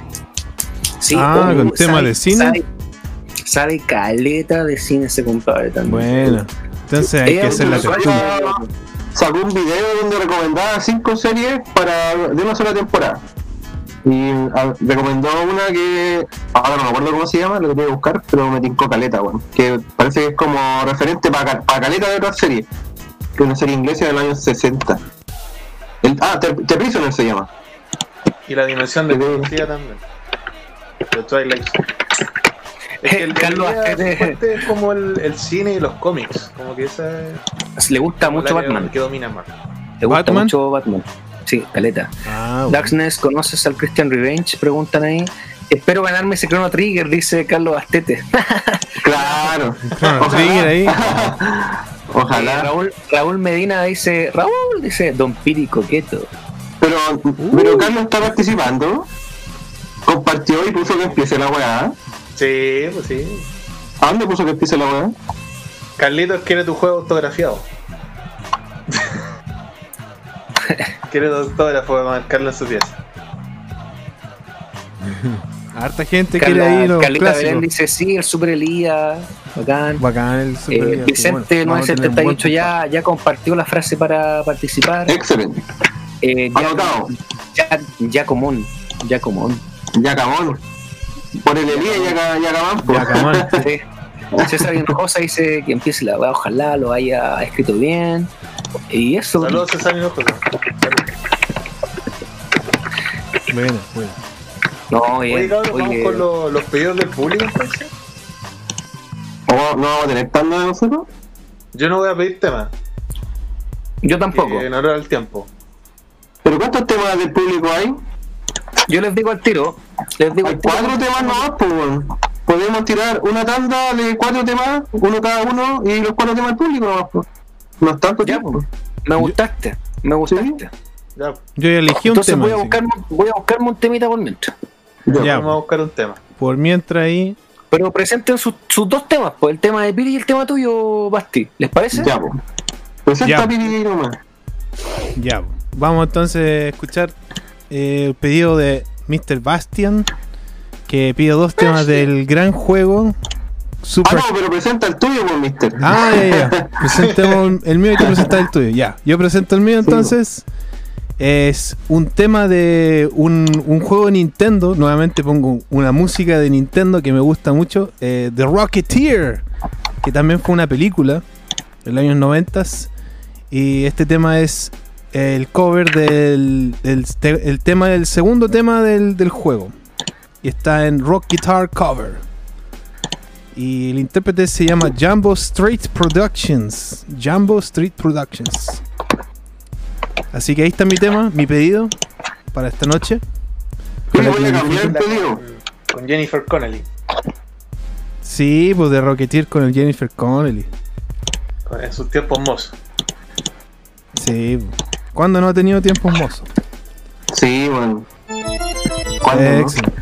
Sí, Ah, oh, con tema sabe- de cine. Sabe, sabe caleta de cine ese compadre también. Bueno, entonces hay que hacer la tertulia. Sacó un video donde recomendaba cinco series para de una sola temporada. Y recomendó una que ahora no me acuerdo cómo se llama, lo que tengo que buscar, pero me tincó caleta, bueno, que parece que es como referente para caleta de otra serie, que es una serie inglesa del año 60. El- ah, The, The Prisoner se llama. Y la dimensión de policía también. De Twilight. Es que el Carlos fuerte es como el, el cine y los cómics. Como que esa es Le gusta mucho Batman. que domina más. Le gusta ¿Batman? mucho Batman. Sí, caleta. Ah, bueno. Darkness, ¿conoces al Christian Revenge? Preguntan ahí. Espero ganarme ese Chrono Trigger, dice Carlos Astete. Claro. Chrono Trigger ahí. Eh, Ojalá. Raúl, Raúl Medina dice, Raúl dice, Don Piri Coqueto. Pero, pero Carlos está participando. Compartió y puso que empiece la weá. Sí, pues sí. ¿A dónde puso que empiece la weá? Carlitos quiere tu juego autografiado. quiere tu autógrafo para marcarlo en su pieza. Harta gente Carla- quiere ir los Carlita Belén dice, sí, el Super Elías, bacán. Bacán el Eh, super Vicente bueno, un buen 978 ya, ya compartió la frase para participar. Excelente. Eh, ya, Anotado. ya, ya común, ya común. Ya cabón. Por el Elías ya, ya. Ya. César Hinojosa dice que empiece la weá, ojalá lo haya escrito bien. Y eso. Saludos César Hinojosa. Bueno, bueno. No, bien. Oye, cabrón, vamos Oye, con lo- los pedidos del público entonces. ¿O ¿No vamos a tener tanda de nosotros? Yo no voy a pedir temas. yo tampoco. Que en honor al tiempo. ¿Pero cuántos temas del público hay? Yo les digo al tiro. Les digo Hay al tiro. cuatro temas nomás, pues. Podemos tirar una tanda de cuatro temas, uno cada uno, y los cuatro temas del público nomás, pues. No es tanto Ya, tiempo. pues. Me gustaste. Me gustaste. Ya, Yo ya elegí un Entonces tema. voy a, así buscar, voy a buscarme un temita por mientras. ya, vamos a buscar un tema. por mientras ahí. Pero presenten sus, sus dos temas, pues el tema de Piri y el tema tuyo, Basti. ¿Les parece? Ya, pues. Presenta Ya. Piri nomás. Ya, vamos entonces a escuchar eh, el pedido de Mr. Bastian, que pidió dos temas del gran juego Ah, Super. no, pero presenta el tuyo, pues, mister. Ah, ya, ya. Presentemos el mío y tú presentas el tuyo. Ya, yo presento el mío entonces. Es un tema de un, un juego de Nintendo. Nuevamente pongo una música de Nintendo que me gusta mucho. eh, The Rocketeer, que también fue una película en los años 90. Y este tema es el cover del, del el tema del segundo tema del, del juego. Y está en Rock Guitar Cover. Y el intérprete se llama Jumbo Street Productions. Jumbo Street Productions. Así que ahí está mi tema, mi pedido para esta noche. Que voy a el pedido. Con Jennifer Connelly. Sí, pues de Rocketeer con el Jennifer Connelly. con- En sus tiempos mozos. Sí. ¿Cuándo no ha tenido tiempo mozo? Sí, bueno. ¿Cuándo, no? Excelente.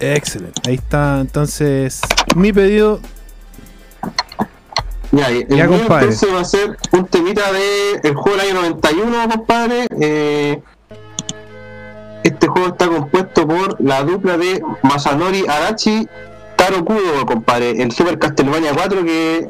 Excelente. Ahí está entonces mi pedido. Ya, el Ya, mío compadre. entonces va a ser un temita de el juego del año 91, compadre. Eh, este juego está compuesto por la dupla de Masanori Arachi Taro Kudo, compadre. El Super Castlevania 4 que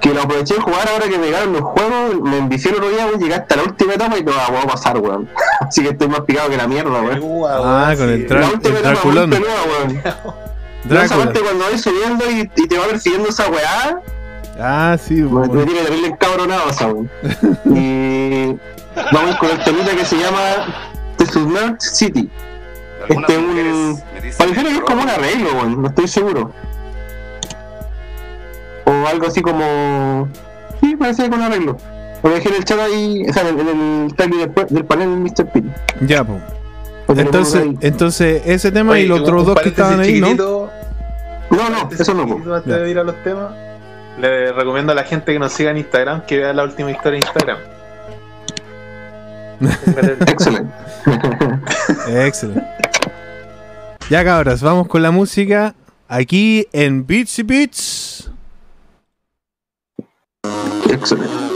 que lo aproveché de jugar ahora que me llegaron los juegos, me envicié el otro día, weón, llegué hasta la última etapa y no la puedo pasar, weón. Así que estoy más picado que la mierda, weón. Ah, con el, tra- La el última etapa weón. Drácula. parte cuando vais subiendo y, y te va persiguiendo esa weá, Ah, sí. me, pues, me tiene terrible encabronado esa weón. Y vamos con el temita que se llama The Submerged City. Este es un. Pareciera que es como un arreglo, weón, no estoy seguro. O algo así como. Sí, parece que con arreglo. Lo dejé en el chat ahí, o sea, en el, en trailer del, del panel Mr. Piri. Ya, pues. Entonces, entonces ese tema Oye, y los otros dos que estaban ahí, ¿no? No, no, eso no. po. Antes Ya. de ir a los temas, le recomiendo a la gente que nos siga en Instagram que vea la última historia de Instagram. Excelente. Excelente. Ya cabras, vamos con la música aquí en Beats y Beats. Excelente.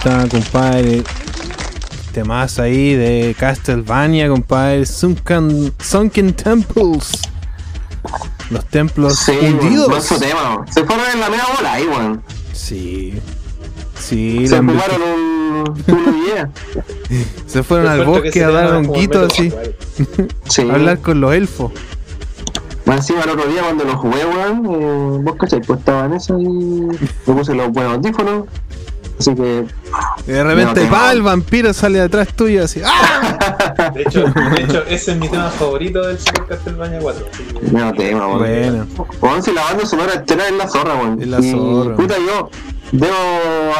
Está, compadre. Temas ahí de Castlevania, compadre. Sunken, Sunken Temples. Los templos Sí, hundidos. tema. Se fueron en la media bola ahí, weón. Sí. Sí, Se la- fumaron un, idea. se fueron al bosque a dar honguitos así. Sí. a hablar con los elfos. Más encima el otro día cuando lo jugué, weón, eh, vos cachai, pues estaba en eso y me puse los buenos audífonos. Así que, Y de repente, No, el vampiro sale de atrás tuyo así. ¡Ah! De hecho, de hecho, ese es mi tema favorito del Super Castlevania 4. así que- no tema, weón. Bueno, Weón, si la banda sonora entera es la zorra, weón. Es la Y, zorra. Puta, yo debo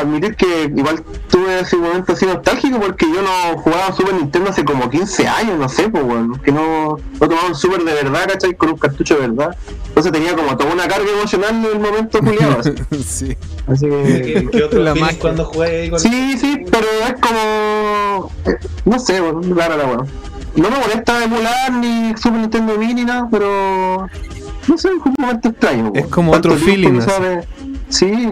admitir que igual tuve ese momento así nostálgico porque yo no jugaba Super Nintendo hace como 15 años, no sé, pues, weón. Que no, no tomaba un Super de verdad, ¿cachai? Con un cartucho de verdad. Entonces tenía como toda una carga emocional en el momento juliado. así. sí. Así que. ¿Qué, qué otro La magia. cuando jugáis ahí con Sí, sí, pero es como. eh, No sé, bueno, rara la weón. No me molesta emular ni Super Nintendo Mini ni nada, pero. No sé, es un momento extraño. Es como otro feeling, que así. sabe- Sí.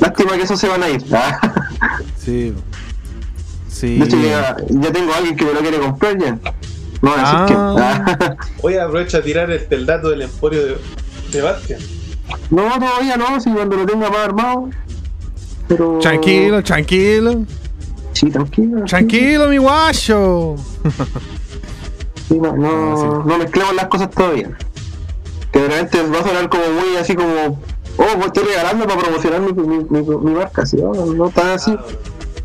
Lástima que eso se van a ir. Ah. Sí. Sí. De hecho, ya, ya tengo a alguien que me lo quiere comprar ya. No voy a decir Ah. quién. Ah. Oye, aprovecha a tirar este, el dato del emporio de, de Bastian. No, todavía no, si cuando lo tenga más armado. Pero. Tranquilo, tranquilo. Sí, tranquilo. Tranquilo, mi guacho. Sí, no, no, Ah, sí. no mezclemos las cosas todavía. Que de repente va a sonar como muy así como, oh, pues estoy regalando para promocionar mi, mi, mi, mi marca, ¿sí? No, no tan así.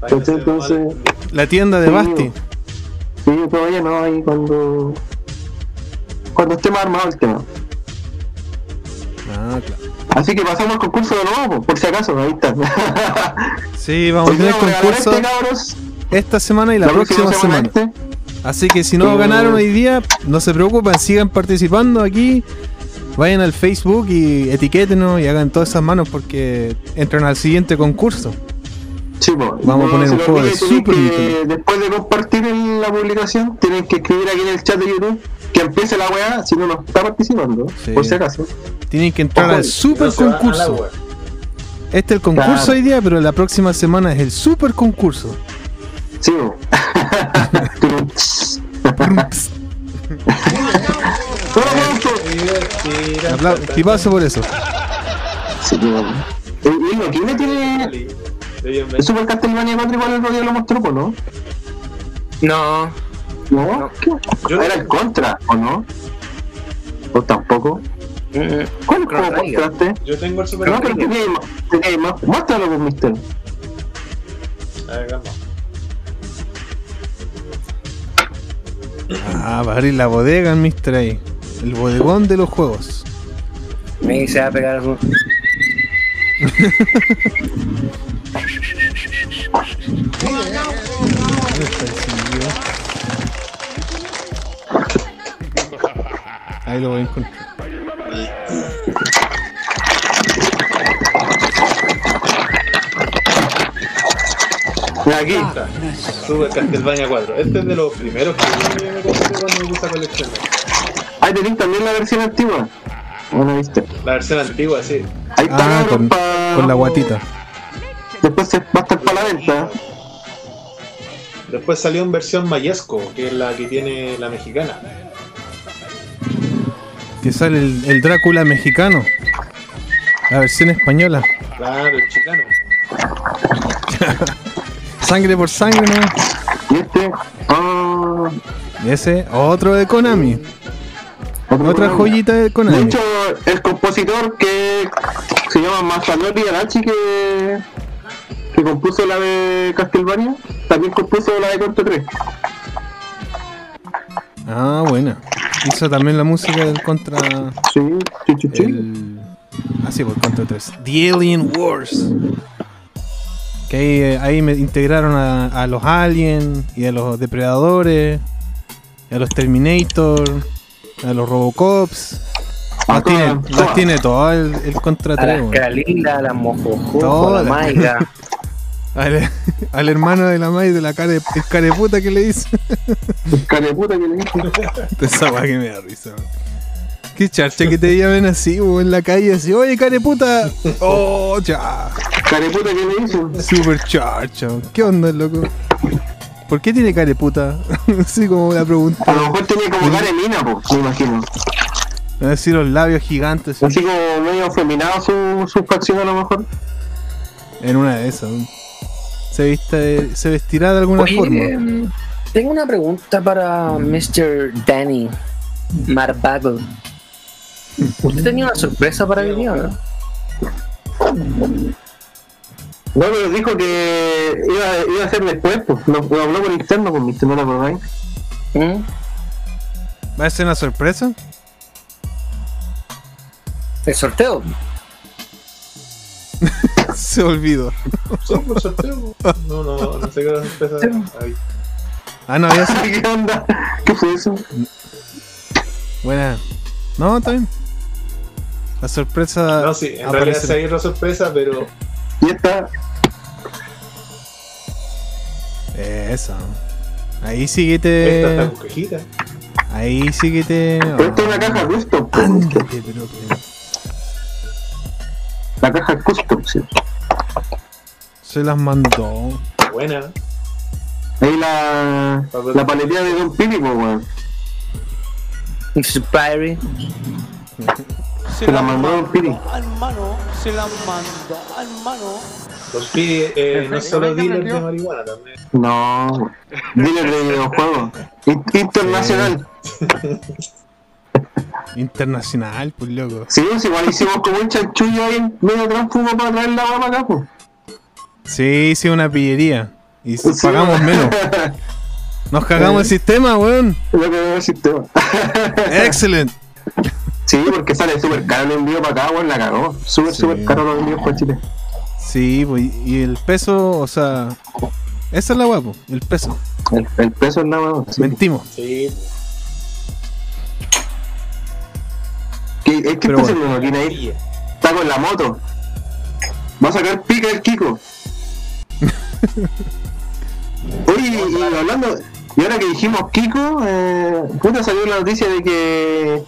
Ah, Entonces. La tienda de Sí. Basti. Sí, todavía no, ahí cuando. Cuando esté más armado el tema. Ah, claro. Así que pasamos al concurso de nuevo, por si acaso, ahí está. Sí, vamos a tener concurso este, esta semana y la, próxima, semana. este. Así que si no ganaron hoy día, no se preocupen, sigan participando aquí. Vayan al Facebook y etiquétenos y hagan todas esas manos porque entran al siguiente concurso. Sí, pues, Vamos a poner un juego de Super que-. Después de compartir en la publicación, tienen que escribir aquí en el chat de YouTube que empiece la weá si no nos está participando, Sí. por si acaso. Tienen que entrar Ojo, al super concurso. Este es el concurso Claro. hoy día, pero la próxima semana es el super concurso. Sí, ta, Tipazo por eso. Sí, bo. ¿Y lo que tiene el Super Castlevania 4 igual el día lo mostró, ¿no? No, ¿No? ¿Qué? Yo- ¿Era el contra o no? ¿O tampoco? mm, ¿Cuál Chrono juego Trigger. mostraste? Yo tengo el Super No, pero Nintendo. tenía más. Muéstralo, pues, mister. A ver, vamos. Ah, va a abrir la bodega en Mr. ahí. El bodegón de los juegos. me se va a pegar un- Ahí lo voy a encontrar. Aquí. Está. Super Castlevania 4. Este es de los primeros que yo me compré cuando me gusta coleccionar. Ahí tenéis también la versión antigua. Bueno, viste. La versión antigua, sí. Ahí está Ah, con, pa- con la guatita. Después se va a estar para la venta. Después salió en versión Mayesco, que es la que tiene la mexicana. Que sale el, el Drácula mexicano. La versión española. Claro, el chicano. Sangre por sangre, ¿no? Y este. Ah, Y ese, otro de Konami. otro Otra programa. joyita de De Konami. hecho, el compositor que se llama Masanori Arachi que, que compuso la de Castlevania, también compuso la de Contra 3. Ah, buena. Hizo también la música del contra. Sí, sí, sí, sí. El... Ah, sí, por contra 3. The Alien Wars. Que ahí, eh, ahí me integraron a, a los aliens y a los depredadores, y a los Terminator, a los Robocops. Las tiene, las tiene todo el, el contra a 3. las Caralina, a las Todas. a la Maiga. Al, al hermano de la May de la cara de, el careputa que le hizo. El careputa que le dije. Esa que me da risa. man. Qué charcha que te llamen así, o en la calle, así, oye, careputa. Oh, ya. Careputa, ¿qué le dicen? Super charcha. ¿Qué onda, loco? ¿Por qué tiene careputa? Así como la pregunta. A lo mejor tenía como cara de mina, po, me imagino. A decir los labios gigantes. Así como medio afeminado su, su facción a lo mejor. En una de esas. Se, viste, se vestirá de alguna Oye, forma. em, tengo una pregunta para Mr. Danny Marbago. ¿Usted tenía una sorpresa para hoy día, o no? No, pero dijo que iba, iba a ser después, pues. Lo, lo habló por interno con mi ¿no la acordáis? ¿Mm? ¿Va a ser una sorpresa? ¿El sorteo? Se olvidó. Sí, por sorteo. No, no, no sé qué era la sorpresa. Ahí. Ah, no había. ¿Qué onda? ¿Qué fue eso? Buena. No, está bien. La sorpresa. No, sí, en realidad aparece- sí hay otra sorpresa, pero Y esta, Esa. Ahí sí que esta está te. con cajita. Ahí sí que te. pero esta es una caja custom, po. Ándate, pero que- La caja custom, sí. Se las mandó. Buena. Ahí la, la paletilla de Don pues, weón. Inspiring. Se la mandó Don Pili. Hermano, se la mandó, hermano. Los pide eh, no solo dealer de marihuana también. No, dealer de videojuegos. In- Internacional. Internacional, pues loco. Sí, pues igual hicimos como un chanchullo ahí en medio tránsfugo para traer la guapa acá, pues. Sí, sí, una pillería. Y Sí. pagamos menos. Nos cagamos el sistema, weón. Lo que veo el sistema. Excelente. Sí, porque sale súper caro el envío para acá, weón, la cagó. Súper, Sí. súper caro los envíos para Chile. Sí, pues, y el peso, o sea. Esa es la guapo, el peso. El, el peso es nada más. Sí. Mentimos. Sí. ¿Qué, ¿Qué Pero está bueno. haciendo Joaquín ahí? Está con la moto. Va a sacar pica el Kiko. Oye, y, y hablando, y ahora que dijimos Kiko, eh, puta salió la noticia de que,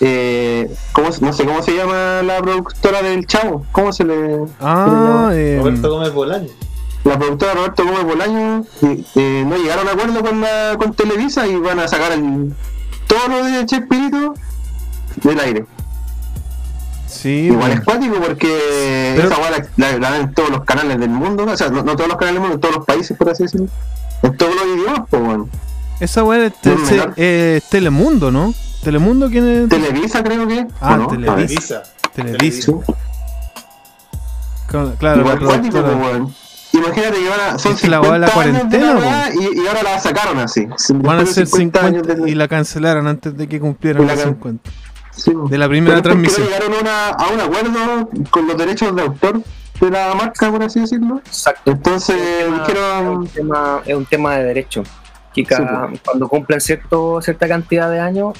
eh, ¿cómo, se- no sé cómo se llama la productora del Chavo, ¿cómo se le, Ah, eh, Roberto Gómez Bolaño. la productora Roberto Gómez Bolaño, eh, eh, no llegaron a acuerdo con la con Televisa y van a sacar el, todo lo de Chespirito del aire. sí. Igual es bueno. cuático porque Pero- esa weá la, la- la ven en todos los canales del mundo, o sea, no, no todos los canales del mundo, en todos los países, por así decirlo. En todos los idiomas, pues bueno. Esa weá es, te- eh, Telemundo, ¿no? Telemundo, ¿quién es? Televisa creo que. Ah. Televisa. Televisa. Claro, Claro, la Igual cuático, pues weón. Imagínate que van a, son Es que la weá de la 50 años de cuarentena, weá y, y ahora la sacaron así. Van a ser 50 años de- y la cancelaron antes de que cumplieran la los can- 50. Sí, pues. De la primera Pero es transmisión. llegaron a, una- a un acuerdo con los derechos de autor de la marca, por así decirlo. Exacto. Entonces Es un dijeron. tema, es un tema de derecho. Que cada- cuando cumplen cierto, cierta cantidad de años,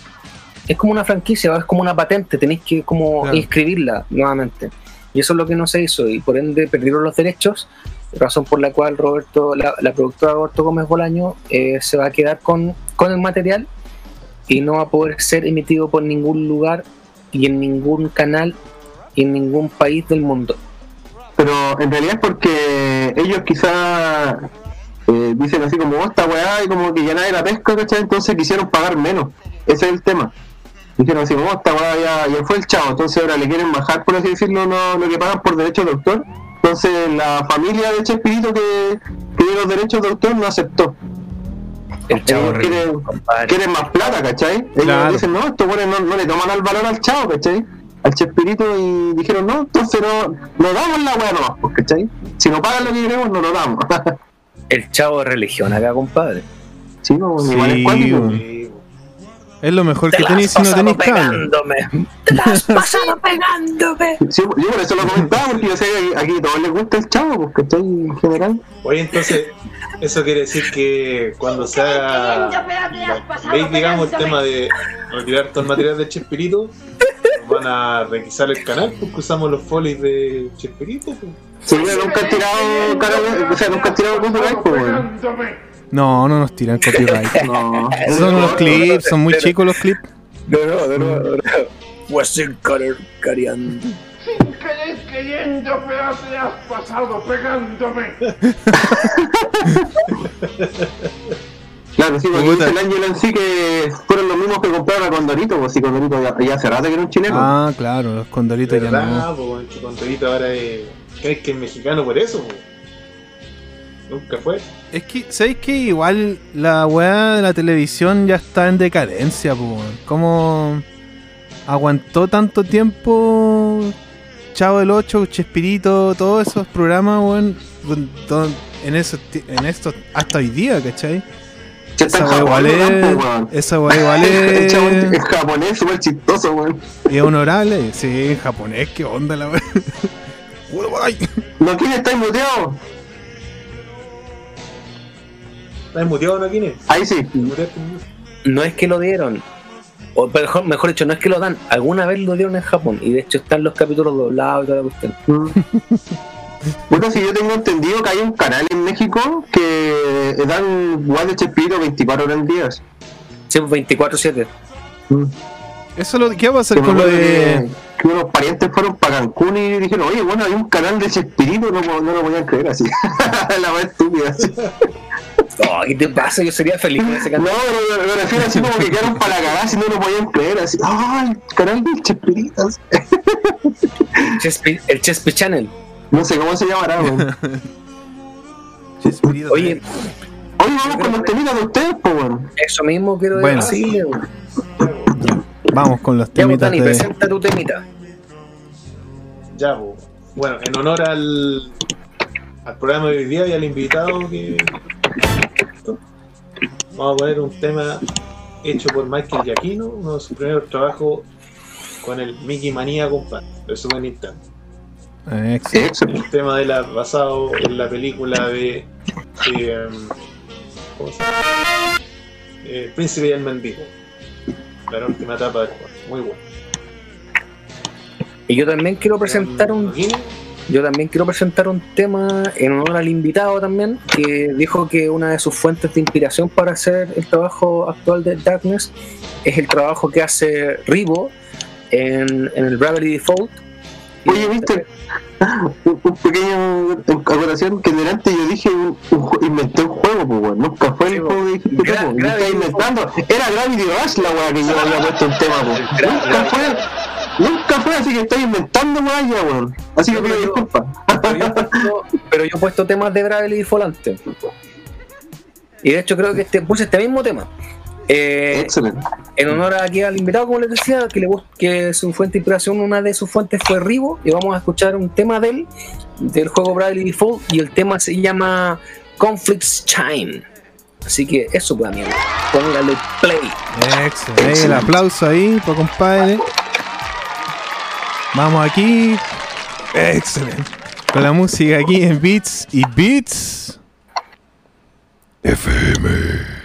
es como una franquicia, es como una patente, tenéis que como Claro. inscribirla nuevamente. Y eso es lo que no se hizo, y por ende perdieron los derechos, razón por la cual Roberto, la, la productora Roberto Gómez Bolaño eh, se va a quedar con, con el material y no va a poder ser emitido por ningún lugar y en ningún canal y en ningún país del mundo. pero en realidad es porque ellos quizá eh, dicen así como "Oh, esta weá y como que ya nadie la pesca, ¿cachai? Entonces quisieron pagar menos. Ese es el tema. Dijeron así como "Oh, esta weá ya, ya fue el chavo, entonces ahora le quieren bajar, por así decirlo, lo, lo que pagan por derechos de autor. Entonces la familia de Chespirito que, dio los derechos de autor no aceptó. El chavo compadre. quieren más plata, ¿cachai? Ellos Claro. dicen, no, estos buenos no, no le toman al valor al chavo, ¿cachai? Al Chespirito y dijeron, no, entonces no, no damos la weá nomás, pues, ¿cachai? Si no pagan lo que queremos, no lo damos. El chavo de religión acá, compadre. sí, no, Sí, igual es cuático. Es lo mejor Te que tenéis si no tenéis cable. pegándome. Te la has pasado pegándome. Sí, yo por eso lo comentaba, porque yo sé que aquí a todos les gusta el chavo, pues, ¿cachai? En general. Oye, entonces, eso quiere decir que cuando se haga ley, digamos, el tema de retirar todo el material de Chespirito, van a requisar el canal porque usamos los folies de Chespirito. pues. Sí, nunca han tirado, o sea, nunca han tirado copyright, pues. No, no nos tiran copyright. No, Son unos clips, son muy chicos los clips. De nuevo, de nuevo, de nuevo. Western Color Cariando. Sin querer queriendo, pero te has pasado pegándome. Claro, sí, porque dice el Ángel en sí que fueron los mismos que compraron a Condorito, pues si Condorito ya, ya hace rato que era un chileno. Ah, claro, los condoritos ya no. Weón, que Condorito ahora es. ¿Crees que es mexicano por eso? Nunca fue. Es que, ¿sabéis que igual la weá de la televisión ya está en decadencia, weón? ¿Cómo aguantó tanto tiempo Chavo del 8, Chespirito, todos esos programas, weón? En, esos en estos, hasta hoy día, ¿cachai? Esa weá igual es. Pues. Esa weá igual es. en japonés, súper chistoso, weón. y es honorable. Sí, en japonés, qué onda la weá. ¿No quién está muteado? ¿Estás muteado no, Kine? Ahí sí. No es que lo dieron. O mejor, mejor dicho, no es que lo dan. Alguna vez lo dieron en Japón. Y de hecho están los capítulos doblados y toda la cuestión. Bueno, si yo tengo entendido que hay un canal en México que dan igual de Chespirito 24 horas al día. Sí, pues 24-7. Eso lo, ¿Qué va a me con lo de.? que, que unos parientes fueron para Cancún y dijeron, oye, bueno, hay un canal de Chespirito, no, no lo podían creer así. la más estúpida. Así. Oh, ¿Qué te pasa? Yo sería feliz con ese No, canal. pero me refiero así como que quedaron para la cagada si no lo podían creer. Así, ah, el canal de Chespirito. Chespi- el Chespi Channel. No sé cómo se llamará, weón. Chespirito Oye, Oye, vamos con los temitas de ustedes, pues, weón. eso mismo quiero Bueno. decirle. weón. Vamos con los Ya, temitas Dani, de. presenta tu temita. Ya, po. Bueno, en honor al, al programa de hoy día y al invitado que. Vamos a poner un tema hecho por Michael Giacchino, uno de sus primeros trabajos con el Mickey Manía, compadre, de Super Nintendo. Eh, excelente. El tema de la, basado en la película de. eh, ¿Cómo se llama? Eh, El Príncipe y el Mendigo. La última etapa del juego. Muy bueno. Y yo también quiero presentar un ¿Quién? Yo también quiero presentar un tema en honor al invitado también, que dijo que una de sus fuentes de inspiración para hacer el trabajo actual de Darkness es el trabajo que hace Rivo en, en el Bravely Default. Oye, ¿viste? Un, pequeño acotación que delante yo dije un, un jue- inventé un juego, pues weón. Nunca fue Sí, el juego que dijiste Gra- Gravity estaba inventando. Era Gravity Rush la weá que yo había puesto en tema. Gra- Nunca fue. Nunca fue, así que estoy inventando weá ya, weón. Así que pido pero yo- disculpas. pero, yo he puesto, pero yo he puesto temas de Bravely Default antes. Y de hecho creo que este, puse este mismo tema. Eh, Excelente. en honor aquí al invitado, como les decía, que, le, que su fuente de inspiración, una de sus fuentes fue Rivo, y vamos a escuchar un tema de él, del juego Bravely Default, y el tema se llama Conflicts Chime. Así que eso pues amigo, póngale play. Excelente. El aplauso ahí, para compadre. Vamos aquí. Excelente. Con la música aquí en Beats y Beats. FM.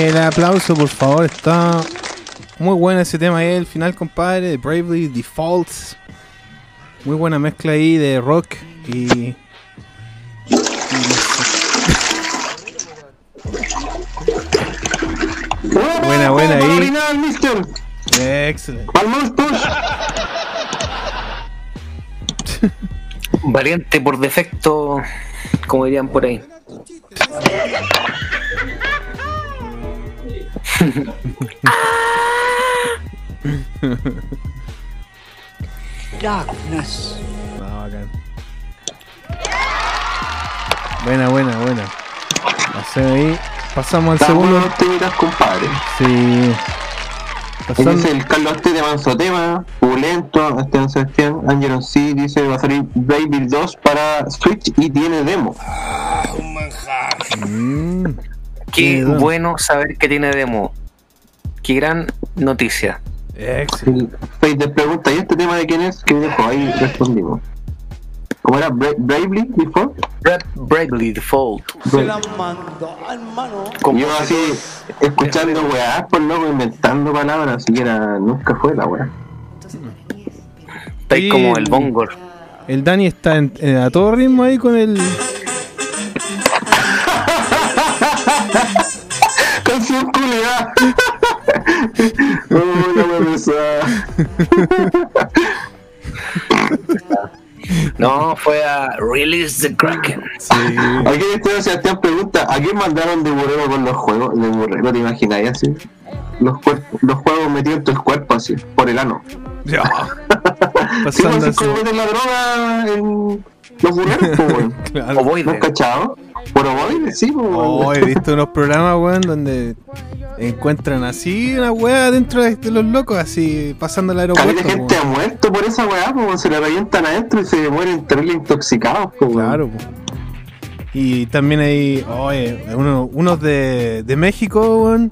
El aplauso, por favor, está muy bueno ese tema ahí, el final, compadre, de Bravely Defaults. Muy buena mezcla ahí de rock y. Buena, buena ahí. Excelente. Variante por defecto, como dirían por ahí. Darkness. Ah, bacán. Buena, buena, buena. Pasé ahí. Pasamos al Segundo segundo. los temitas, compadre. Sí. Pasando. dice el Carlos Arte de Manso Tema, Pulento, Esteban Sebastián, Angelo C dice va a salir Baby 2 para Switch y tiene demo. Mm, Qué Qué bueno. bueno saber que tiene demo. Qué gran noticia. excelente. Pregunta, ¿y este tema de quién es? ¿Qué dejó? Ahí respondimos. ¿Cómo era? Bra Bravely before? Bra- Bravely Default. Se la mando, hermano. Yo así, escuchando weá, por loco, inventando palabras, siquiera nunca fue la weá. Está ahí como el bongor. El Dani está en- eh, a todo ritmo ahí con el. No me. No, fue a Release the Kraken. Sí. Aquí Esteban Sebastián pregunta, ¿a quién mandaron de burrero con los juegos? De burrero, ¿te imaginas así? Los, cuerpos, los juegos metidos en tu cuerpo así, por el ano. Ya. Sí, Pasando pues, es así. como meten la droga en los burreros, pues, weón. Claro. ¿No Ovoide. has cachado? ¿Por ovoide? Sí, pues, Oh, weón. he visto unos programas, weón, donde encuentran así una weá dentro de de los locos, así pasando el Caleta aeropuerto. de gente ha weón. muerto por esa weá, pues, weón. se le revientan adentro y se mueren terrible intoxicados, pues, weón. Claro, po. Y también hay, oye, uno- unos de, de México, weón,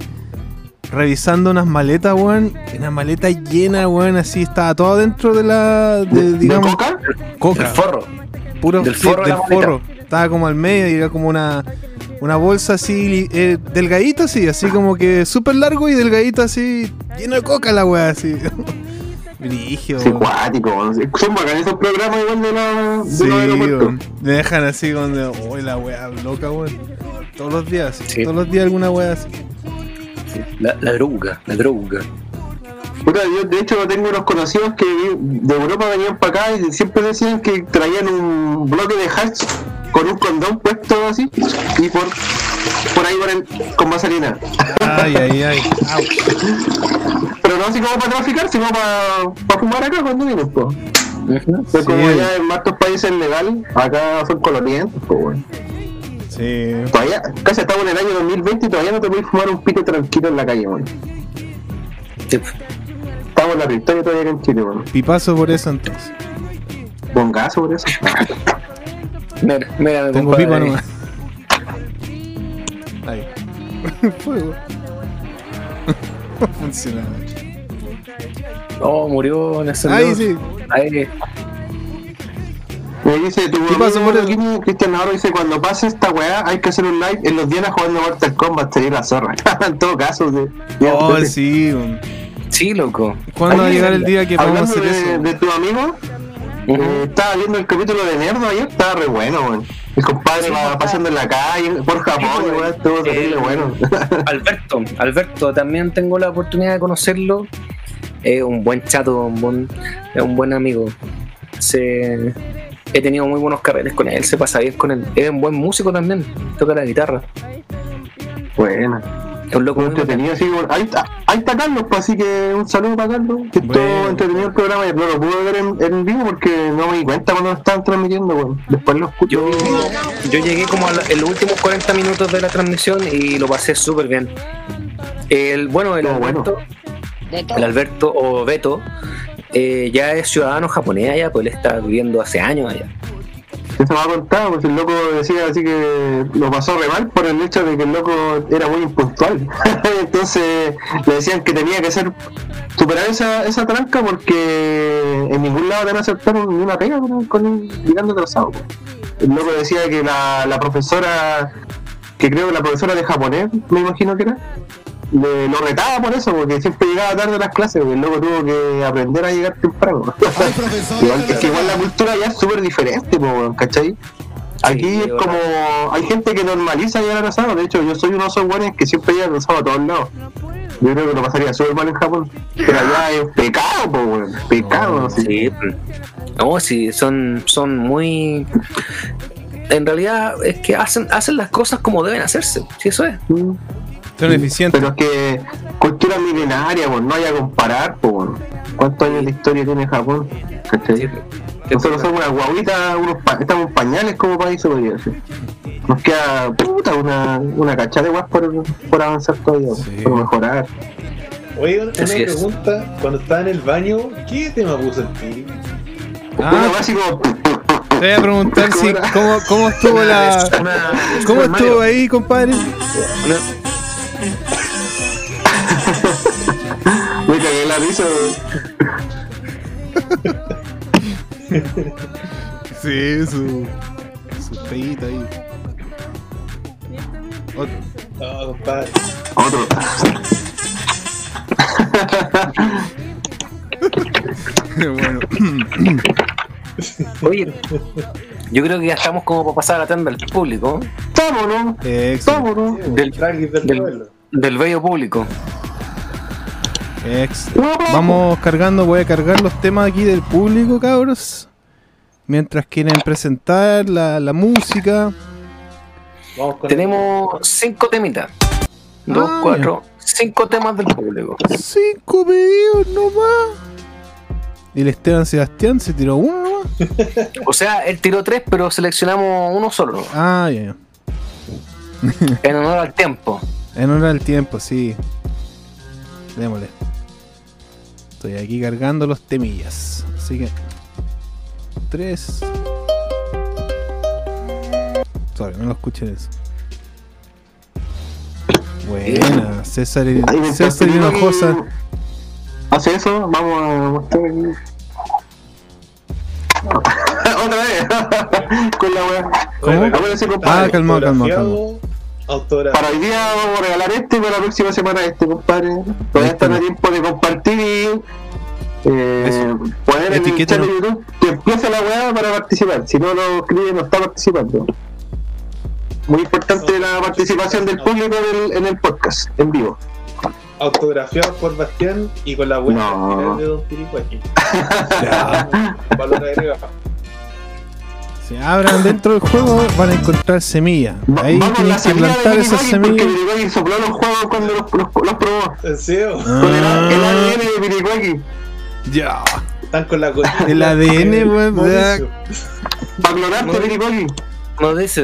revisando unas maletas, weón. Una maleta llena, weón, así estaba todo dentro de la, de, ¿De digamos, coca? coca. El forro. Puro del forro del. Estaba como al medio y era como una, una bolsa así, eh, delgadita así, así como que súper largo y delgadito así, lleno de coca la weá, así. Brigio. Sí, cuático. Son bacanes esos programas igual de, la, de Sí, me dejan así con de, uy, la weá loca, weón. Todos los días, Sí. todos los días alguna weá así. Sí, La, la droga, la droga. Puta, yo de hecho tengo unos conocidos que de Europa venían para acá y siempre decían que traían un bloque de hash con un condón puesto así y por por ahí por el, con vaselina. Ay, ay, ay. Pero no así como para traficar, sino para, fumar acá cuando vienen, po. Pero Sí. como ya en más países es legal, acá son colonientes, pues bueno. Sí. Todavía, casi estamos en el año 2020 y todavía no te puedes fumar un pito tranquilo en la calle, weón. Sí. Estamos en la prehistoria todavía en Chile, weón. Pipazo por eso entonces. Bongazo por eso. Mira, mira, mi Tengo pipa ahí. nomás. Ahí. Fuego. Funciona. Oh, murió en ese Ahí sí. Ahí. Me dice tu ¿Qué pasó por amigo Cristian Navarro dice cuando pase esta weá hay que hacer un live en los días jugando Mortal Kombat sería la zorra. en todo caso, sí. Oh, sí. Sí, loco. ¿Cuándo va a llegar el día que vamos a hablando hacer de, eso? de tu amigo, eh, estaba viendo el capítulo de Nerdo ayer, estaba re bueno, weón. El compadre va pasando en la calle por Japón, y weón, estuvo terrible Eh, bueno. Alberto, Alberto, también tengo la oportunidad de conocerlo. Es un buen chato, un buen, es un buen amigo. Se, he tenido muy buenos carretes con él, se pasa bien con él. Es un buen músico también, toca la guitarra. bueno, Es un loco muy entretenido, así ahí está, ahí está Carlos, pues, así que un saludo para Carlos, que Bueno. estuvo entretenido el programa, y no lo pude ver en, en vivo porque no me di cuenta cuando lo estaban transmitiendo, weón. Después lo escucho. Yo, yo llegué como a la- en los últimos 40 minutos de la transmisión y lo pasé súper bien. El, bueno, el bueno. Alberto, el Alberto o Beto, eh, ya es ciudadano japonés allá, pues él está viviendo hace años allá. Eso me ha contado, pues el loco decía así que lo pasó re mal por el hecho de que el loco era muy impuntual. Entonces le decían que tenía que hacer superar esa, esa tranca porque en ningún lado te van a aceptar ni una pega con, con llegando atrasado. pues. El loco decía que la, la profesora que creo que la profesora de japonés, me imagino que era, le, lo retaba por eso, porque siempre llegaba tarde a las clases, porque luego tuvo que aprender a llegar temprano. igual, es que igual la cultura ya es súper diferente, po, ¿cachai? Aquí Sí, es como. Hay gente que normaliza llegar atrasado. De hecho, yo soy uno de esos weones que siempre llega atrasado a todos lados. Yo creo que lo pasaría súper mal en Japón. Pero allá es pecado, po, weón. Pecado, no. Sí. No, sí, son, son muy. En realidad es que hacen, hacen las cosas como deben hacerse. Sí, eso es. Mm. Son eficientes. Pero es que cultura milenaria, pues no hay a comparar, pues. ¿Cuántos años de historia tiene Japón? ¿Cachai? Nosotros somos una guaguita, unos pa- estamos en pañales como país, se podría decir. Nos queda puta una, una cachada de guas por, por avanzar todavía, Sí. por mejorar. Oye, una Así es. pregunta. Cuando estaba en el baño, ¿qué tema puso el? Una Ah, como. te voy a preguntar si, cómo, cómo estuvo la. ¿Cómo estuvo ahí, compadre? Una- Me cagué la risa, weón. Sí, su. Su feita ahí. Ot- No, compadre. Otro. bueno. Oye, yo creo que ya estamos como para pasar a la tanda del público. Estamos, ¿no? Excelente. Estamos, ¿no? Del, del del- bello público. Ex. Vamos cargando, voy a cargar los temas aquí del público, cabros. Mientras quieren presentar la, la música. Vamos con Tenemos cinco temitas. Dos, Ah, cuatro, cinco temas del público. Cinco pedidos nomás. Y el Esteban Sebastián se tiró uno nomás. O sea, él tiró tres, pero seleccionamos uno solo. Ah, ya, ya. En honor al tiempo. En honor al tiempo, sí. Démosle. Estoy aquí cargando los temillas. Así que. Tres. Sorry, no lo escuchen eso. Buena, César, César Pirito Hinojosa. Hace eso, vamos a mostrar aquí. Otra vez, con la wea. ¿Cómo? Ah, calmado, calmado. Para hoy día vamos a regalar este y para la próxima semana este, compadre. Todavía están a tiempo de compartir y eh, poner en el chat de. YouTube que empiece la weá para participar. Si no lo escribe, no está participando. Muy importante la participación del público en el, en el podcast, en vivo. Autografiado por Bastián y con la buena No. de Don Piricuaki. Ya. Valor agregado. Si abran dentro del juego, van a encontrar semillas. Ahí vamos tienen que plantar esas porque semillas. Piriguaki sopló los juegos cuando los, los, los probó. ¿En serio? Con el, Ah. el ADN de Piriguaki. Ya. Están con la cosita. El ADN, weón. Para clonarte No. Piriguaki. No dice.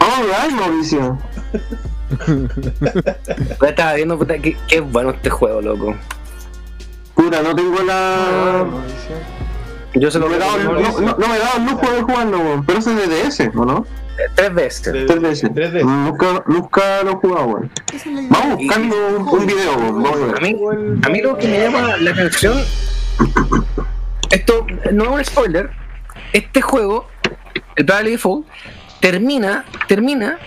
Alright, Mauricio. Ya estaba viendo, puta, qué, qué bueno este juego, loco. Puta, no tengo la. Yo se No lo me, he dado el, no, no- no me he dado el lujo de jugarlo, weón. pero eso es de DS, ¿o no? tres veces. Tres- veces. Tres veces. Nunca, nunca lo he jugado, weón. Vamos buscando un, un video, weón. A mí, a mí lo que me llama la atención, esto no es un spoiler, este juego, el Bravely Default, termina, termina,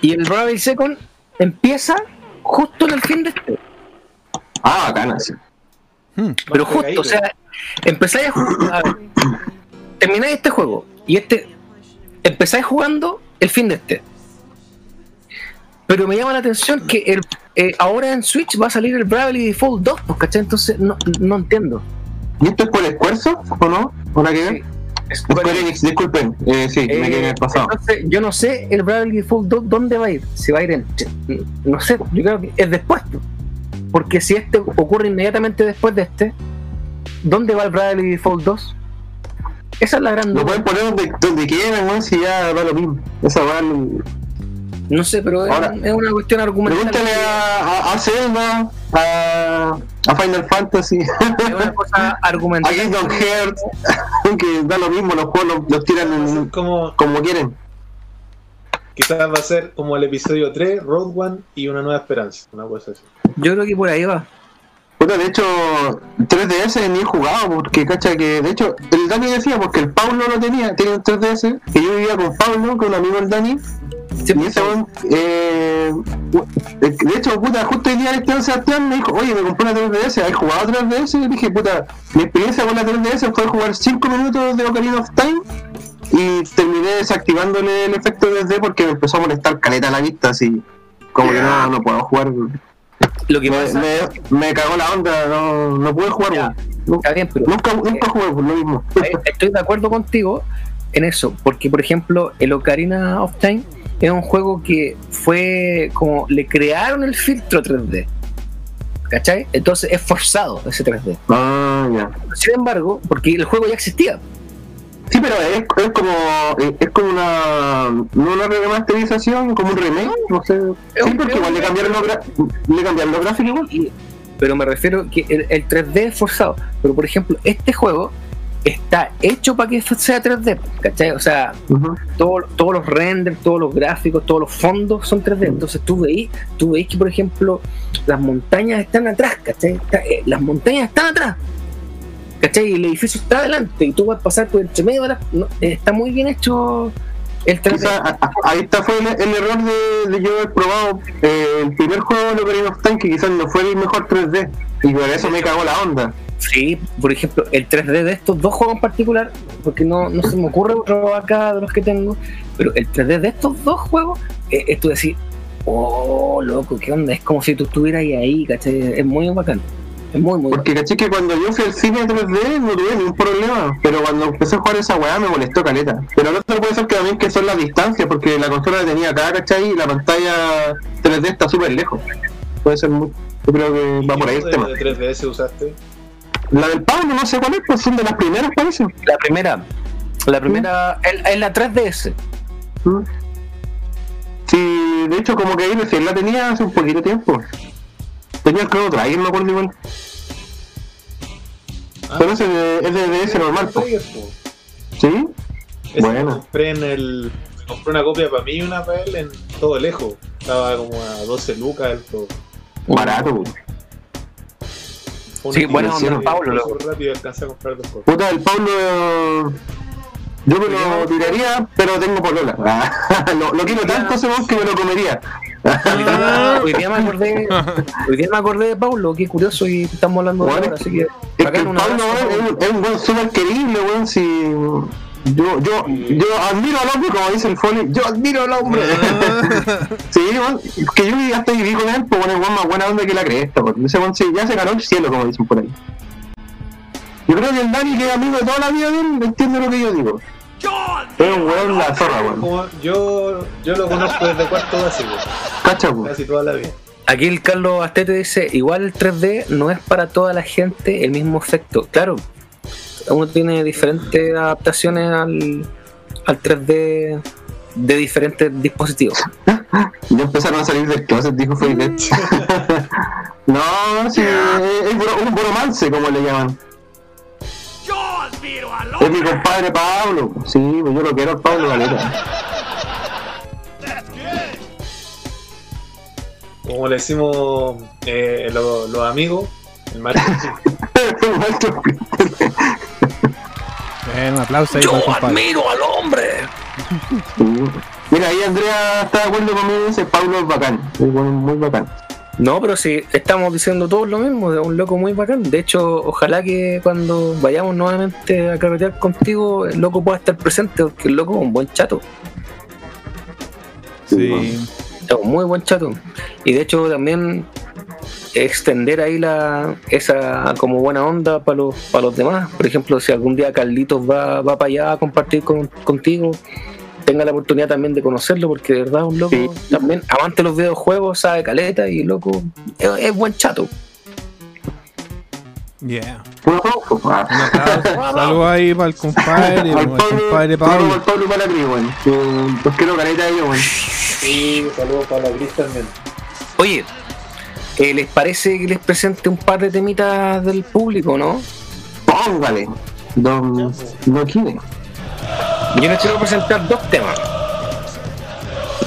y el Bravely Second empieza justo en el fin de este. Ah, bacana, sí. Pero justo, o sea, empezáis a jugar, termináis este juego, y este, empezáis jugando el fin de este. Pero me llama la atención que el, eh, ahora en Switch va a salir el Bravely Default 2, pues, ¿cachai? Entonces no, no entiendo. ¿Y esto es por esfuerzo o no? ¿O nada que ver? Es- Square Enix, disculpen. Eh, sí, me quedé en el pasado. Entonces, yo no sé el Bravely Default 2 dónde va a ir. Si va a ir en. No sé, yo creo que es después. Porque si este ocurre inmediatamente después de este, ¿dónde va el Bravely Default 2? Esa es la gran Lo duda. pueden poner donde, donde quieran, si ya va lo mismo. Esa weón. No sé, pero es- Ahora, es, una cuestión argumental. Pregúntale a, a, a Zelda, a, a Final Fantasy, Es una cosa a argumental. Kingdom Hearts, que da lo mismo, los juegos los, los tiran en- Como, como quieren. quizás va a ser como el episodio 3, Road One y una nueva esperanza. Una cosa así. Yo creo que por ahí va. Puta, de hecho, 3DS ni he jugado, porque cacha que, de hecho, el Dani decía, porque el Paulo lo tenía, tenía un 3DS, que yo vivía con Paulo, con un amigo del Dani, y ese weón, eh, de hecho, puta, justo el día de Esteban Sebastián me dijo, oye, me compré una 3DS, ¿has jugado 3DS? Y le dije, puta, mi experiencia con la 3DS fue jugar 5 minutos de Ocarina of Time y terminé desactivándole el efecto 3D porque me empezó a molestar caleta la vista, así, como que no, no puedo jugar. Lo que Me, pasa me, me cagó la onda, no, no pude jugar, Ya, weón. Nu- está bien, pero Nunca, nunca jugué por lo mismo. eh, estoy de acuerdo contigo en eso, porque por ejemplo, el Ocarina of Time es un juego que fue como le crearon el filtro 3D. ¿Cachai? Entonces es forzado ese 3D. Ah, ya. Sin embargo, porque el juego ya existía. Sí, pero es, es como es, es como una no una remasterización, como un remake, no sé. Es Sí, porque igual le cambiaron los le cambiaron los gráficos igual. Pero me refiero que el, el 3D es forzado. Pero por ejemplo, este juego está hecho para que sea 3D, ¿cachai? O sea, Ujú. todo- todos los renders, todos los gráficos, todos los fondos son 3D. Entonces tú veis, tú veis que por ejemplo las montañas están atrás, ¿cachai? Está- eh, las montañas están atrás. ¿Cachai? Y el edificio está adelante y tú vas a pasar por entre medio no, eh, está muy bien hecho el 3D. Quizá, a- a- ahí está fue el, el error de, de yo haber probado eh, el primer juego de Ocarina of Time que quizás no fue el mejor 3D y por eso me cagó la onda. Sí, por ejemplo, el 3D de estos dos juegos en particular, porque no, no se me ocurre otro acá de los que tengo, pero el 3D de estos dos juegos, eh, es tú decir, oh, loco, ¿qué onda? Es como si tú estuvieras ahí, ahí, ¿cachai? Es muy bacán. Es muy, muy Porque caché que cuando yo fui al cine 3D no tuve ningún problema, pero cuando empecé a jugar esa weá me molestó caleta. Pero no puede ser que también que son las distancias, porque la consola la tenía acá, ¿cachai? Y la pantalla 3D está súper lejos. Puede ser muy... Yo creo que va por ahí el ¿Qué tema. de 3DS usaste? La del Pablo no sé cuál es, pues son de las primeras parece. La primera, la primera, es, es la 3DS. ¿Mm? Sí, de hecho como que ahí recién la tenía hace un poquito tiempo. Tenía el Chrono Trigger, me acuerdo igual. Ah, Pero ese de- es de DS normal, po. ¿Sí? Ese Bueno. compré en el. Compré una copia para mí y una para él en todo lejos. Estaba como a 12 lucas el todo. Barato, po. Sí, experiencia onda, Pablo, que loco. súper rápido alcancé a comprar dos cosas. Puta, el Pablo. Yo me lo tiraría, pero tengo polola. Ah, lo, lo quiero tanto ese weón que me lo comería. Hoy día, hoy día me acordé, hoy día me acordé de Paulo, qué curioso, y estamos hablando de Bueno, ahora, así que Es que el Pablo abrazo, es, un- es un weón súper querible, weón. Si yo, yo, yo admiro al hombre, como dice el Foley. Yo admiro al hombre. sí, weón. Que yo hasta viví con él, pues bueno, más buena onda que la cresta, weón. Ese sí, ya se ganó el cielo, como dicen por ahí. Yo creo que el Dani, que es amigo de toda la vida de él, entiende lo que yo digo. Es un weón la zorra, weón. Yo, yo lo conozco desde cuarto básico, Cacha, weón. casi toda la vida. Aquí el Carlos Astete dice, igual el 3D no es para toda la gente el mismo efecto. Claro, uno tiene diferentes adaptaciones al, al 3D de diferentes dispositivos. Ya empezaron a salir del closet, dijo Felipe. no, sí, es, un bromance, como le llaman. Es mi compadre Pablo. Sí, pues yo lo quiero Pablo Galeta. Como le decimos eh, lo- los amigos, el marketing. El maestro Peter. Bueno, un aplauso ahí para el compadre. admiro al hombre. Mira, ahí Andrea está de acuerdo conmigo, dice Pablo es bacán. Es muy bacán. No, pero sí, estamos diciendo todos lo mismo, es un loco muy bacán. De hecho, ojalá que cuando vayamos nuevamente a carretear contigo, el loco pueda estar presente, porque el loco es un buen chato. Sí. Un muy buen chato. Y de hecho también extender ahí la esa como buena onda para los, para los demás. Por ejemplo, si algún día Carlitos va, va para allá a compartir con- contigo, tenga la oportunidad también de conocerlo, porque de verdad es un loco Sí. también amante de los videojuegos, sabe caleta y loco, es, es buen chato. Yeah. Un aplauso. Un aplauso. Saludos ahí para el compadre, Al para el compadre Pablo, Pablo. al Pablo para la cría, weón. Que Los quiero caleta ellos, weón. Sí, saludos para la Cris también. Oye, eh, ¿les parece que les presente un par de temitas del público, no? Póngale. Don, Don Kine. Yo les quiero presentar dos temas.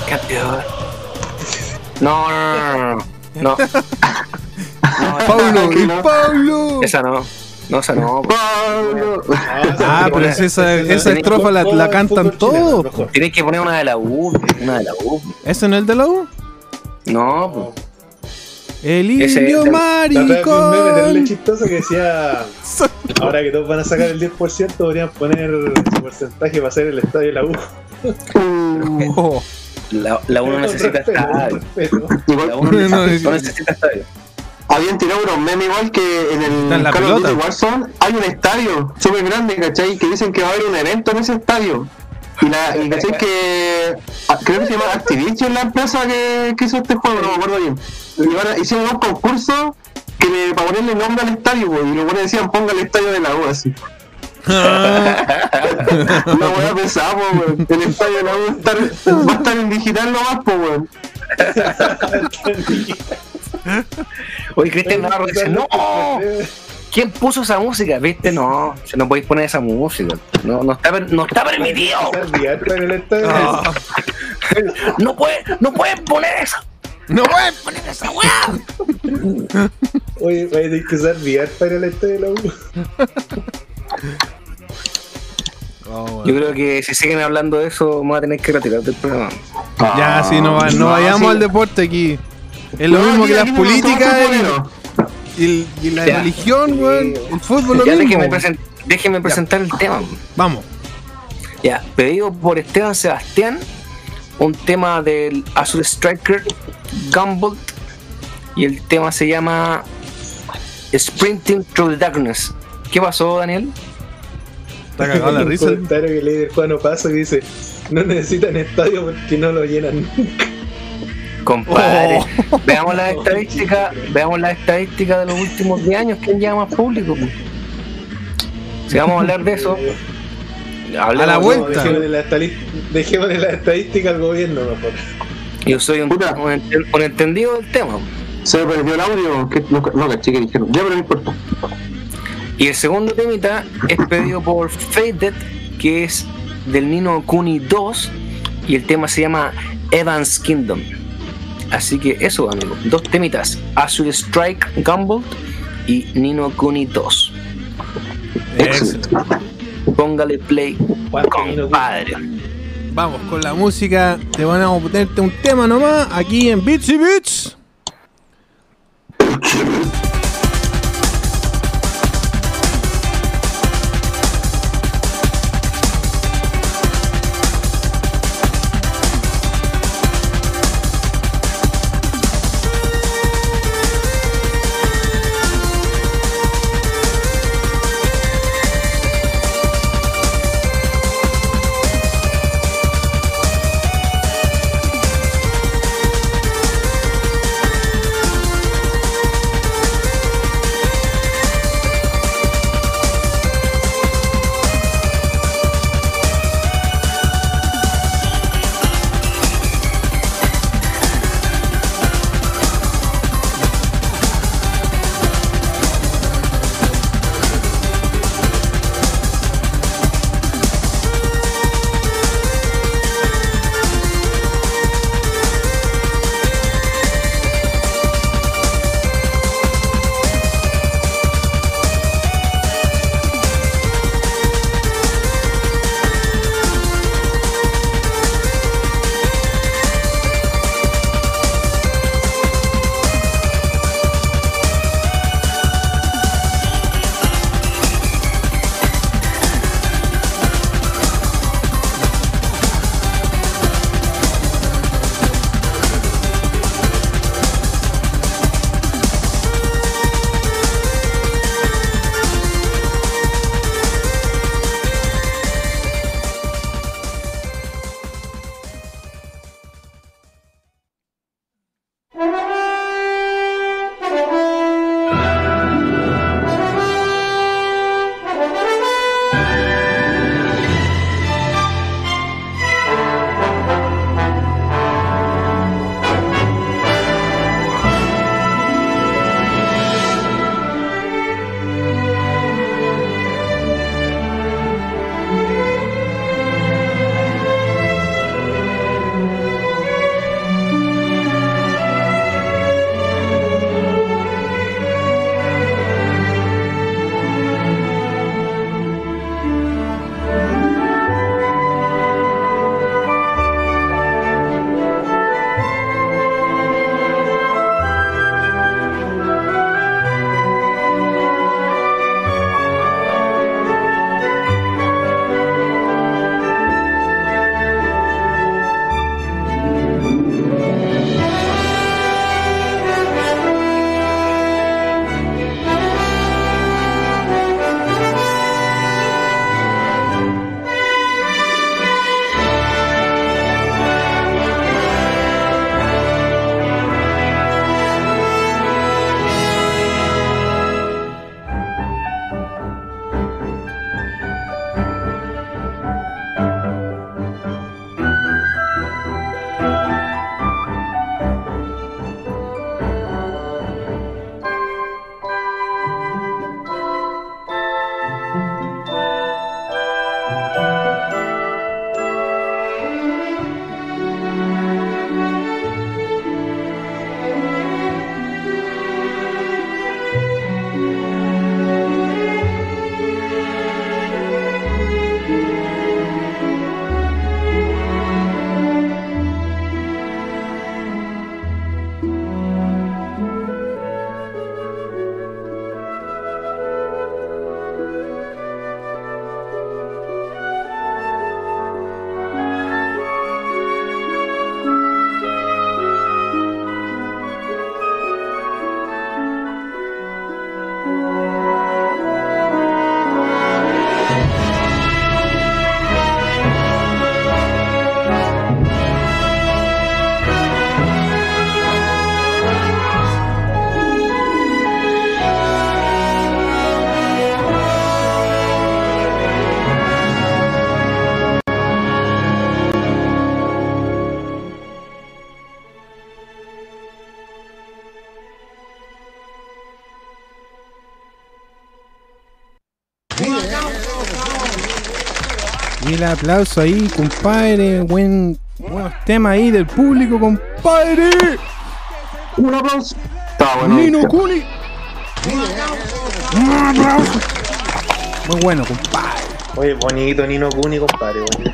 Campeón. No, no, no, no. El no. Paulo. Esa no. No, esa no. Pablo. Ah, pero si esa, esa estrofa la, la cantan todos. po. Tienes que poner una de la U. Una de la U. ¿Ese no es el de la U? No, po. El Ese indio es el- La otra vez vi un meme terrible maricón. chistoso que decía ahora que todos van a sacar el 10% podrían poner su porcentaje para hacer el estadio de la U. Oh, La, la uno necesita Respeto, estadio. respeto. La uno No, necesita, no, no necesita estadio. Habían tirado unos memes igual que en el Call of Duty. Warzone hay un estadio súper grande, ¿cachai? Que dicen que va a haber un evento en ese estadio. Y, la, y ¿cachai? Que ah, creo que se llama Activision la empresa que, que hizo este juego, no me acuerdo bien. Y van a- hicieron un concurso que le, para ponerle nombre al estadio, po, y los buenos decían ponga el estadio de la U así. No voy a pensar, po, weón. El estadio de la U va a estar, va a estar en digital nomás, po, weón. Oye, Cristian Navarro dice, no, ¿quién puso esa música? ¿Viste? No, se no podéis poner esa música. No, no está, no está permitido. Ah, No, puede, no pueden poner esa. no pueden poner esa weá. Oye, oye, hay que usar VR para el estadio de la U. Oh, Yo creo que si siguen hablando de eso, vamos a tener que retirar del programa. Ya, sí, no, va- no vayamos sí. al deporte aquí. Es lo No, mismo que las políticas y, y- y la Ya. religión, weón. El fútbol lo Ya mismo. déjenme, presen- déjenme presentar el tema. Vamos. Ya, pedido por Esteban Sebastián, un tema del Azul Striker Gumball y el tema se llama Sprinting Through the Darkness. ¿Qué pasó, Daniel? Está cagado la Un risa. comentario que leí del Juano Paso que dice: No necesitan estadio porque no lo llenan. Compadre, veamos las estadísticas, veamos las estadísticas de los últimos 10 años, ¿quién lleva más público? Si vamos a hablar de eso, hablemos A la de- vuelta. Dejémosle la, estali- dejémosle la estadística al gobierno mejor. Yo soy un, un enten- un entendido del tema. Se me perdió el audio, que no, no caché que dijeron. Ya, pero no importa. Y el segundo temita es pedido por Faded, que es del Nino Kuni 2, y el tema se llama Evans Kingdom. Así que eso, amigos, dos temitas: Azure Strike Gumball y Nino Kuni 2. Excelente. Póngale play, compadre. Vamos con la música. Te van a ponerte un tema nomás aquí en Beats y Beats. El aplauso ahí, compadre. Buen, buenos temas ahí del público, compadre. Un aplauso. Estaba bueno. Nino. Kuni. Un aplauso. Muy bueno, compadre. Oye, bonito Nino Kuni, compadre. bonito.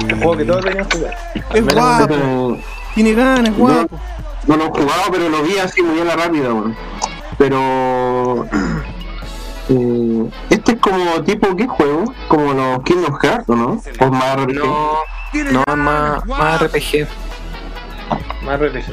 Un juego que todos deberían jugar. Es guapo, tiene ganas, guapo. No lo he jugado, pero lo vi así muy a la rápida, weón. Pero. Eh, este es como tipo, ¿qué juego? Como los Kingdom Hearts, ¿o no? O más RPG. No, no es más, más RPG. Más RPG.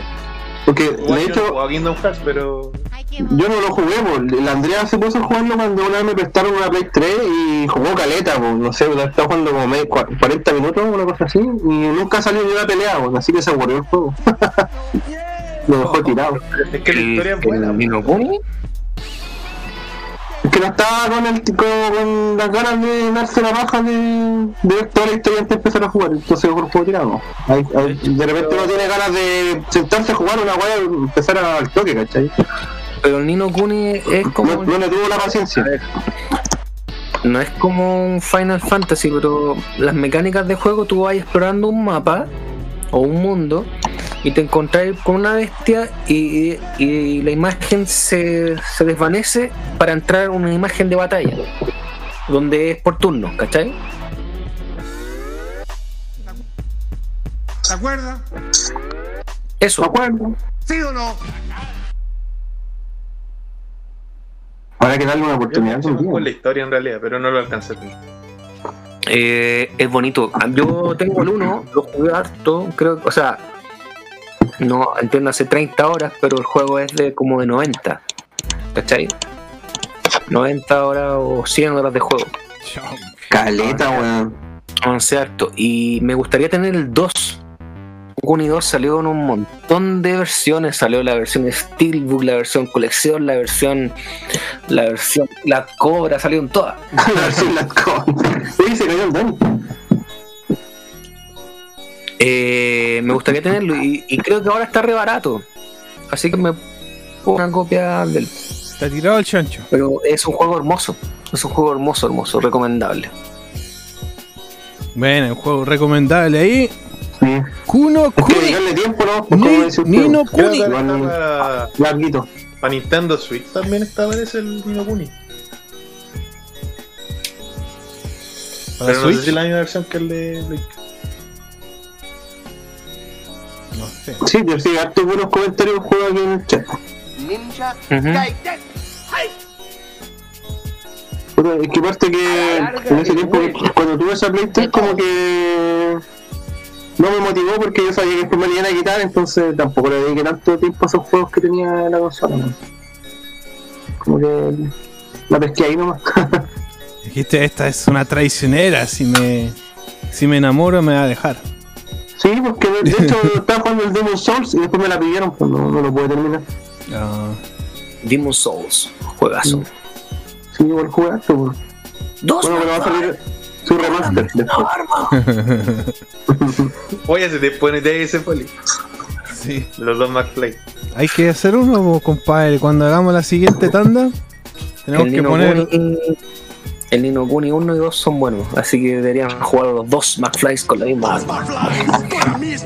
Porque de hecho, Kingdom Hearts, pero. yo no lo jugué, po. la Andrea se puso a jugarlo cuando una vez me prestaron una Play 3 y jugó caleta, po. no sé, estaba jugando como medio- cua- 40 minutos, una cosa así, y nunca salió ni una pelea, po. así que se aburrió el juego. lo dejó tirado. Es que la historia es buena. el que no estaba con, el, con, con las ganas de darse la baja de, de ver toda la historia antes de empezar a jugar, entonces mejor juego tirado. Hay- hay- de repente uno tiene ganas de sentarse a jugar una weá y empezar a- al toque, ¿cachai? Pero el Nino Kuni es como. No, no le tuvo la paciencia. No es como un Final Fantasy, pero las mecánicas de juego tú vas explorando un mapa o un mundo y te encontrás con una bestia y, y la imagen se, se desvanece para entrar en una imagen de batalla, donde es por turno, ¿cachai? ¿Se acuerda? Eso. ¿De acuerdo? ¿Sí o no? Habrá que darle una oportunidad con la historia en realidad, pero no lo alcancé. Eh, es bonito. Yo tengo el 1, lo jugué harto, creo, o sea, no entiendo hace 30 horas, pero el juego es de como de 90, ¿cachai? 90 horas o 100 horas de juego. Caleta, weón. Avancé harto. Y me gustaría tener el 2. Kuni 2 salió en un montón de versiones. Salió la versión Steelbook, la versión colección, la versión. La versión. La cobra, salieron todas. A ver si las cosas. Uy, se cayó el Dani. Eh, me gustaría tenerlo y, y creo que ahora está re barato. Así que me pongo una copia del. Está tirado el chancho. Pero es un juego hermoso. Es un juego hermoso, hermoso, recomendable. Bueno, un juego recomendable ahí. Sí. Kuno Kuni. tiempo, ¿no? Ni- Nino Kuni. para, Nintendo Switch también está, parece el Nino Kuni. Para Pero no sé Switch. si la misma versión que el de. No sé. Sí, yo sí, harto buenos comentarios juego aquí en el chat. Ninja. Gaiden. Puta, es que parte que en ese tiempo, cuando tuve esa Play 3, como que no me motivó porque yo sabía que después me la iban a quitar, entonces tampoco le dediqué tanto tiempo a esos juegos que tenía en la consola. ¿no? Como que la pesqué ahí nomás. Dijiste, esta es una traicionera. Si me, si me enamoro, me va a dejar. Sí, porque de, de hecho estaba jugando el Demon Souls y después me la pidieron, pues no, no lo pude terminar. Ah, Demon Souls, juegazo. Sí, igual harto, pues. Dos Bueno, pero va a salir su remaster después. Oye, se te pone de ese poli. sí. Los dos McFly. Hay que hacer uno, po, compadre. Cuando hagamos la siguiente tanda, tenemos que poner. El Nino Kuni 1 y 2 son buenos, así que deberían jugar los dos McFlys con la misma.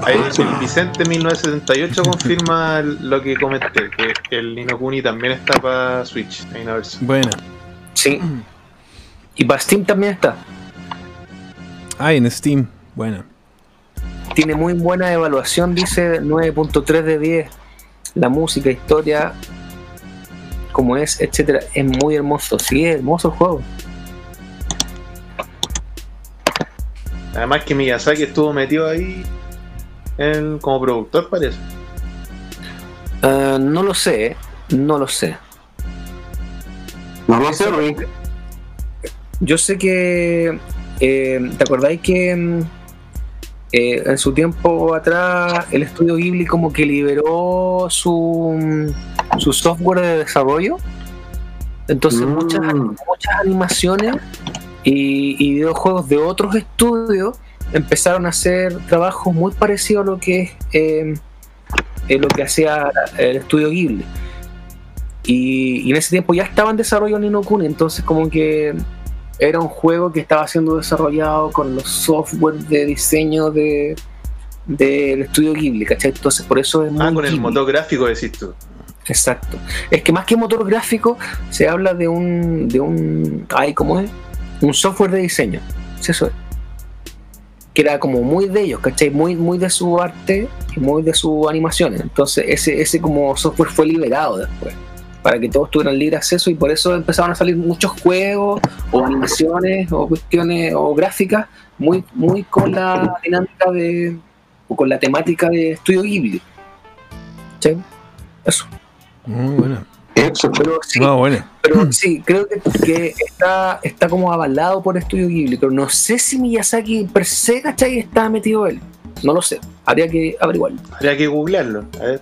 Ahí el Vicente 1978 confirma lo que comenté, que el Nino Kuni también está para Switch. Hay una versión. Buena. Sí. Y para Steam también está. Ah, en Steam. Buena. Tiene muy buena evaluación, dice 9.3 de 10. La música, historia, como es, etcétera, es muy hermoso. Sí, es hermoso el juego. Además que Miyazaki estuvo metido ahí en- como productor, parece. Eh, no lo sé, eh, no lo sé. No lo sé, Rick. Yo sé que. eh, ¿Te acordáis que mm, eh, en su tiempo atrás el estudio Ghibli como que liberó su, mm, su software de desarrollo? Entonces Mm. muchas, muchas animaciones y, y videojuegos de otros estudios empezaron a hacer trabajos muy parecidos a lo que es eh, eh, lo que hacía el estudio Ghibli. Y, y en ese tiempo ya estaba en desarrollo Nino Kuni, entonces como que era un juego que estaba siendo desarrollado con los software de diseño de del estudio Ghibli, ¿cachai? Entonces por eso es muy Ah, con el motor gráfico decís tú. Exacto. Es que más que motor gráfico, se habla de un. de un. Ay, ¿cómo es? Un software de diseño. Sí, eso es. Que era como muy de ellos, ¿cachai? Muy, muy de su arte y muy de sus animaciones. Entonces, ese, ese como software fue liberado después. Para que todos tuvieran libre acceso y por eso empezaron a salir muchos juegos o animaciones o cuestiones o gráficas muy, muy con la dinámica de. o con la temática de Estudio Ghibli. ¿Cachai? Eso. Muy buena. Eso, Pero sí, No, bueno. pero sí, creo que, que está, está como avalado por Estudio Ghibli, pero no sé si Miyazaki per se, ¿cachai? Está metido él. No lo sé. Habría que averiguarlo. Habría que googlearlo. A ver.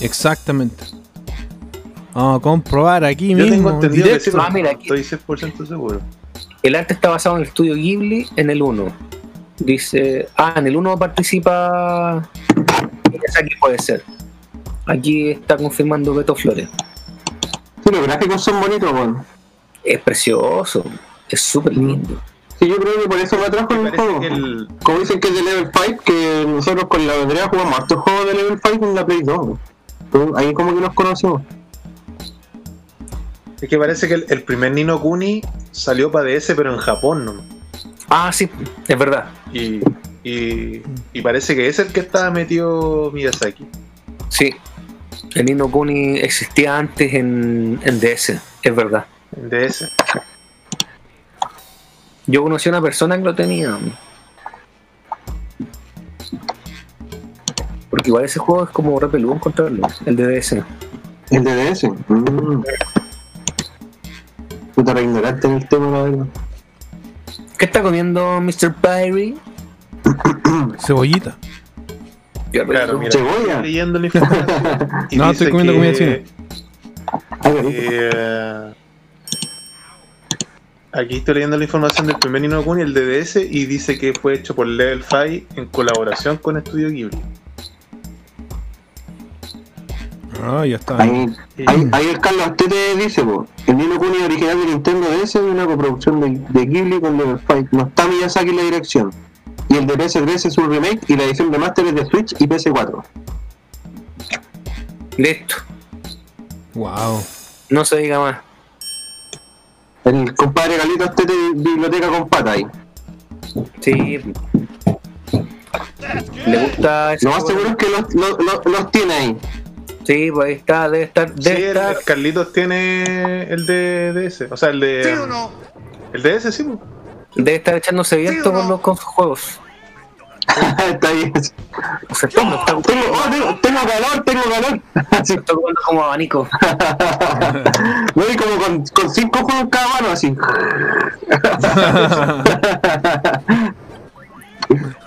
Exactamente. Vamos a comprobar aquí Yo mismo. tengo entendido que sí. Ah, mira, aquí- estoy 100% seguro. El arte está basado en el estudio Ghibli en el 1. Dice. Ah, en el 1 participa. Miyazaki puede ser. Aquí está confirmando Beto Flores. Sí, los gráficos son bonitos, weón. Es precioso. Es súper lindo. Sí, yo creo que por eso me atrajo el juego. el, Como dicen que es de Level 5, que nosotros con la Andrea jugamos hartos juegos de Level 5 en la Play 2. weón. Entonces, Ahí como que nos conocimos. es que parece que el, el primer Nino Kuni salió para DS, pero en Japón, ¿no? Ah, sí, es verdad. Y, y, y parece que es el que estaba metido Miyazaki. Sí. El Nino Kuni existía antes en, en DS, es verdad. En DS. Yo conocí a una persona que lo tenía. Porque igual ese juego es como re peludo encontrarlo, el de DS. El de DS. Mm. Puta, re ignorante en el tema, la verdad. ¿Qué está comiendo Mr. Pyrie? Cebollita. Claro, mira, Cebolla. estoy leyendo la información. y No, estoy comiendo que, comida china. Eh, aquí estoy leyendo la información del primer Nino Kuni, el de DS, y dice que fue hecho por Level 5 en colaboración con Estudio Ghibli. Ah, ya está. Ahí, ahí, ahí el Carlos Astete dice, po, el Nino Kuni original de Nintendo DS es una coproducción de, de Ghibli con Level 5. No está Miyazaki en la dirección. Y el de PS3 es un remake y la edición de Master es de Switch y PS4. Listo. Wow. No se diga más. El compadre Galito Astete biblioteca con pata ahí. Sí. Le gusta ese Lo más seguro es que los, los, los, los tiene ahí. Sí, pues ahí está, debe estar, Sí, debe el, estar. el Carlitos tiene el de DS. O sea, el de. ¿Sí o no? El de DS, sí. po. Debe estar echándose viento con, los, con sus juegos. está ahí. O sea, está, está, Tengo, oh, tengo, tengo calor, tengo calor. Así. está ocupando como abanico. No, y como con, con cinco juegos cada mano, así.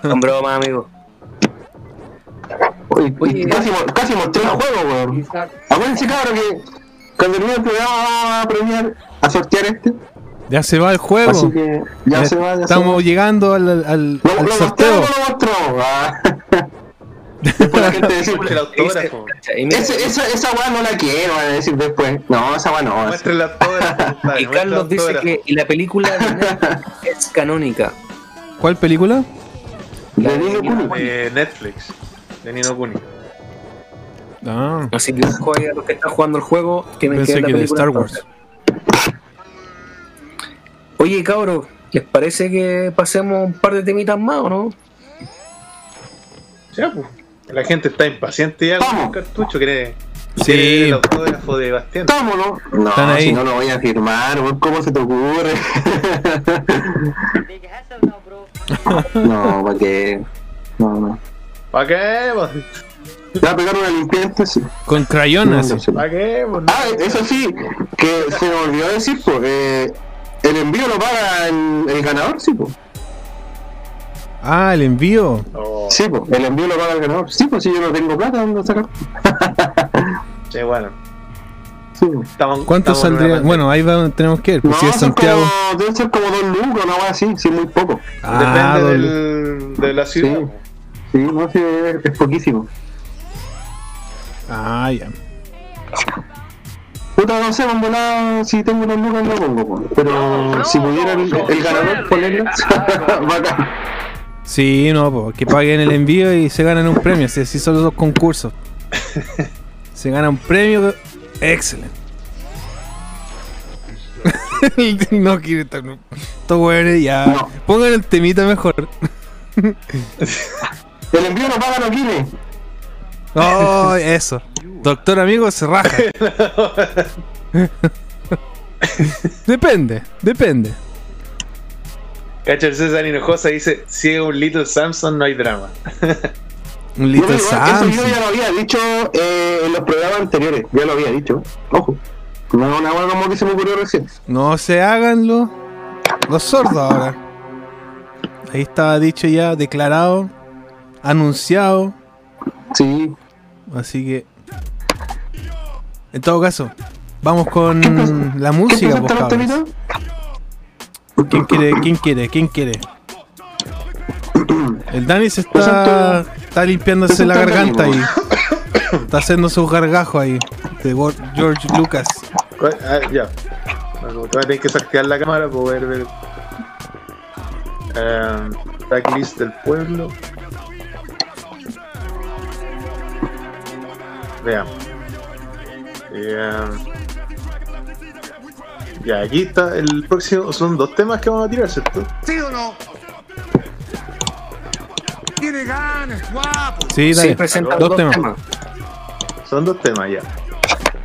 Con broma, amigo. Oye, Oye. casi, casi mostré el juego, weón. Acuérdense, cabrón, que cuando termine el programa vamos a premiar, a sortear este. Ya se va el juego. Así que ya, Ya se va, ya Estamos se va. llegando al, al, al ¿Lo, lo sorteo. lo mostramos? Ah. Después la gente dice, el autógrafo. Ese, esa, esa weá no la quiero, van a decir después. No, esa weá no. Muestra el autógrafo. y Carlos dice que y la película de Netflix es canónica. ¿Cuál película? De Nino Kuni. De Netflix. De Nino Kuni. Ah, Así que a los que están jugando el juego tienen pensé que ver que la de película. Star Wars. Oye, cabros, ¿les parece que pasemos un par de temitas más o no? Ya, pues. La gente está impaciente ya con Vamos. el cartucho. Quiere, Sí. el autógrafo de Bastián. Vámonos. No, Están ahí. si no lo voy a firmar, ¿cómo se te ocurre? no, ¿para qué? No, no. ¿Para qué? va a pegar una limpieza, sí. Con crayones. ¿Para qué? Ah, eso sí, que se me olvidó decir, pues, eh, el envío lo paga el, el ganador, sí, pues. Ah, el envío. Sí, pues, el envío lo paga el ganador. Sí, pues, si yo no tengo plata, ¿dónde sacar? Sí, bueno. Sí. Estamos, ¿Cuánto estamos saldría? Bueno, ahí va, tenemos que ir. Pues No, si es Santiago. como, debe ser como dos lucas, una cosa así, sí, muy poco. Ah, Depende del, de la ciudad. Sí. Sí, no sé, es, es poquísimo. Ah, ya. Puta, no sé, si tengo unos lucas lo pongo, po. pero si pudiera el, el ganador ponerlo, bacán. Sí, no, po, que paguen el envío y se ganan un premio. Si así son los dos concursos. Se gana un premio. Excelente. no quiere estar. Estos weones ya. No. Pongan el temita mejor. El envío no paga no quiere. Oh, eso. Doctor amigo se raja. depende, depende. Cacha el César Hinojosa dice: Si es un Little Samson, no hay drama. Un Yo Little igual, eso Samson. yo ya lo había dicho eh, en los programas anteriores, ya lo había dicho. Ojo, no es una hueá como que se me ocurrió recién. No se háganlo. Los sordos ahora. Ahí estaba dicho ya, declarado, anunciado. Sí, Así que. En todo caso, vamos con la ¿qué música, pues? ¿Quién quiere? ¿Quién quiere? ¿Quién quiere? El Dani se está, está limpiándose la garganta ahí. Está haciendo sus gargajos ahí. De George Lucas. Ah, ya. Bueno, te voy a tener que saquear la cámara para poder ver. Eh, tracklist del pueblo. Veamos. Eh, ya, aquí está el próximo. Son dos temas que vamos a tirar, ¿cierto? ¿Sí o no? Tiene ganas, guapo. Sí, Dani. Sí, presenta dos dos temas. temas. Son dos temas ya.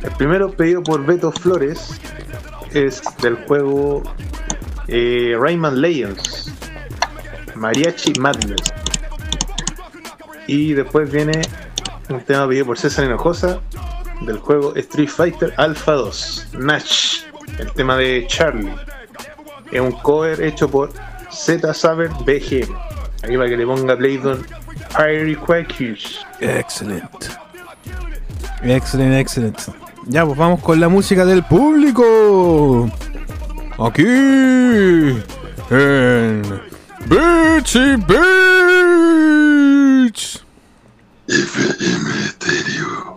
El primero pedido por Beto Flores es del juego eh, Rayman Legends Mariachi Madness. Y después viene un tema pedido por César Hinojosa del juego Street Fighter Alpha 2 Nash, el tema de Charlie. Es un cover hecho por Z Saber BG. Aquí para que le ponga Playdon Fiery Quakers. Excelente. Excelente, excelente. Ya, pues vamos con la música del público. Aquí. En Beachy Beach. FM Ethereum.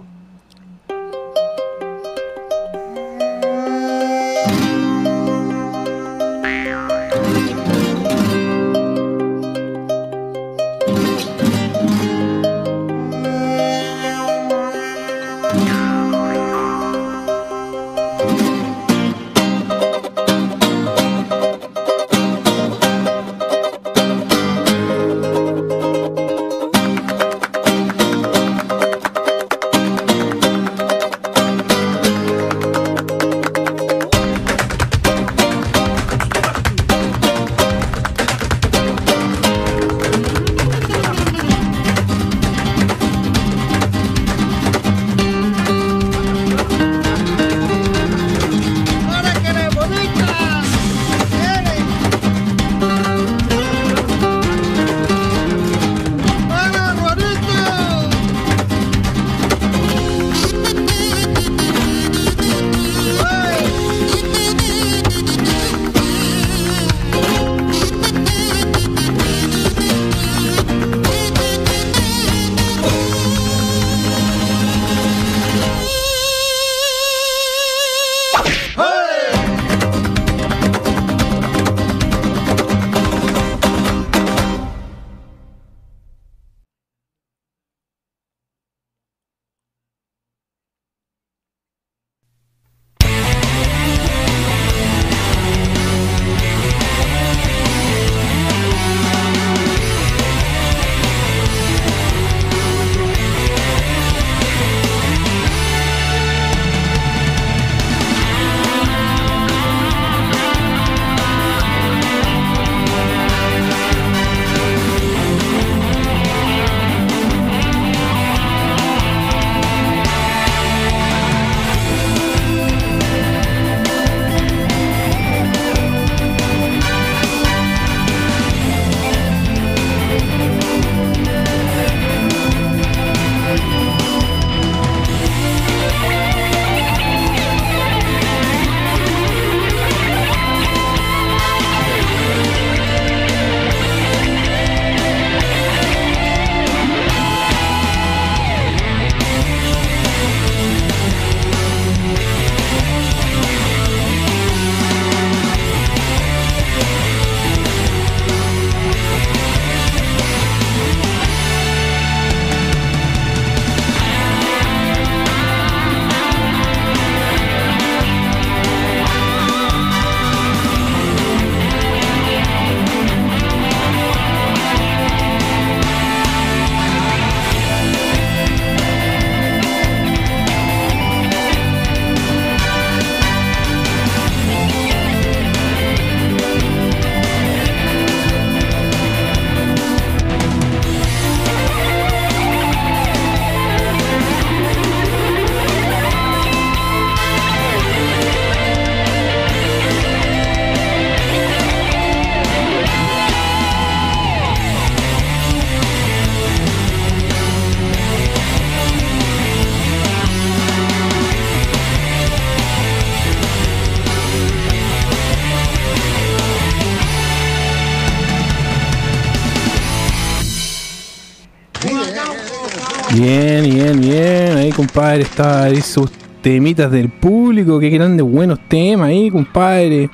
Compadre, está ahí sus temitas del público. Qué grandes buenos temas ahí, compadre.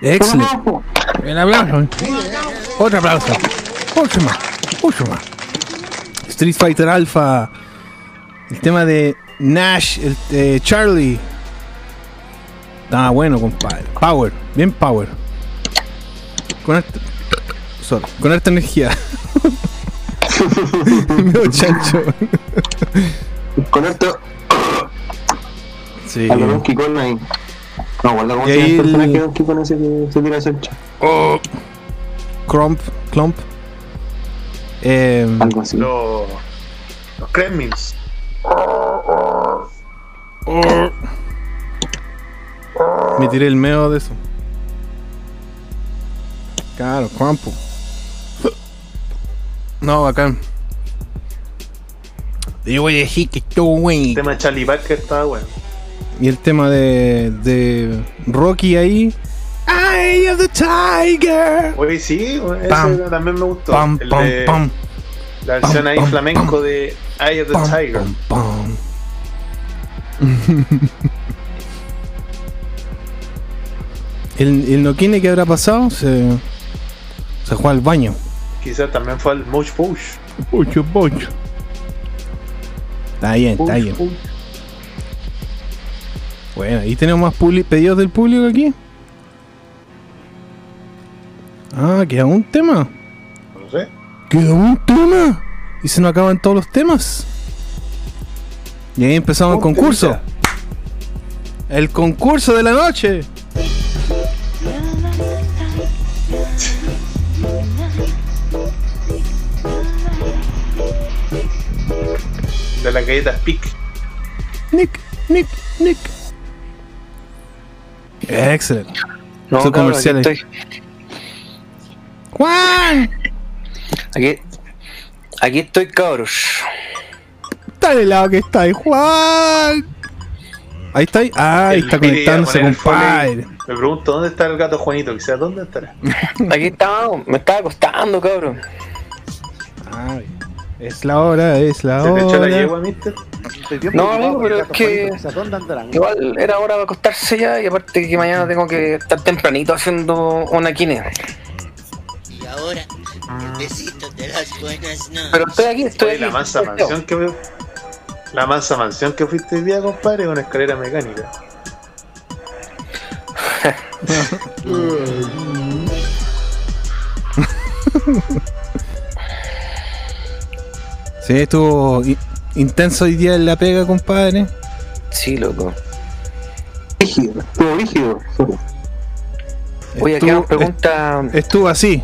Excelente. El aplauso. Otro aplauso. Otro más. Otro más. Street Fighter Alpha. El tema de Nash, el, eh, Charlie. Está bueno, compadre. Power. Bien power. Con harta, sorry, con harta energía. Chancho. Con esto, Sí. a lo Donkey Kong ahí. No, guarda cómo se llama el personaje de Donkey Kong ese que se tira ese hecho. Oh. Crump. Clump. Em, Algo así. Los, los Kremlins. me tiré el meo de eso. Claro, Crumpo. No, bacán. Yo voy a decir que estuvo bueno. El tema de Charlie Parker estaba bueno. Y el tema de, de Rocky ahí. Eye of the Tiger. Oye, sí, ese Pam, también me gustó. Pam, El pam, de- pam. La versión pam, ahí pam, flamenco pam. de Eye of the Pam, Tiger. pam, pam. el, el Nokine que habrá pasado se, se fue al baño. Quizás también fue al Much Push. Mucho, mucho. Está bien, está bien. push. Bueno, ¿y tenemos más pedidos del público aquí? Ah, queda un tema. No sé. Queda un tema. Y se nos acaban todos los temas. Y ahí empezamos el concurso. El concurso de la noche. De las galletas Pic. Nick, Nick, Nick. Excelente. No, Son cabrón, aquí comerciales. estoy. Juan, Aquí, aquí estoy, cabros. está del lado que está ahí, Juan. Ahí está ahí. Ah, ahí El está conectándose, el compadre. Me pregunto dónde está el gato Juanito, quizás dónde estará. Aquí estaba, me estaba acostando, cabrón. Ay, es la hora, es la ¿Se te echó la hora. yegua, mister? No, amigo, pero el es que-. Igual era hora de acostarse ya y aparte que mañana tengo que estar tempranito haciendo una kine. Y ahora, besitos de las buenas noches. Pero estoy aquí, estoy Oye, aquí. la mansa mansión que La mansa mansión que fuiste hoy día, compadre, con escalera mecánica. Sí, estuvo intenso hoy día en la pega, compadre. Sí, loco. Rígido, todo rígido. Oye, aquí Estuvo- nos pregunta, Estuvo así.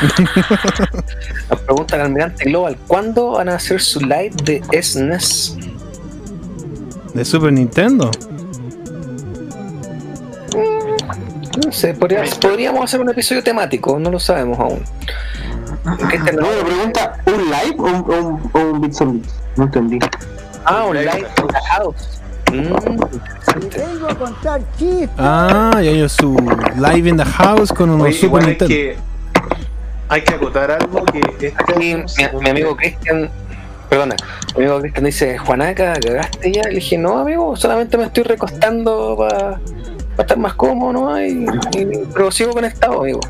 nos pregunta el almirante Global, ¿cuándo van a hacer su live de E SNES? De Super Nintendo. No sé, podría- podríamos hacer un episodio temático, no lo sabemos aún. No- me pregunta, ¿un live o un, un, bits on bits? No entendí. Ah, un live in the house. Mm. Vengo a contar chistes. Ah, ya yo su live in the house con unos Oye, Super Nintendo. que, hay que acotar algo que este Aquí mi amigo Cristian, perdona, mi amigo Cristian dice, Juanaca, ¿cagaste ya? Le dije, no, amigo, solamente me estoy recostando para estar más cómodo, ¿no? Y, y- pero sigo conectado, amigo.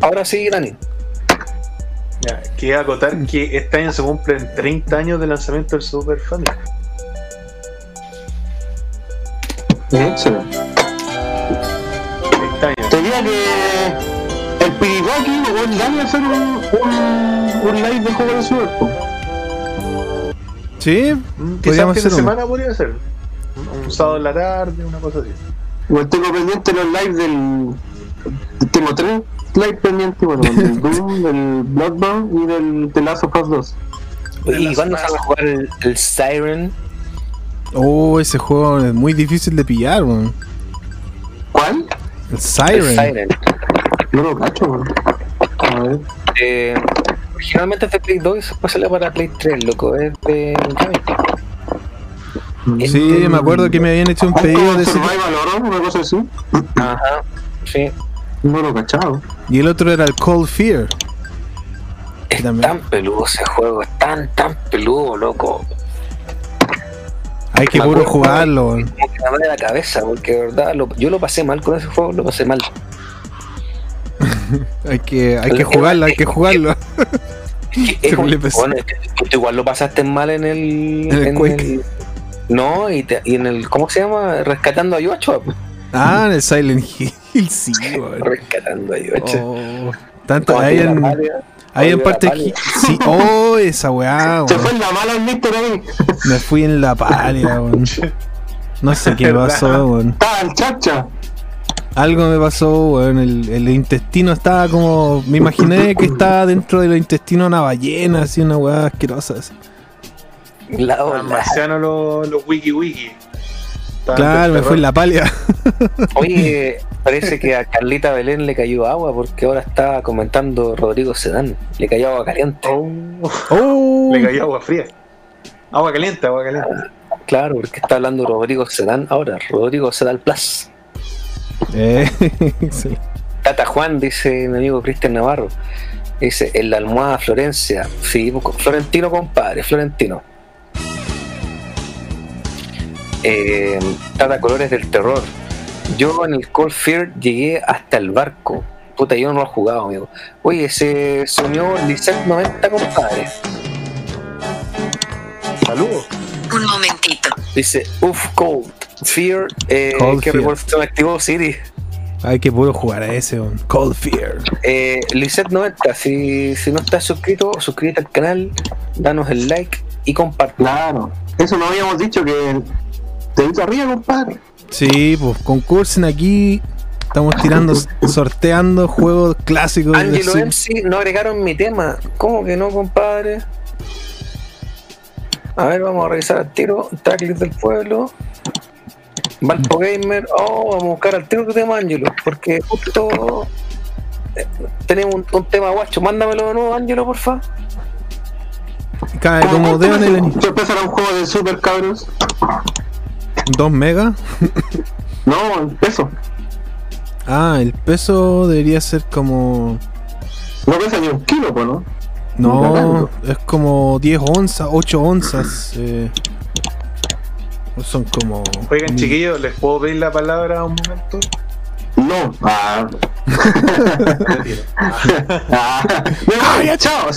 Ahora sí, Dani. Ya, que acotar que este año se cumplen 30 años de lanzamiento del Super Famicom. Excelente. 30 años. Te diría que el Piriguaki o el Dani hacer un, un, un live de juego de suerte. Sí, Mm, Quizás podríamos fin de semana podría ser. Un, un sábado en la tarde, una cosa así. Igual tengo pendiente los lives del. Tengo tres lives pendientes, bueno, del Doom, del Bloodborne y del The Last of Us 2. ¿Y cuándo se va a jugar el, el Siren? Oh, ese juego es muy difícil de pillar, weón. ¿Cuál? El El Siren. Siren. No lo cacho, weón. A ver. Eh, originalmente es de Play 2 y después salió para Play 3, loco. Es de Famicom. Sí, me acuerdo que me habían hecho un ¿Hay pedido de ese. Survival Horror, una cosa así? Ajá, sí. No lo cachado. Y el otro era el Cold Fear. Es También. tan peludo ese juego, es tan, tan peludo, loco. Hay que Me puro jugarlo, me la cabeza, porque de verdad, lo- yo lo pasé mal con ese juego, lo pasé mal. Hay que, hay que jugarlo, hay que jugarlo. Es bueno, es que tú igual lo pasaste mal en el. En el Quake. no, y, te- y en el. ¿Cómo se llama? Rescatando a Yocho. Ah, en el Silent Hill, sí, weón. Rescatando a Yocho. Oh, tanto, ahí la en, ahí en parte la sí, oh, esa weá, Se fue en la mala el Mister ahí. Me fui en la palia, weón. No sé qué pasó, weón. Estaba en chacha. Algo me pasó, weón. El, el intestino estaba como. Me imaginé que estaba dentro del intestino una ballena, así, una weá asquerosa. así. La Estaban ola. marcianos los, los wiki wiki. Claro, me fui en la palia. Oye, parece que a Carlita Belén le cayó agua porque ahora está comentando Rodrigo Sedán. Le cayó agua caliente. Oh, Oh, le cayó agua fría. Agua caliente, agua caliente. Claro, porque está hablando Rodrigo Sedán ahora. Rodrigo Sedán Plus. eh, sí. Tata Juan, dice mi amigo Cristian Navarro. Dice, en la almohada Florencia. Sí, Florentino, compadre, Florentino. Eh, Tata Colores del Terror. Yo en el Cold Fear llegué hasta el barco. Puta, yo no lo he jugado, amigo. Oye, se se unió Lisette 90, compadre. Saludos. Un momentito. Dice, uff, Cold Fear. Eh, Cold ¿Qué Fear. recuerdo se me activó Siri? Hay que puro jugar a ese. Cold Fear. Eh, Lisette90, si, si no estás suscrito, suscríbete al canal, danos el like y comparte. Claro. Eso no habíamos dicho que. Te dice arriba, compadre. Sí, pues concursen aquí. Estamos tirando, sorteando juegos clásicos. Angelo MC no agregaron mi tema. ¿Cómo que no, compadre? A ver, vamos a revisar al tiro. Tracklist del pueblo. Valpo Gamer. Oh, vamos a buscar al tiro tu tema, Angelo. Porque justo eh, tenemos un, un tema guacho. Mándamelo de nuevo, Angelo, porfa. Cae como deban el ¿Se empezará un juego de super cabros? 2 megas. No, en peso. Ah, el peso debería ser como. No pesa ni un kilo, pues, ¿no? No, es como 10 onzas, 8 onzas. Eh, son como. Oigan, mil- chiquillos, ¿les puedo pedir la palabra un momento? No. Ah. Ah. Me voy, chao.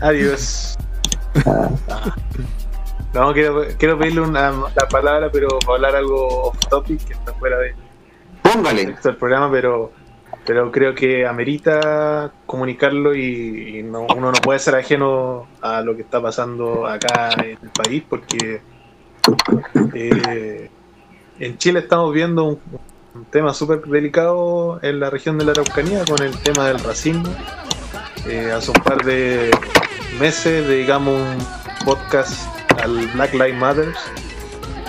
Adiós. Ah. No, quiero, quiero pedirle una, la palabra, pero para hablar algo off topic, que está fuera del Póngale. del programa, pero, pero creo que amerita comunicarlo y, y no, uno no puede ser ajeno a lo que está pasando acá en el país, porque eh, en Chile estamos viendo un, un tema súper delicado en la región de la Araucanía con el tema del racismo. Eh, hace un par de meses dedicamos un podcast al Black Lives Matter.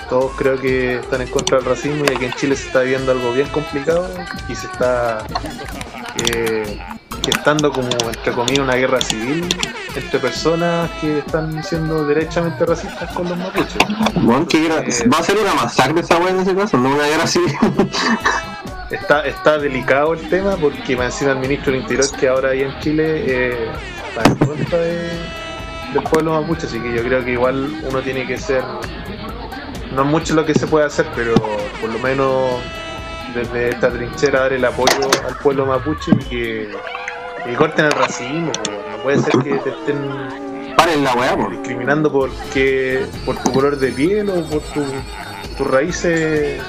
Todos creo que están en contra del racismo y aquí en Chile se está viendo algo bien complicado y se está eh, gestando como, entre comillas, una guerra civil entre personas que están siendo derechamente racistas con los mapuches. Bueno, Eh, va a ser una masacre esa weá en ese caso, no una guerra civil. Está, está delicado el tema porque más encima el ministro del Interior que ahora hay en Chile eh, está en contra de- del pueblo mapuche, así que yo creo que igual uno tiene que ser, no es mucho lo que se puede hacer, pero por lo menos desde esta trinchera dar el apoyo al pueblo mapuche y que, que corten el racismo, no puede ser que te estén Paren la weá, discriminando porque, por tu color de piel o por tu, tus raíces,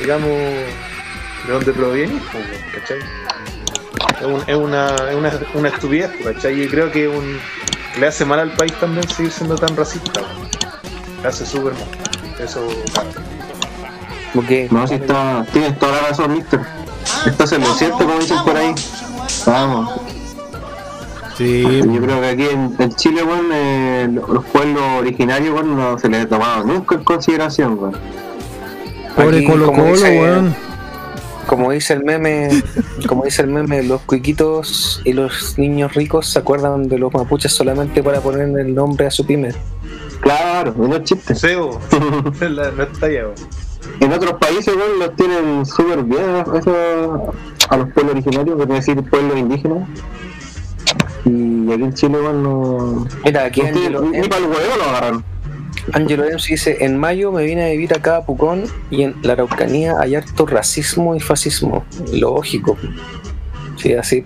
digamos, de donde provienes, pues, ¿cachai? Es, un- es una, es una, una estupidez, ¿cachai? Y creo que un, le hace mal al país también seguir siendo tan racista, le hace súper mal. Eso, Porque No, si está, tienes toda la razón, mister. Estás en lo cierto, como dicen por ahí. Vamos. Sí, Yo creo que aquí en, en Chile, weón, eh, los pueblos originarios, weón, no se les ha tomado nunca en consideración, weón. pobre Colo Colo, weón. Como dice el meme, como dice el meme, los cuiquitos y los niños ricos se acuerdan de los mapuches solamente para poner el nombre a su pyme. Claro, no es chiste. Sebo, la- no está. En otros países, weón, los tienen súper bien eso, a los pueblos originarios, es decir, pueblos indígenas. Y aquí en Chile, weón, no. Mira, aquí no Angelo, ni, ni para el huevo lo agarraron. Angelo Ems dice, en mayo me vine a vivir acá a Pucón y en la Araucanía hay harto racismo y fascismo. Lógico. Sí, así.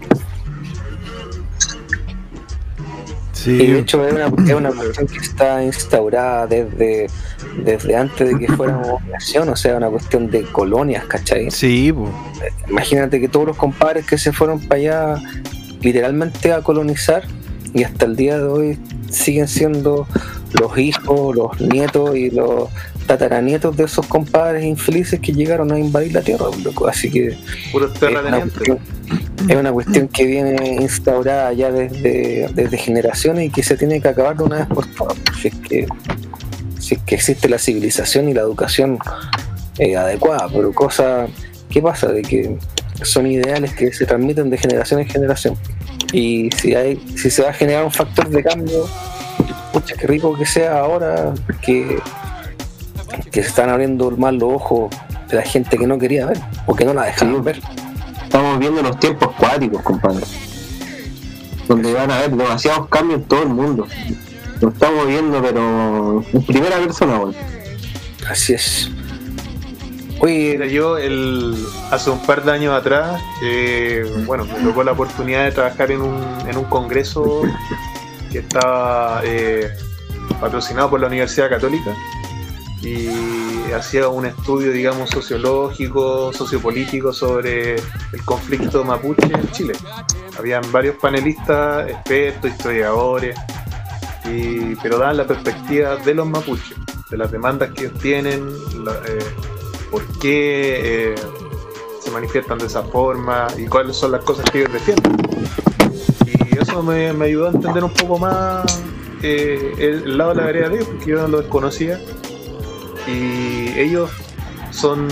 Sí. Y de hecho es una, es una cuestión que está instaurada desde, desde antes de que fuéramos nación, o sea, una cuestión de colonias, ¿cachai? Sí, po. Imagínate que todos los compadres que se fueron para allá literalmente a colonizar y hasta el día de hoy siguen siendo los hijos, los nietos y los tataranietos de esos compadres infelices que llegaron a invadir la tierra, loco. Así que Puros es una, cuestión, es una cuestión que viene instaurada ya desde, desde generaciones y que se tiene que acabar de una vez por todas. Si es que, si es que existe la civilización y la educación eh, adecuada, pero cosa, ¿qué pasa? De que son ideales que se transmiten de generación en generación. Y si hay, si se va a generar un factor de cambio, pucha, qué rico que sea ahora que, que se están abriendo más los ojos de la gente que no quería ver o que no la dejaban Sí. ver. Estamos viendo los tiempos cuáticos, compadre. Donde van a haber demasiados cambios en todo el mundo. Lo estamos viendo, pero en primera persona. Así es. Oye, Mira, yo el, hace un par de años atrás, eh, bueno, me tocó la oportunidad de trabajar en un, en un congreso estaba eh, patrocinado por la Universidad Católica y hacía un estudio, digamos, sociológico, sociopolítico sobre el conflicto mapuche en Chile. Habían varios panelistas, expertos, historiadores, y, pero daban la perspectiva de los mapuches, de las demandas que ellos tienen, eh, por qué eh, se manifiestan de esa forma y cuáles son las cosas que ellos defienden. Me, ayudó a entender un poco más eh, el, lado de la vereda de ellos, porque yo no lo desconocía. Y ellos son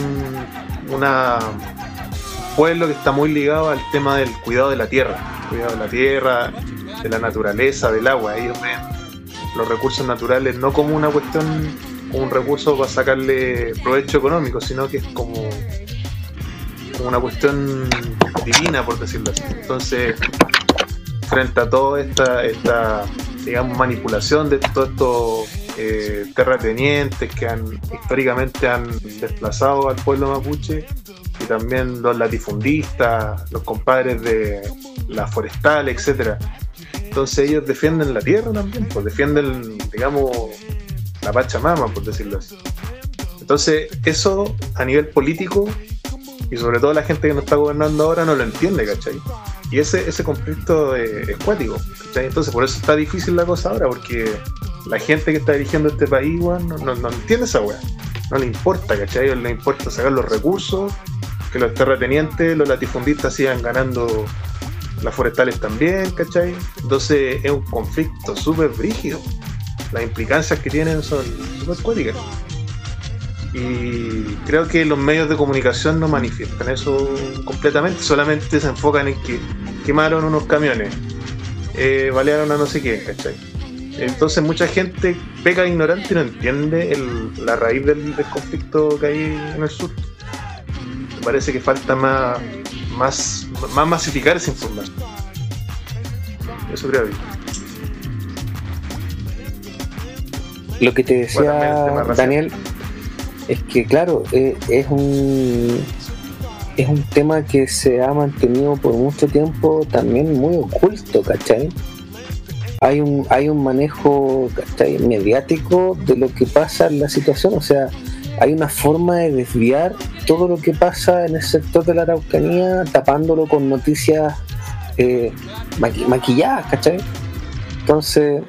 una un pueblo que está muy ligado al tema del cuidado de la tierra, cuidado de la tierra, de la naturaleza, del agua. Ellos ven los recursos naturales no como una cuestión, un recurso para sacarle provecho económico, sino que es como, como una cuestión divina, por decirlo así. Entonces, frente a toda esta, esta digamos, manipulación de todos estos eh, terratenientes que han históricamente han desplazado al pueblo mapuche y también los latifundistas, los compadres de la forestal, etcétera. Entonces ellos defienden la tierra también, pues defienden, digamos, la Pachamama, por decirlo así. Entonces, eso a nivel político, y sobre todo la gente que nos está gobernando ahora no lo entiende, ¿cachai? Y ese, ese conflicto es cuático. Entonces, por eso está difícil la cosa ahora, porque la gente que está dirigiendo este país, no, no, no entiende esa weá. No le importa, ¿cachai? Ellos les importa sacar los recursos, que los terratenientes, los latifundistas sigan ganando las forestales también, ¿cachai? Entonces es un conflicto súper brígido. Las implicancias que tienen son súper cuáticas. Y creo que los medios de comunicación no manifiestan eso completamente, solamente se enfocan en que quemaron unos camiones, eh, balearon a no sé qué, ¿cachai? Entonces mucha gente peca ignorante y no entiende el- la raíz del, del conflicto que hay en el sur. Me parece que falta más, más, más masificar esa información. Eso creo yo. Lo que te Bueno, decía racial. Daniel es que, claro, eh, es un es un tema que se ha mantenido por mucho tiempo también muy oculto, ¿cachai? Hay un, hay un manejo ¿cachai? mediático de lo que pasa en la situación, o sea, hay una forma de desviar todo lo que pasa en el sector de la Araucanía tapándolo con noticias eh, maqui- maquilladas, ¿cachai? Entonces,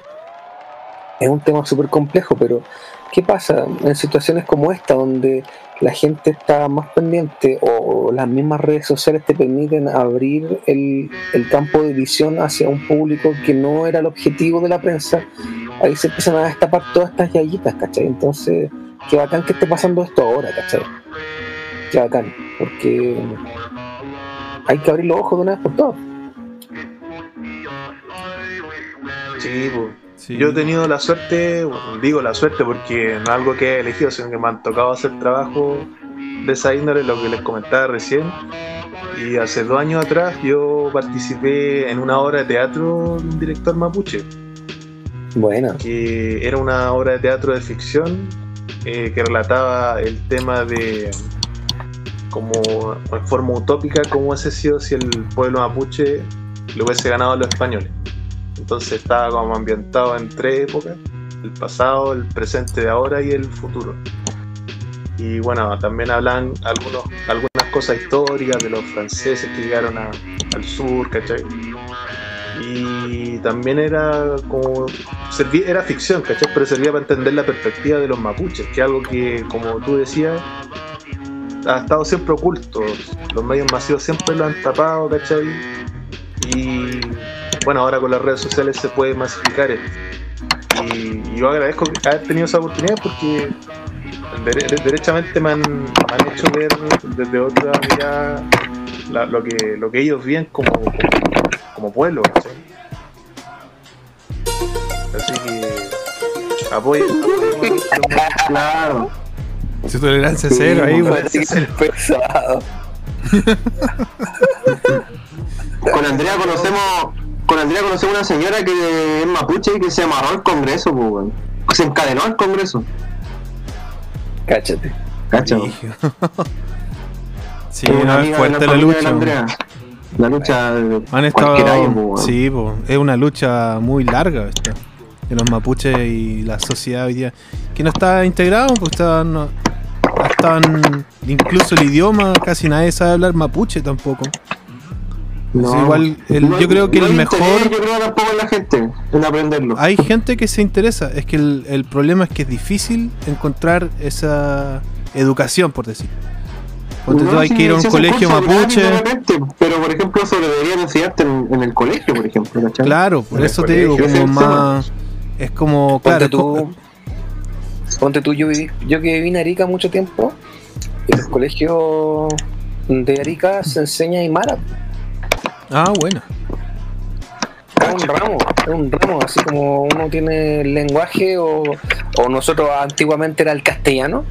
es un tema súper complejo, pero ¿qué pasa en situaciones como esta donde la gente está más pendiente o las mismas redes sociales te permiten abrir el, el campo de visión hacia un público que no era el objetivo de la prensa? Ahí se empiezan a destapar todas estas yayitas, ¿cachai? Entonces, qué bacán que esté pasando esto ahora, ¿cachai? Qué bacán, porque hay que abrir los ojos de una vez por todas. Sí, pues. Sí. Yo he tenido la suerte, bueno, digo la suerte porque no es algo que he elegido, sino que me han tocado hacer trabajo de esa índole, lo que les comentaba recién. Y hace dos años atrás yo participé en una obra de teatro de un director mapuche, Buena. que era una obra de teatro de ficción eh, que relataba el tema de como en forma utópica cómo hubiese sido si el pueblo mapuche le hubiese ganado a los españoles. Entonces estaba como ambientado en tres épocas, el pasado, el presente de ahora y el futuro. Y bueno, también hablan algunos, algunas cosas históricas de los franceses que llegaron al sur, ¿cachai? Y también era como. servía- era ficción, ¿cachai? Pero servía para entender la perspectiva de los mapuches, que es algo que, como tú decías, ha estado siempre oculto. Los medios masivos siempre lo han tapado, ¿cachai? Y bueno, ahora con las redes sociales se puede masificar esto. Y, y yo agradezco haber tenido esa oportunidad porque dere- derechamente me han, me han hecho ver desde otra mirada la- lo, que, lo que ellos ven como, como, como pueblo. Así que apoyen. Claro. Su tolerancia cero ahí, es pesado. Con Andrea conocemos con Andrea conocemos una señora que es mapuche y que se amarró al Congreso, pues, weón. Se encadenó al Congreso. Cáchate. Brígido. Sí, una no, fuerte la lucha. la. Andrea. La lucha de Han año, estado. weón. Sí, po, es una lucha muy larga esta. De los mapuches y la sociedad hoy día. Que no está integrado, pues no- están incluso el idioma, casi nadie sabe hablar mapuche tampoco. No, Sí, igual, el- no- yo creo que no el hay mejor- interés, yo creo tampoco en la gente en aprenderlo. Hay gente que se interesa, es que el, el problema es que es difícil encontrar esa educación, por decir. Tú, No, hay sí, que ir a un colegio mapuche. pero por ejemplo eso lo deberían enseñarte en, en el colegio, por ejemplo, ¿cachai? Claro, por En el eso te digo, colegio, como es el más. Es como, Ponte claro, tú, ponte tú, yo, viví, yo que viví en Arica mucho tiempo, en los colegios de Arica se enseña Aymara. Ah, bueno. Es un ramo, es un ramo, así como uno tiene el lenguaje o, o nosotros antiguamente era el castellano,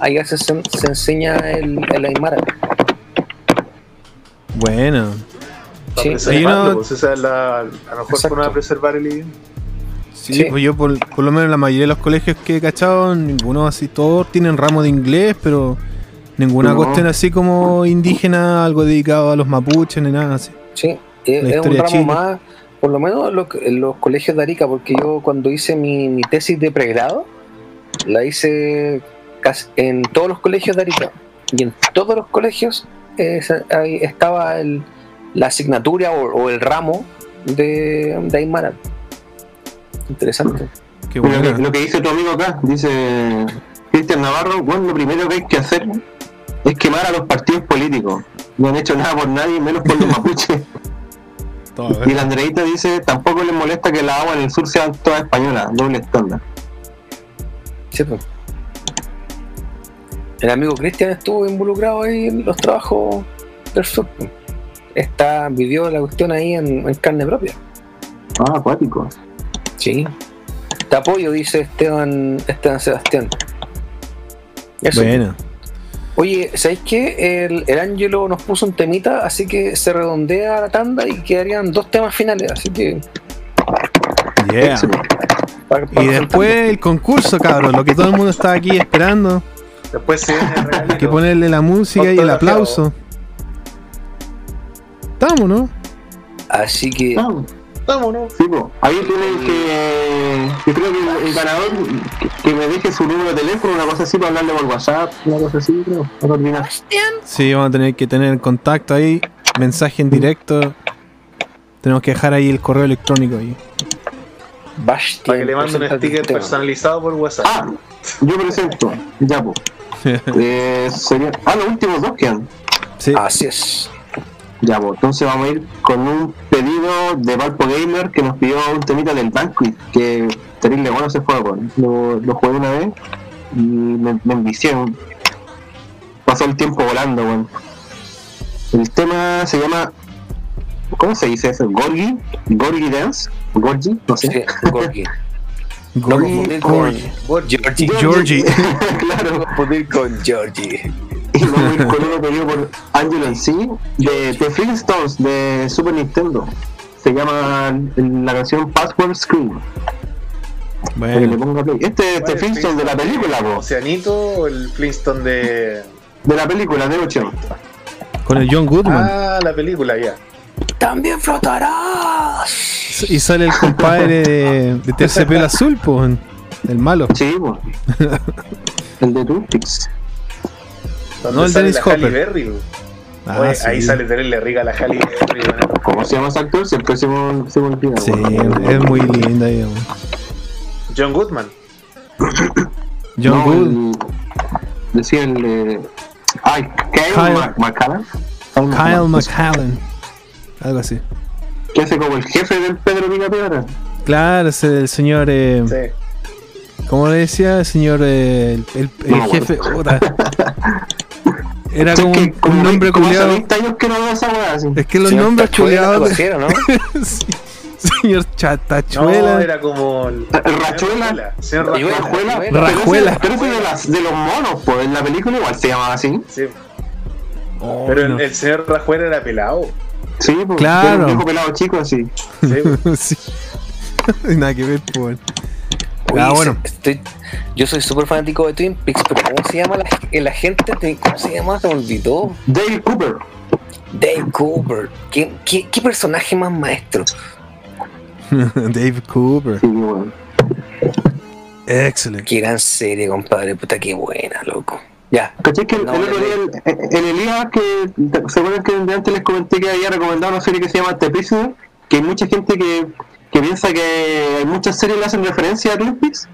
allá se, se enseña el, el Aymara. Bueno. Sí, hay una- pues, esa es la, a lo mejor Exacto. forma de preservar el idioma. Sí, Sí. pues yo por, por lo menos en la mayoría de los colegios que he cachado, ninguno así, todos tienen ramo de inglés, pero ninguna No. cuestión así como indígena, algo dedicado a los mapuches ni nada así. Sí, es, un ramo Chile. más, por lo menos en los, los colegios de Arica, porque yo cuando hice mi, mi tesis de pregrado, la hice casi en todos los colegios de Arica. Y en todos los colegios eh, ahí estaba el- la asignatura o, o el ramo de, de Aymara. Qué Interesante. Lo, bueno. que, lo que dice tu amigo acá, dice Cristian Navarro, bueno, lo primero que hay que hacer es quemar a los partidos políticos. No han hecho nada por nadie, menos por los mapuches. Todo, Y la Andreita dice, tampoco les molesta que las aguas en el sur sean todas españolas, doble estándar. Sí, pues. El amigo Cristian estuvo involucrado ahí en los trabajos del sur. pues. Está, vivió la cuestión ahí en, en carne propia. Ah, acuático. Sí. Te apoyo, dice Esteban, Esteban Sebastián. Eso. Bueno. Oye, ¿sabéis qué? El, el Ángelo nos puso un temita, así que se redondea la tanda y quedarían dos temas finales, así que... Yeah. Excelente. para- para Y después el concurso, cabros, lo que todo el mundo está aquí esperando. Después se viene el regalito. Hay que ponerle la música y el aplauso. Estamos, ¿no? Así que... Sí, po. Ahí tienen que. Yo creo que el, el ganador que, me deje su número de teléfono, una cosa así, para hablarle por WhatsApp, una cosa así, creo. Para coordinar. Sí, vamos a tener que tener contacto ahí, mensaje en directo. Tenemos que dejar ahí el correo electrónico ahí. Bastian, Para que le manden un sticker tema. personalizado por WhatsApp. Ah, yo presento. Ya, pues. Eh, sería... Ah, los últimos dos quedan. Sí. Así es. Ya, pues, entonces vamos a ir con un pedido de Valpo Gamer que nos pidió un temita del Banquet, que terrible bueno ese juego. Lo, lo jugué una vez y me, me envicié. Pasó el tiempo volando, weón. El tema se llama. ¿Cómo se dice eso? ¿Gorgi? ¿Gorgi Dance? ¿Gorgi? No sé. Sí. No Gorgi- confundir con Gorgi. Georgie. Georgie. No claro. confundir con Georgie. Y vamos a ir con uno pedido por Angelo en sí, de The Flintstones, de Super Nintendo. Se llama la canción Password Screen. Para que le Bueno, ponga play. Este es ¿Cuál The es Flintstone de la película. ¿Oceanito o el Flintstone de. De la película, de 8. con el John Goodman. Ah, la película ya. También flotarás. Y sale el compadre de, de Terciopelo Azul, pues, el malo. Sí, el de Twinpix. Donde No, el Dennis Hopper. Ah, Oye, sí. Ahí sale tenerle rica la Halle Berry, güey. ¿Cómo se llama ese actor? Siempre se me, se me olvida. Sí, es muy linda, digamos. John Goodman. John No, Good, el- Decía el. eh, Ay, Kyle, McCallum. Kyle McCallan. Algo así. Que hace como el jefe del Pedro Picapiedra. Claro, es el señor. Eh, Sí. ¿Cómo le decía? El señor. eh, el el- el No jefe. Era como que un, como un nombre culiado. 20 años que no veo esa weá así. Es que los Señor nombres culiados. ¿no? Sí, Señor No, Chatachuela. era como. El, Rachuela. Señor Rachuela. Rachuela. Rajuela. Rajuela. Pero ese- de, las, de los monos, pues en la película igual se llamaba así. Sí. Oh, Pero no. el, el señor Rajuela era pelado. Sí, pues. Claro. Era un viejo pelado chico así. Sí. sí. Nada que ver, pues. Oye, Ah, bueno. estoy- yo soy súper fanático de Twin Peaks, pero ¿cómo se llama la, el agente? de- ¿Cómo se llama? Se me olvidó. Dale Cooper. Dave Cooper. ¿Qué, qué, qué personaje más maestro? Dave Cooper. Sí. Excelente. Qué gran serie, compadre. Puta, qué buena, loco. Ya. ¿Cachai que el, No, el otro de día, el, el Elías, que se acuerdan que antes les comenté que había recomendado una serie que se llama The Prisoner? Que hay mucha gente que, que piensa que hay muchas series que le hacen referencia a Twin Peaks.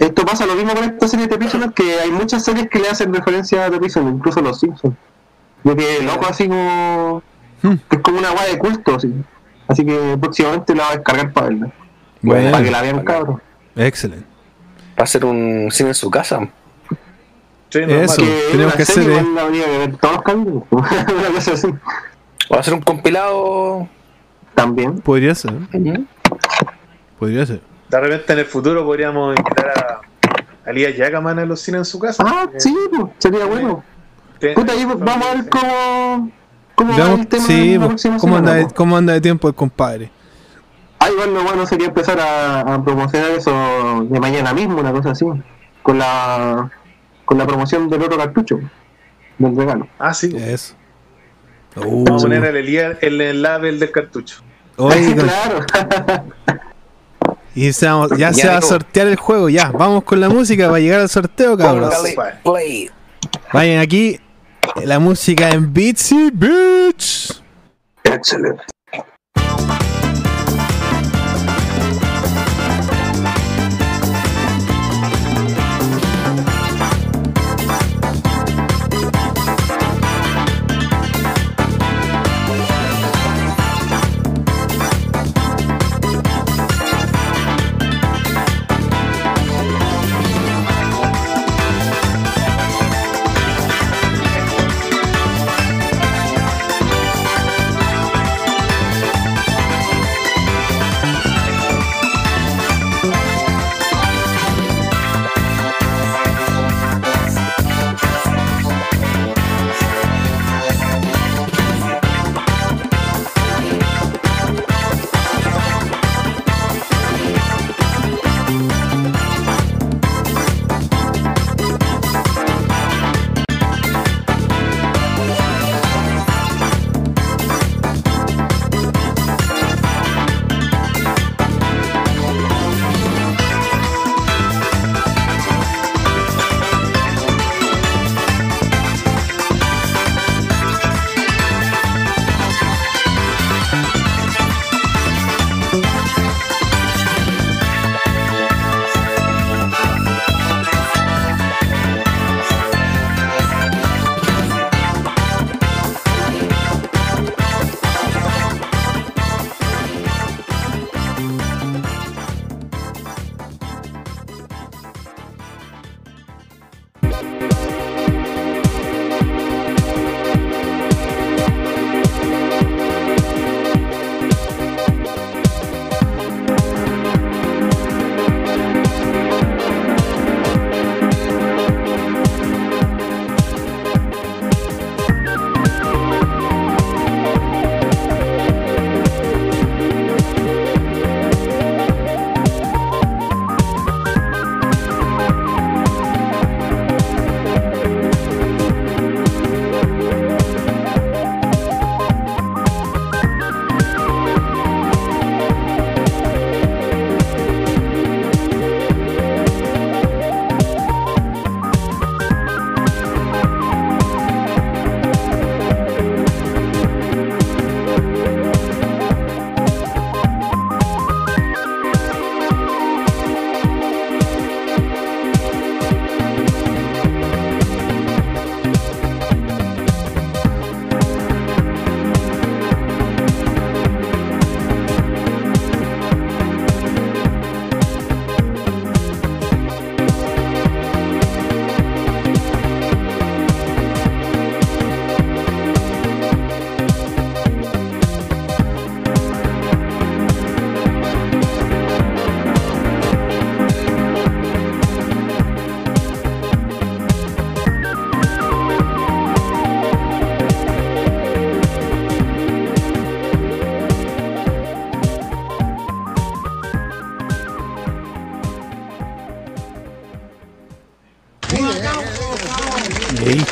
Esto pasa lo mismo con esta serie de The Prisoner, que hay muchas series que le hacen referencia a The Prisoner, incluso Los Simpsons. Yo que loco así como... Que es como una guay de culto, así. Así que próximamente la voy a descargar para verla. Bueno. para que la vean cabros. Excelente. Va a ser un cine en su casa. Sí, normal. Eso. Que tenemos una que serie hacer, igual la habría que ver todos los capítulos. una cosa así. Va a ser un compilado. También. Podría ser. Podría ser. De repente en el futuro podríamos invitar a, a Elías Yagaman a los cines en su casa. Ah, Eh, sí, pues, sería bueno. Puta, ahí vamos a ver cómo, cómo va Veamos, el tema sí, la pues, próxima ¿cómo, anda de, pues. ¿cómo anda de tiempo el compadre? Ah, igual lo bueno sería empezar a, a promocionar eso de mañana mismo, una cosa así. Con la con la promoción del otro cartucho. Del regalo. Ah, sí. Eso. Vamos a poner al Elías el, el label del cartucho. Oye, claro. y se vamos- ya, Ya se va a sortear el juego. Ya, vamos con la música para llegar al sorteo, cabros. Vayan aquí. La música en Beatsy Beats. Excelente.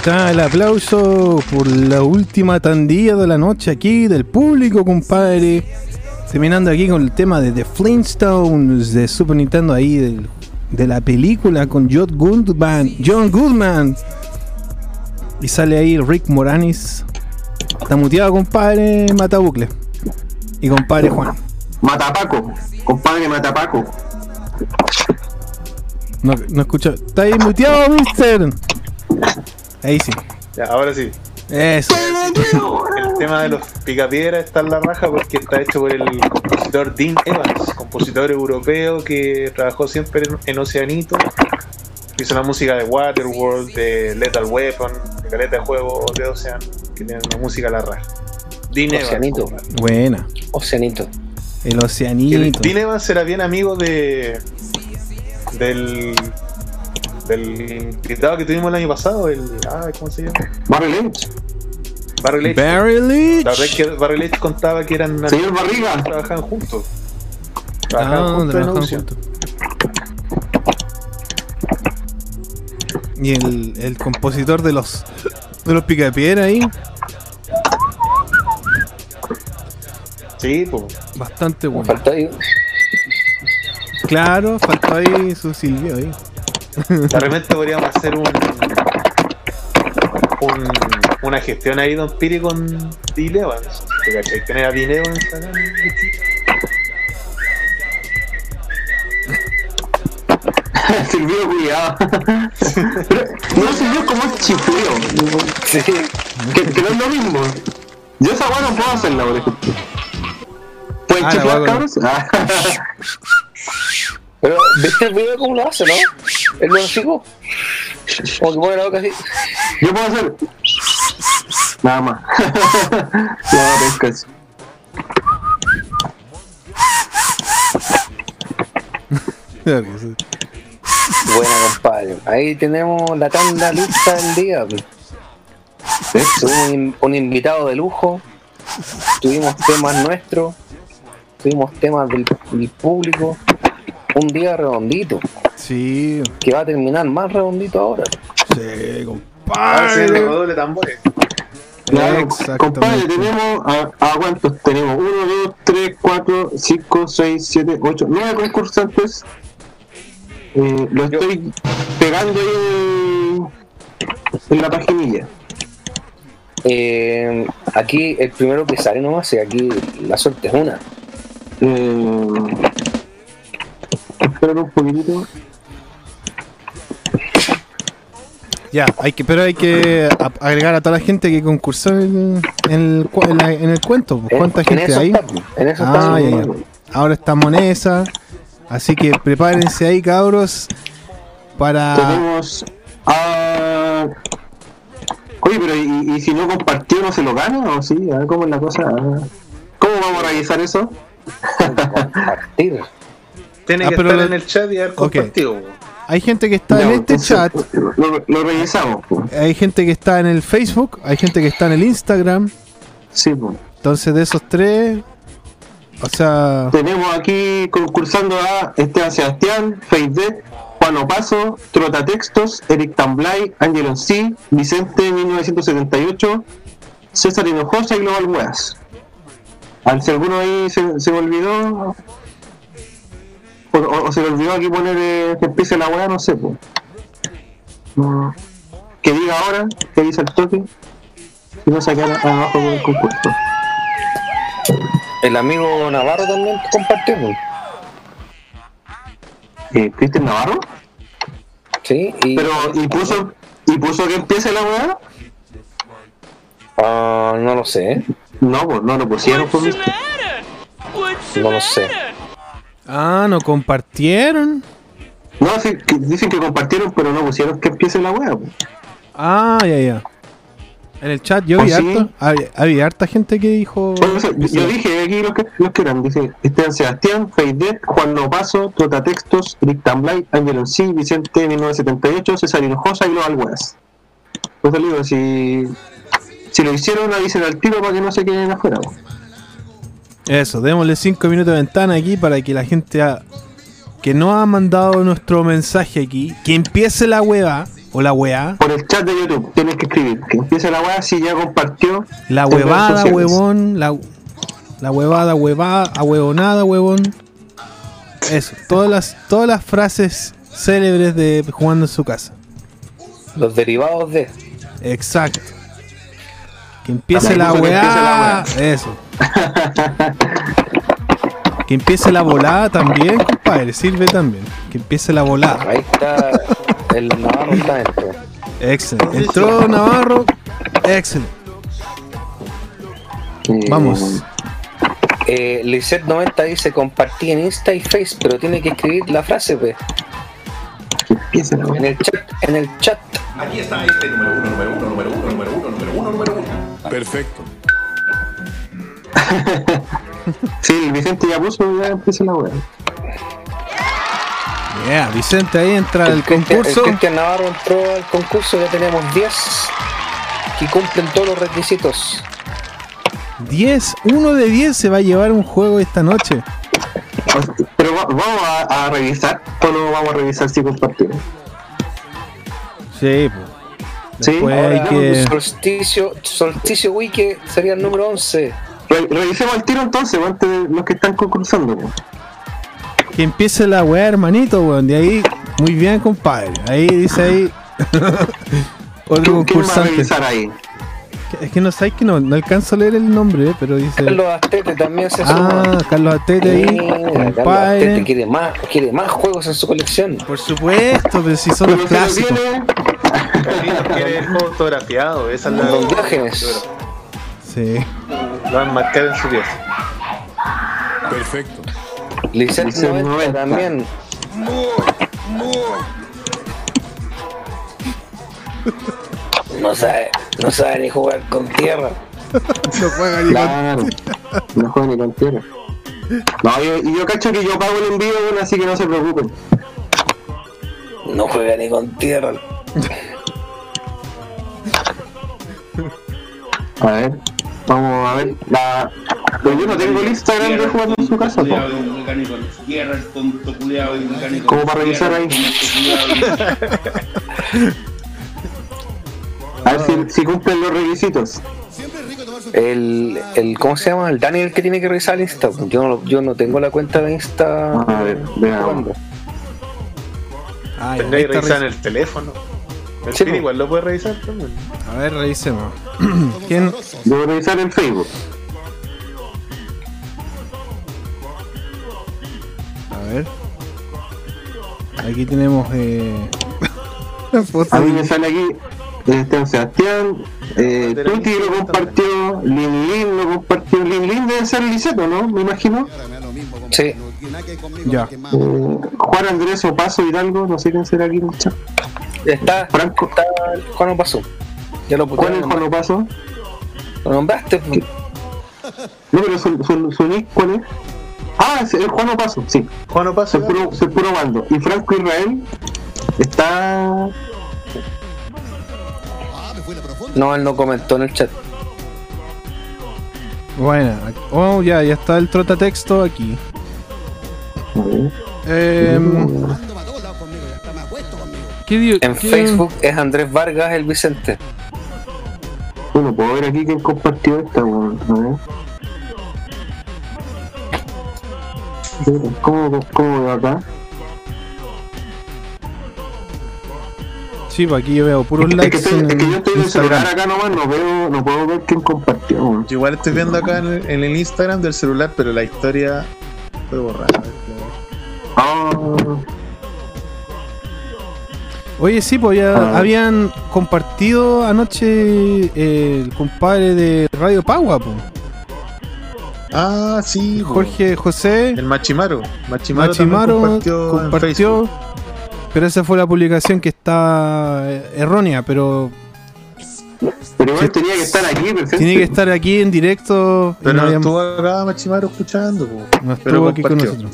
Está el aplauso por la última tandilla de la noche aquí del público, compadre. Terminando aquí con el tema de The Flintstones de Super Nintendo ahí de la película con John Goodman. John Goodman. Y sale ahí Rick Moranis. Está muteado, compadre Matabucle. Y compadre Juan. Matapaco, compadre Matapaco. No, no escucho. Está ahí muteado, mister. Ahí sí. Ya, ahora sí. Eso. El tema de los picapiedras está en la raja porque está hecho por el compositor Dean Evans, compositor europeo que trabajó siempre en, Oceanito. Hizo la música de Waterworld, de Lethal Weapon, de caleta de juegos de Ocean, que tiene una música a la raja. Dean Evans. Oceanito. Buena. Oceanito. El Oceanito. Dean Evans era bien amigo de. del. Del invitado que tuvimos el año pasado, el. Ah, ¿cómo se llama? Barry Lynch. Barry Leitch. Barry Leach. La verdad es que Barry Leitch contaba que eran. Señor Barriga. Trabajaban juntos. Trabajaban Ah, juntos trabajaban juntos. Y el, el compositor de los de los picapiedra ahí, Sí, pues. bastante bueno. Falta ahí. Claro, faltó ahí su silbido ahí. De repente podríamos hacer un. un una gestión ahí, Don Piri, con Evans. ¿Te cachai? Tener a acá. Silvio cuidado. no, Silvio como es chifleo. Sí. Que, que no es lo mismo. Yo esa weá no puedo hacerla, por ejemplo. ¿Pueden Ah, la chiflar, cabros? Pero, ¿viste el video cómo lo hace, no? El hocico. Como que pone la boca así. Yo puedo hacer. Nada más. no, no es Buena, compadre. Ahí tenemos la tanda lista del día. Tuvimos un, un invitado de lujo. Tuvimos temas nuestros. Tuvimos temas del, del público. Un día redondito. Sí, Que va a terminar más redondito ahora. sí, Ah, sí, compadre. doble tambores. Claro, compadre, tenemos a, a cuántos tenemos? 1, 2, 3, 4, 5, 6, 7, 8, 9 concursantes. Eh, lo estoy pegando ahí en, en la paginilla. Eh, aquí el primero que sale nomás, y aquí la suerte es una. Eh, espera un poquitito. Ya, hay que, pero hay que agregar a toda la gente que concursó en, en el, en la- en el cuento. pues, ¿Cuánta En- en gente hay? está, pues, en eso Ah, está. ya, ya. Ahora estamos en esa. Así que prepárense ahí, cabros. Para. Tenemos. Oye, pero ¿y, y si no compartió no se lo gana o sí? A ver cómo es la cosa. ¿Cómo vamos a realizar eso? Compartir. Tiene Ah, que estar lo- en el chat y haber compartido. po. Hay gente que está en este chat. Lo, lo revisamos. pues. Hay gente que está en el Facebook. Hay gente que está en el Instagram. Sí, pues. Entonces, de esos tres. O sea. Tenemos aquí concursando a Esteban Sebastián, Feide, Juan Opaso, Trota Textos, Eric Tamblay, Angelo C, Vicente 1978, César Hinojosa y Global Weas. Al si alguno ahí se, se me olvidó, o, o- o se le olvidó aquí poner eh, que empiece la wea, no sé, pues. No. Que diga ahora, que dice el toque, y no sacar abajo con el concurso. El amigo Navarro también compartió. pues. Eh, ¿Cristian Navarro? Sí, y. Pero, ¿y puso, ¿y puso que empiece la weá? Ah, no lo sé. No, pues no lo pusieron por visto. No lo sé. Ah, no compartieron. No, sí, que dicen que compartieron, pero no pusieron que empiece la pues. Ah, ya, ya. En el chat yo ¿Oh, vi sí? harta, había, había harta gente que dijo. Eso, yo, yo dije aquí los que, los que eran, dice Esteban Sebastián, Feidet, Juan Nopaso, Textos, Rick Tamblay, Ángel C, Vicente 1978, César Hinojosa y Global Weas. Pues te digo, si, si lo hicieron, avisen al tiro para que no se queden afuera. Eso, démosle 5 minutos de ventana aquí para que la gente ha- que no ha mandado nuestro mensaje aquí, que empiece la hueva, O la weá. Por el chat de YouTube tienes que escribir. Que empiece la weá si ya compartió. La huevada, huevón. La, la huevada, huevada, ahuevonada, huevón. Eso. Todas las, todas las frases célebres de jugando en su casa. Los derivados de. Exacto. Que empiece la que weá. Eso. Que empiece la volada también, compadre. Sirve también. Que empiece la volada. Ahí está. El Navarro está dentro. Excelente. Entró Navarro. Excelente. Eh, Vamos. Eh, Lisette90 dice compartí en Insta y Face, pero tiene que escribir la frase, pues. En el chat, en el chat. Aquí está este número uno, número uno, número uno, número uno, número uno, número uno. Perfecto. Sí, el Vicente ya puso, ya empieza la weá. Yeah, Vicente ahí entra al concurso. El Cristian Navarro entró al concurso, ya tenemos 10 que cumplen todos los requisitos. 10, uno de 10 se va a llevar un juego esta noche. Pero va- vamos a, a revisar, o no vamos a revisar si compartimos. Sí, pues. Sí, Después ahora hay que. Solsticio, Solsticio Wiki sería el número 11. Re- revisemos el tiro entonces, pues, antes de los que están concursando. pues. Que empiece la weá, hermanito, weón. De ahí, muy bien, compadre. Ahí dice ahí. Otro ¿Quién, quién va a concursante. revisar ahí? Es que no sabes que no, no alcanzo a leer el nombre, eh, pero dice. Carlos Astete también se Ah, suma. Carlos Atete ahí. Mira, Carlos Astete Compadre. quiere más, quiere más juegos en su colección. Por supuesto, pero si son los Pero se lo clásicos. Carlitos quiere fotografiado, esa es la. Don Diógenes. Sí. Lo van a marcar en su pieza. Perfecto. Lisette Lisette 90 90. también. No sabe, no sabe ni jugar con tierra. No juega ni con- Claro, no juega ni con tierra. No, yo, y yo cacho que yo pago el envío, bueno, así que no se preocupen. No juega ni con tierra. A ver, vamos a ver. La... Pero yo no tengo el Instagram de jugando en su casa. Como para revisar ahí. A ver si, si cumplen los requisitos. El, el, ¿cómo se llama? El Daniel que tiene que revisar el Insta. Yo no, yo no tengo la cuenta de Insta. A ver, veamos. Ah, ahí que revisar en el teléfono. El Sí, po. igual lo puede revisar también. A ver, revisemos. ¿Quién? Debo revisar en Facebook. A ver. Aquí tenemos. Eh... A mí me sale aquí Esteban Sebastián, eh, Tuti lista lo compartió, Lin Lin lo compartió. Lin Lin debe ser Liceto, ¿no? Me imagino. Sí. Ya. Eh, Juan Andrés Opaso Hidalgo, no sé quién será aquí en el chat. Está, Franco. está el Juan pasó. Ya lo ¿Cuál es. Juan Opaso? Lo nombraste. pues. No, pero su, su, su nick, ¿cuál es? Ah, es el Juan Opaso, sí. Juan Opaso. Soy puro, soy puro bando. Y Franco Israel está. No, él no comentó en el chat. Bueno, oh, ya, ya está el trotatexto aquí. ¿Qué dio? En qué- Facebook es Andrés Vargas el Vicente. Bueno, puedo ver aquí quién compartió esta, weón. Ver. ¿Cómo, cómo veo acá? Sí, pues aquí yo veo puros Es que, likes estoy- en es que yo estoy en el celular acá nomás, no veo, no puedo ver quién compartió. Yo igual estoy viendo acá en el, en el Instagram del celular, pero la historia fue borrada. Ah, Oye, sí, pues ya Ah. habían compartido anoche eh, el compadre de Radio Pagua, pues. Ah, sí. po. Jorge José El Machimaro. Machimaro, compartió, pero esa fue la publicación que está eh, errónea, pero pero igual tenía que estar aquí, presente. tiene que estar aquí en directo. Pero no no habíamos- estuvo acá Machimaro escuchando. po. no pero estuvo aquí con nosotros.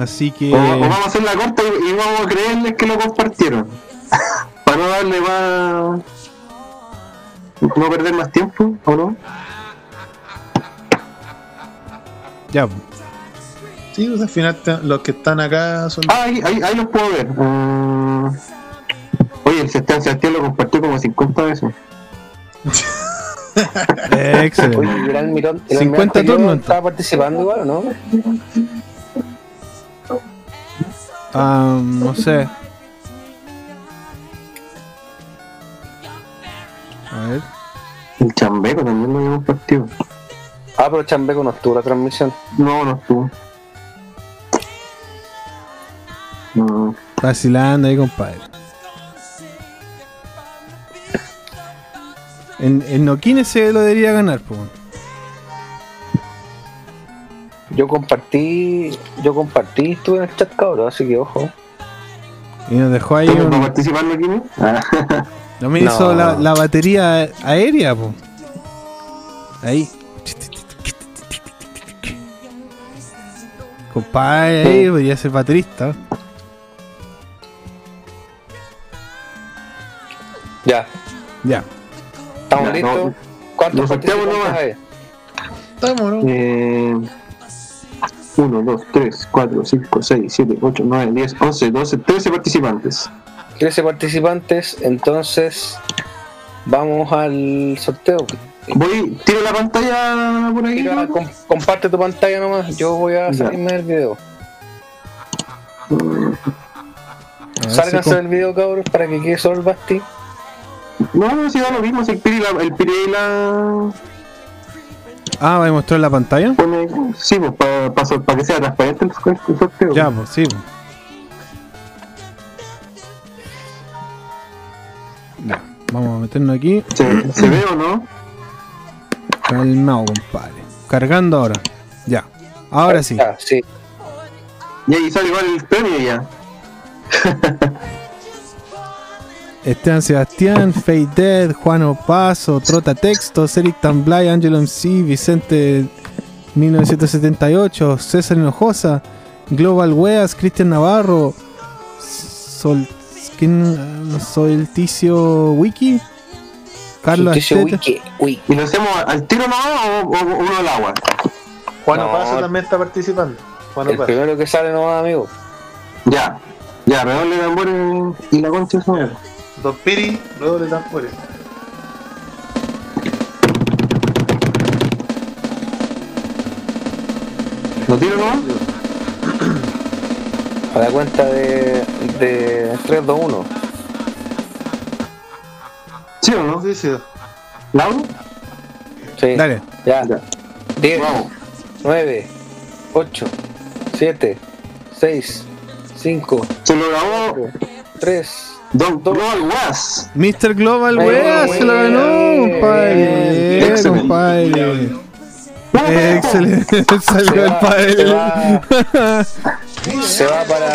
Así que O, o vamos a hacer la corta y, y vamos a creerles que lo compartieron. Para no darle más. No perder más tiempo, ¿o no? ya. Sí, pues al final los que están acá son. Ah, ahí, ahí, ahí los puedo ver. Ah, oye, el Sebastián Sebastián lo compartió como 50 veces. Excelente. Oye, ¿y el almirón, el 50 almirante Leo turnos, estaba participando igual o no? Ah, no sé. A ver. El Chambeco también lo había compartido. Ah, pero Chambeco no estuvo la transmisión. No, no estuvo. No. Vacilando ahí, compadre. En, en Noquines se lo debería ganar, pues. Yo compartí, yo compartí, estuve en el chat cabrón, así que ojo. Y nos dejó ahí ¿Estamos un. participando aquí? no? No me No. hizo la, la batería aérea, pues. Ahí. Compadre, ahí podría ser baterista. Ya, Ya. ¿estamos listos? no. ¿Cuántos nos? Estamos, ¿no? eh, 1, 2, 3, 4, 5, 6, 7, 8, 9, 10, 11, 12, 13 participantes. 13 participantes, entonces vamos al sorteo. Voy, tiro la pantalla por ahí. Mira, ¿no? com- comparte tu pantalla nomás, yo voy a Ya. salirme del video. Si Sálganse com- del video, cabros, para que quede solo el Basti. No, no, si da lo mismo, si el Piri, la, el Piri ahí la Ah, ¿va a mostrar la pantalla? pone, sí, pues para que sea transparente el, el sorteo. Ya, pues sí. pues. Ya, vamos a meternos aquí. ¿Se, se ve o no? Calmado, compadre. Cargando ahora. Ya. Ahora sí. Ah, sí. Y ahí sale igual el premio ya. Esteban Sebastián, Fade Dead, Juan Opaso, Trota Textos, Eric Tamblay, Angelo MC, Vicente 1978, César Hinojosa, Global Weas, Cristian Navarro, Sol, ¿quién? Solticio Wiki, Carlos. Wiki, Wiki. ¿Y lo hacemos al tiro nomás o, o uno al agua? Juan No. Opaso también está participando. Juan El Opaso. primero que sale nomás, amigo. Ya, ya, redoble de tambores y la concha de su Dos Piri, luego de tambores. ¿Lo tiro nomás? A la cuenta de, de 3, 2, 1. ¿Sí o No no? sé si. ¿Lauro? Sí. Dale. Ya. Ya. 10, Vamos. 9, 8, 7, 6, 5, Se lo grabó 3. Don Global Was. Mr. Global Wea se lo ganó, compadre. excelente. compadre. Excelente. Salió Se el padre. se va. Se va para.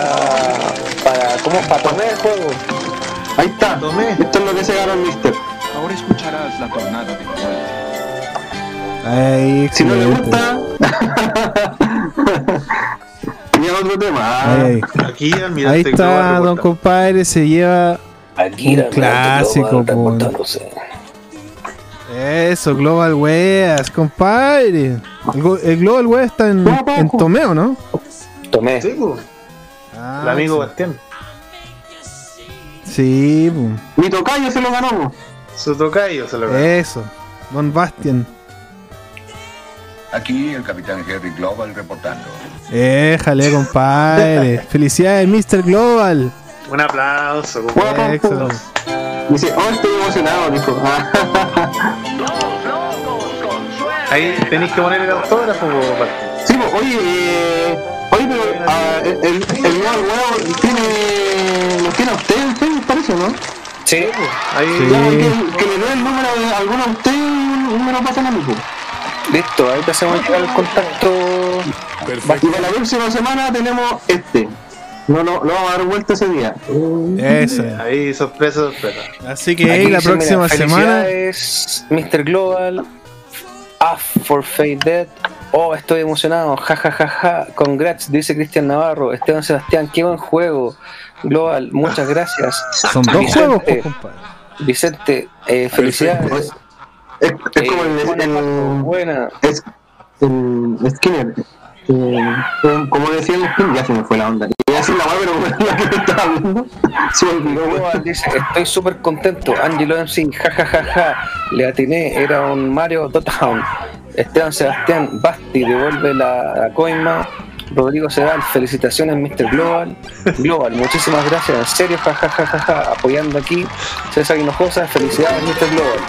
para ¿Cómo? Para tomar el juego. Ahí está. Tomé. Esto es lo que se ganó el Mister. Ahora escucharás la tornada de muerte. Ay, Si no le gusta. Tenía otro tema. Ay, ay. Aquí, mira, Ahí está, don compadre, se lleva Aquí Un clásico, po. eso, Global Weas, compadre. El, Global Weas está en, en Tomeo, ¿no? Tomé. Sí. Ah, el amigo sí. Bastián. Sí, pum. Mi tocayo se lo ganó. po. Su tocayo se lo ganó. eso. Don Bastian. Aquí el capitán Harry Global reportando. Éjale, compadre. Felicidades, Mr. Global. Un aplauso, compadre. Excelente. Dice, oh, estoy emocionado, dijo. Ah, Ahí tenéis que poner el autógrafo, sí, po, oye, eh, oye, pero ah, el, el, el nuevo huevo tiene. ¿Lo tiene a usted en Facebook, parece, no? Sí. Ahí Sí. Ya, que, que le dé el número de alguno a usted y me lo pasan a mí. po. Listo, ahí te hacemos llegar el contacto. Y para la próxima semana tenemos este. No, no, no vamos a dar vuelta ese día. Eso. Ahí, sorpresa, sorpresa. Así que ahí la dice, próxima mira, semana. felicidades, Mr. Global. A for Fate Dead. Oh, estoy emocionado. Ja, ja, ja, ja. Congrats, dice Cristian Navarro. Esteban Sebastián, qué buen juego. Global, muchas gracias. Son dos Vicente, juegos, pues, compadre. Vicente, eh, felicidades. Es, es como Eh, el, buena, el, buena. es, el Skinner. Eh, como- como decía el ya se me fue la onda. Iba a decir la weá, pero como la que estaba hablando, se olvidó, dice, estoy súper contento. Angelo MC, jajajaja. Le atiné, era un Mario Dottown. Esteban Sebastián, Basti, devuelve la, la coima. Rodrigo Sedal, felicitaciones Mr. Global. Global, muchísimas gracias, en serio, jajajaja, apoyando aquí. César Hinojosa, felicidades Mr. Global.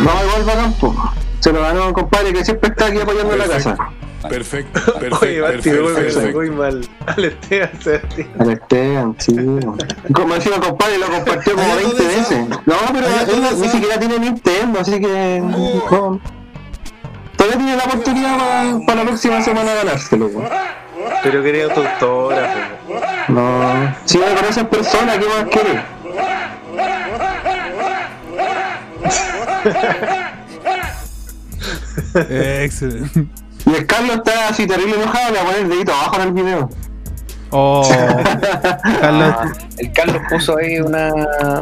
No, igual va campo. Se lo ganó un compadre que siempre está aquí apoyando la casa. Perfecto, perfecto, Oye, Basti, perfecto, muy mal. Al Esteban Sebastián. Al Esteban, sí. Como decía el compadre, lo compartió como 20 veces. No, pero él ni siquiera tiene Nintendo, así que. Todavía tiene la oportunidad para, la próxima semana ganárselo. Pero quería tu autógrafo. No. Si no conoces personas, ¿qué más quieres? Excelente. Y el Carlos está así terrible enojado, le va a poner el dedito abajo en el video. Oh, Carlos, Ah, el Carlos puso ahí una,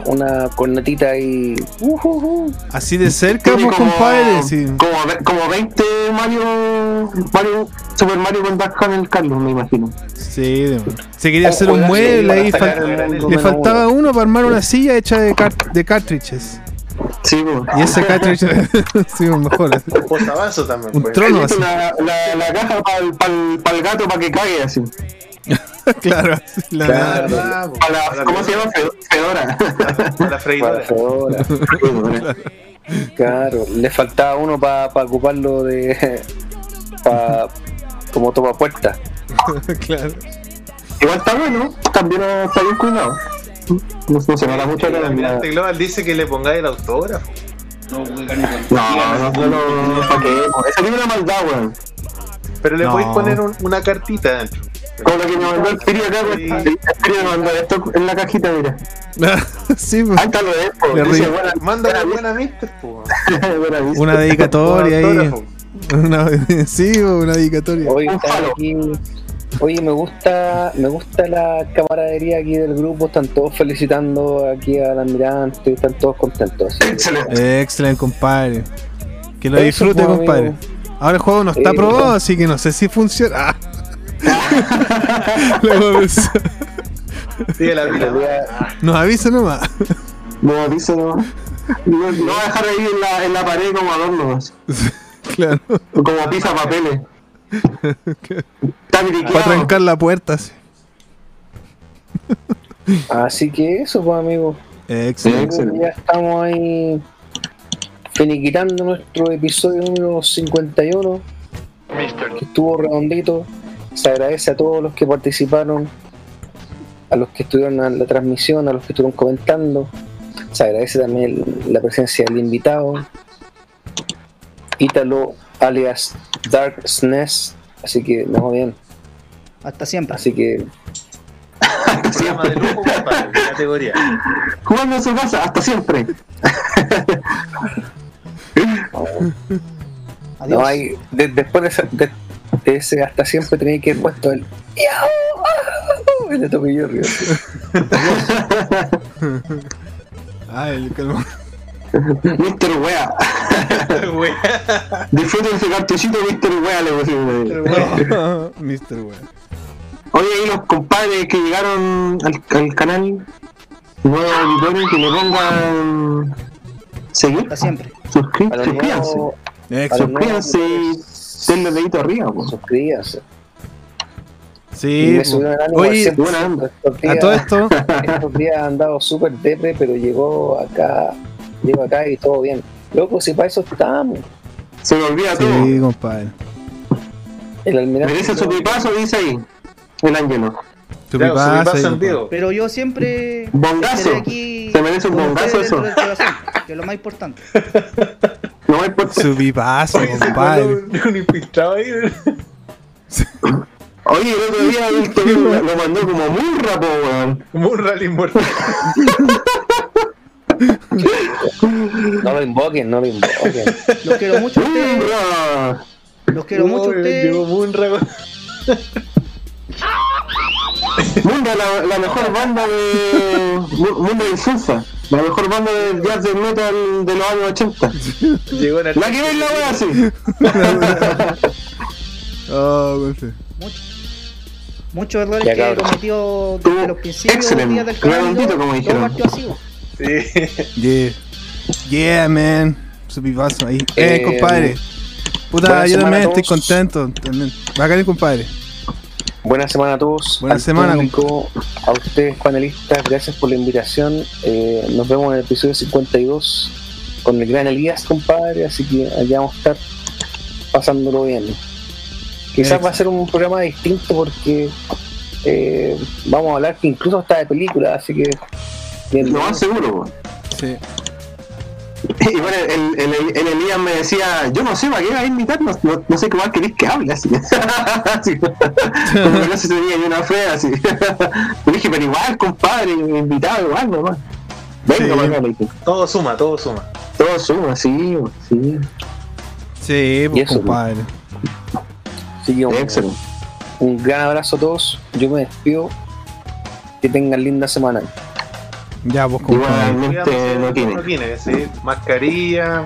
una cornetita ahí. Uh, así de cerca, pues, compadre. Sí. como, como 20 Mario, Mario, Super Mario con Duck Hunt el Carlos, me imagino. Sí, de- se quería Oh, hacer un mueble ahí. fal- el le faltaba uno. uno para armar una silla hecha de, car- de cartridges. Sí, pues. Y ese cartridge, sí, mejor. Un también, Un pues. trono así. la, la, la caja para el, gato para que cague así. claro, la Claro. Para la- ¿Cómo se llama? Fe- Fedora. Para la freidora. ahora. Claro, le faltaba uno para ocuparlo de. pa, como toma puerta. claro. Igual está bueno, también está bien cuidado. No, no se nota mucho la El mirada. almirante Global dice que le pongáis el autógrafo. No, no, no, no, ¿para qué? Esa tiene una maldad, weón. Pero le No. podéis poner un- una cartita dentro. Como la que me mandó el Piri acá. El Piri me mandó esto en la cajita, mira. sí, pues. Ahí está lo de esto. Dice, buena, Mándale buena buena mister, pues. Una dedicatoria ahí. Una, sí, una dedicatoria. Hoy aquí. Oye, me gusta, me gusta la camaradería aquí del grupo, están todos felicitando aquí al almirante, están todos contentos. Excelente. Excelente, compadre. Que lo Eso, disfrute, pues, compadre. amigo. Ahora el juego no está Eh, probado, así que no sé si funciona. Ah. Sí, almirante. realidad, Nos avisa nomás. No, dice no. No, no va a dejar ahí en la, en la pared como adornos. Claro. Como pisa papeles. Está Para trancar la puerta. sí. Así que eso, pues, amigos. Excelente. Excelente. Ya estamos ahí finiquitando nuestro episodio número 51, que estuvo redondito. Se agradece a todos los que participaron, a los que estuvieron en la transmisión, a los que estuvieron comentando. Se agradece también la presencia del invitado, Ítalo alias Dark SNES. Así que, no, bien. Hasta siempre. Así que, Programa de lujo, compadre, de categoría. Jugando en su casa, hasta siempre. Adiós. no hay. de- después de ese hasta siempre tenía que haber puesto el. El de Topillo Río. Ah, el calma. Mr. Wea. Disfruten su cartuchito, Mr. Wea, le pusimos. Mr. Wea. Oye, ahí los compadres que llegaron al, al canal, nuevos auditores, que le pongan seguir, Hasta siempre. suscríbanse. Excelente. Suscríbanse y denle dedito arriba. Sí, pues. el ánimo Oye, a todo esto, Estos días han dado súper depre, pero llegó acá, llegó acá y todo bien. Loco, si para eso estamos. Se me olvida todo. sí, compadre. El almirante. Merece su pipazo, dice ahí. El ángelo. Tu Claro, pipazo vivo. Pero yo siempre Bongazo. aquí Se merece un bongazo eso. corazón, que es lo más importante. No hay por Su compadre. un infiltrado ahí. Oye, el otro día el Tobias lo, lo mandó como murra, po, weón. Un rally muerto. No lo invoquen, no lo invoquen. Los quiero mucho a ustedes. Murra. Los quiero mucho a ustedes. Llegó Munra. Munda, la, la mejor banda de. Mu- Munda de Insulsa. La mejor banda de jazz de metal de los años 80. Llegó en el. La que ves la wea así. Oh, perfecto. Muchos errores Ya, que cometió desde los principios Excelente. días del Redondito, como dijeron. Sí. Yeah. Yeah, man. Su pipazo ahí. Eh, Eh, compadre. Puta, yo también estoy contento. También. Bacán, compadre. Buena semana a todos. Buena al semana. público, a ustedes panelistas, gracias por la invitación. Eh, nos vemos en el episodio 52 con el gran Elías, compadre. Así que allá vamos a estar pasándolo bien. Quizás va a ser un programa distinto porque eh, vamos a hablar que incluso hasta de películas, así que. bien, Lo más seguro. Sí. Y bueno, el, el, el, el Elías me decía, yo no sé para qué vas a invitar, no, no, no sé qué más querés que hable, así. Así, Como que no se tenía ni una fe, así. Le dije, pero igual, compadre, invitado igual nomás. Venga, Sí. venga, le dije. Todo suma, todo suma. Todo suma, sí, sí. Sí, Y pues, eso, compadre. Que un, Excelente. un gran abrazo a todos. Yo me despido. Que tengan linda semana. Ya, pues, compadre. Igualmente no tiene. No tiene, sí. Mascarilla,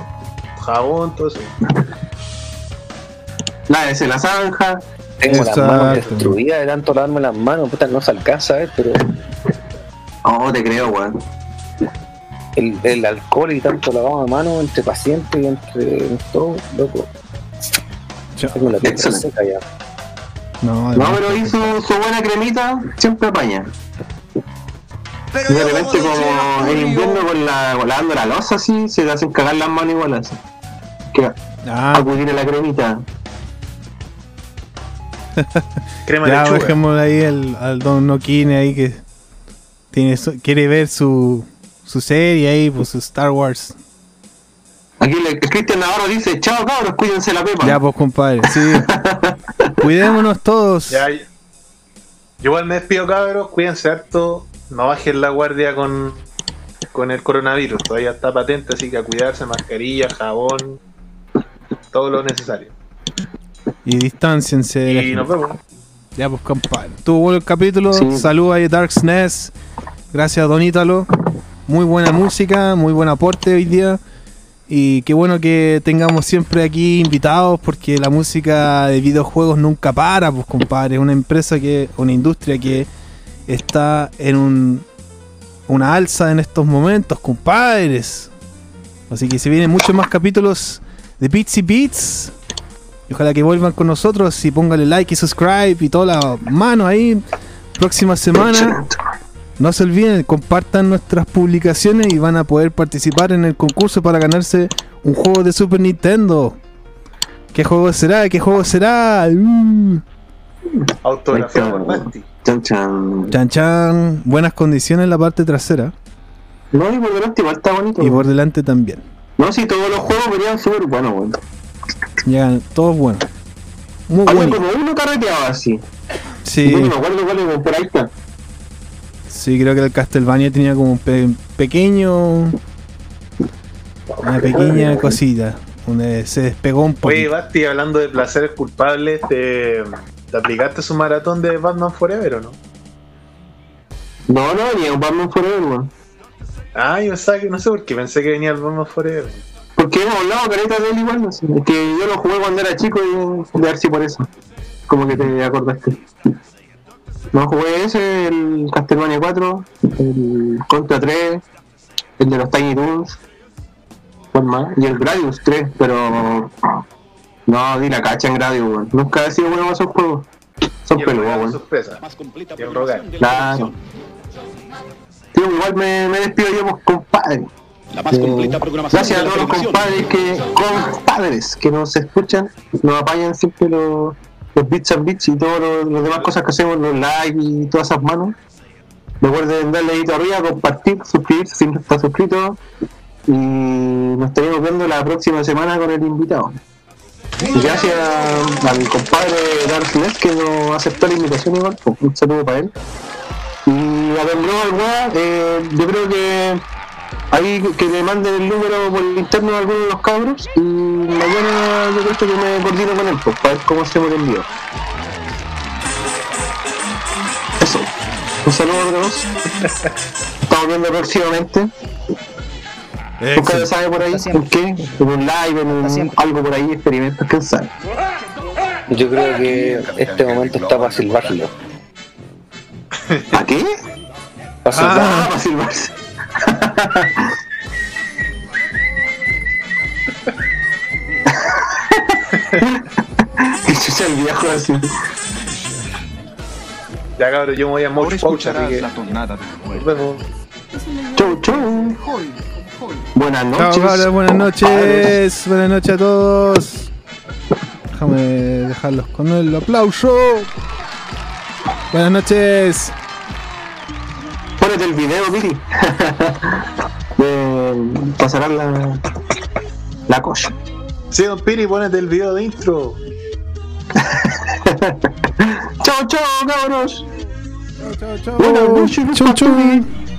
jabón, todo eso. Lávese la zanja. Tengo las manos destruidas de tanto lavarme las manos. Puta, no se alcanza a ver, pero Oh, te creo, weón. el, el alcohol y tanto lavado de manos entre pacientes y entre todo, loco. Tengo la piel seca ya. No, No, pero hizo su buena cremita, siempre apaña. Y de repente como en invierno con la, con lavando la losa así, se le hacen cagar las manos igual así. Que Ah, acudir a la cremita. Crema ya de lechuga. dejémosle ahí al, al Don Noquine ahí que tiene su- quiere ver su, su serie ahí, pues su Star Wars. Aquí le, el Cristian Navarro dice, chao cabros, cuídense la pepa. Ya, pues, compadre, sí. Cuidémonos todos. Ya, yo igual me despido, cabros. Cuídense harto. No bajen la guardia con, con el coronavirus. Todavía está patente, así que a cuidarse, mascarilla, jabón, todo lo necesario. Y distanciense. Y nos vemos. Ya, pues, compadre. Tuvo bueno el capítulo. Sí. Saludos ahí, Dark SNES. Gracias, Don Ítalo. Muy buena música, muy buen aporte hoy día. Y qué bueno que tengamos siempre aquí invitados porque la música de videojuegos nunca para, pues compadre. Es una empresa que, una industria que está en un, una alza en estos momentos, compadres. Así que se vienen muchos más capítulos de Beats y Beats. Y ojalá que vuelvan con nosotros y póngale like y subscribe y toda la mano ahí. Próxima semana. No se olviden, compartan nuestras publicaciones y van a poder participar en el concurso para ganarse un juego de Super Nintendo. ¿Qué juego será? ¿Qué juego será? Uh. Autografiado por Basti. Chan chan. Chan chan. Buenas condiciones en la parte trasera No, y por delante igual está bonito. y por delante también. No, si todos los juegos venían súper buenos, weón. Llegan todos buenos. Muy Había buenos. como uno carreteado así. Sí, no me acuerdo cuál era, por ahí está. sí, creo que el Castlevania tenía como un pe- pequeño. Una pequeña cosita. Donde se despegó un Oye, poquito. Basti, hablando de placeres culpables, ¿te, te aplicaste su maratón de Batman Forever o no? No, no, ni un Batman Forever, weón. Ah, yo pensaba que no sé por qué pensé que venía el Batman Forever. Porque hemos hablado careta de él igual, no sé. Es que yo lo jugué cuando era chico y de ver si por eso. Como que te acordaste. No jugué ese, el Castlevania 4, el Contra 3, el de los Tiny Toons. Y el Gradius 3, pero no di la cacha en Gradius, weón. Nunca he sido bueno con esos juegos. Son peludos, weón. sorpresa. El rogar. Claro. Tío, igual me, me despido yo, pues, compadre. La más completa Eh, programación Gracias a todos los compadres que, compadres que nos escuchan, nos apañan siempre los, los bits and bits y todas las demás cosas que hacemos, los likes y todas esas manos. Recuerden darle dedito arriba, compartir, suscribirse si no está suscrito. Y nos estaremos viendo la próxima semana con el invitado. Gracias al compadre Dark que nos aceptó la invitación igual, pues, un saludo para él. Y a Don igual, eh, yo creo que ahí que le manden el número por interno a alguno de los cabros y mañana yo creo que me coordino con él, pues, para ver cómo hacemos el envío. Eso. Un saludo a todos. Estamos viendo próximamente. Nunca se sabe por ahí. ¿en qué? En un live, en un, algo por ahí, experimentos, quién sabe. Yo creo que este momento está para silbarlo. ¿A qué? Para silbar. Ah, para silbarse. Que chucha el viejo así. Ya cabrón, yo me voy a Moch Pouch, así que. Nos vemos. Chau, chau. Buenas Chao, noches. cabros, buenas noches. Buenas noches a todos. Déjame dejarlos con el aplauso. Buenas noches. Ponete el video, Piri. De pasarán la, la cosa. Sí, don Piri, ponete el video de intro. Chao, chao, cabros. Chao, chao, Buenas noches, chau, Lupa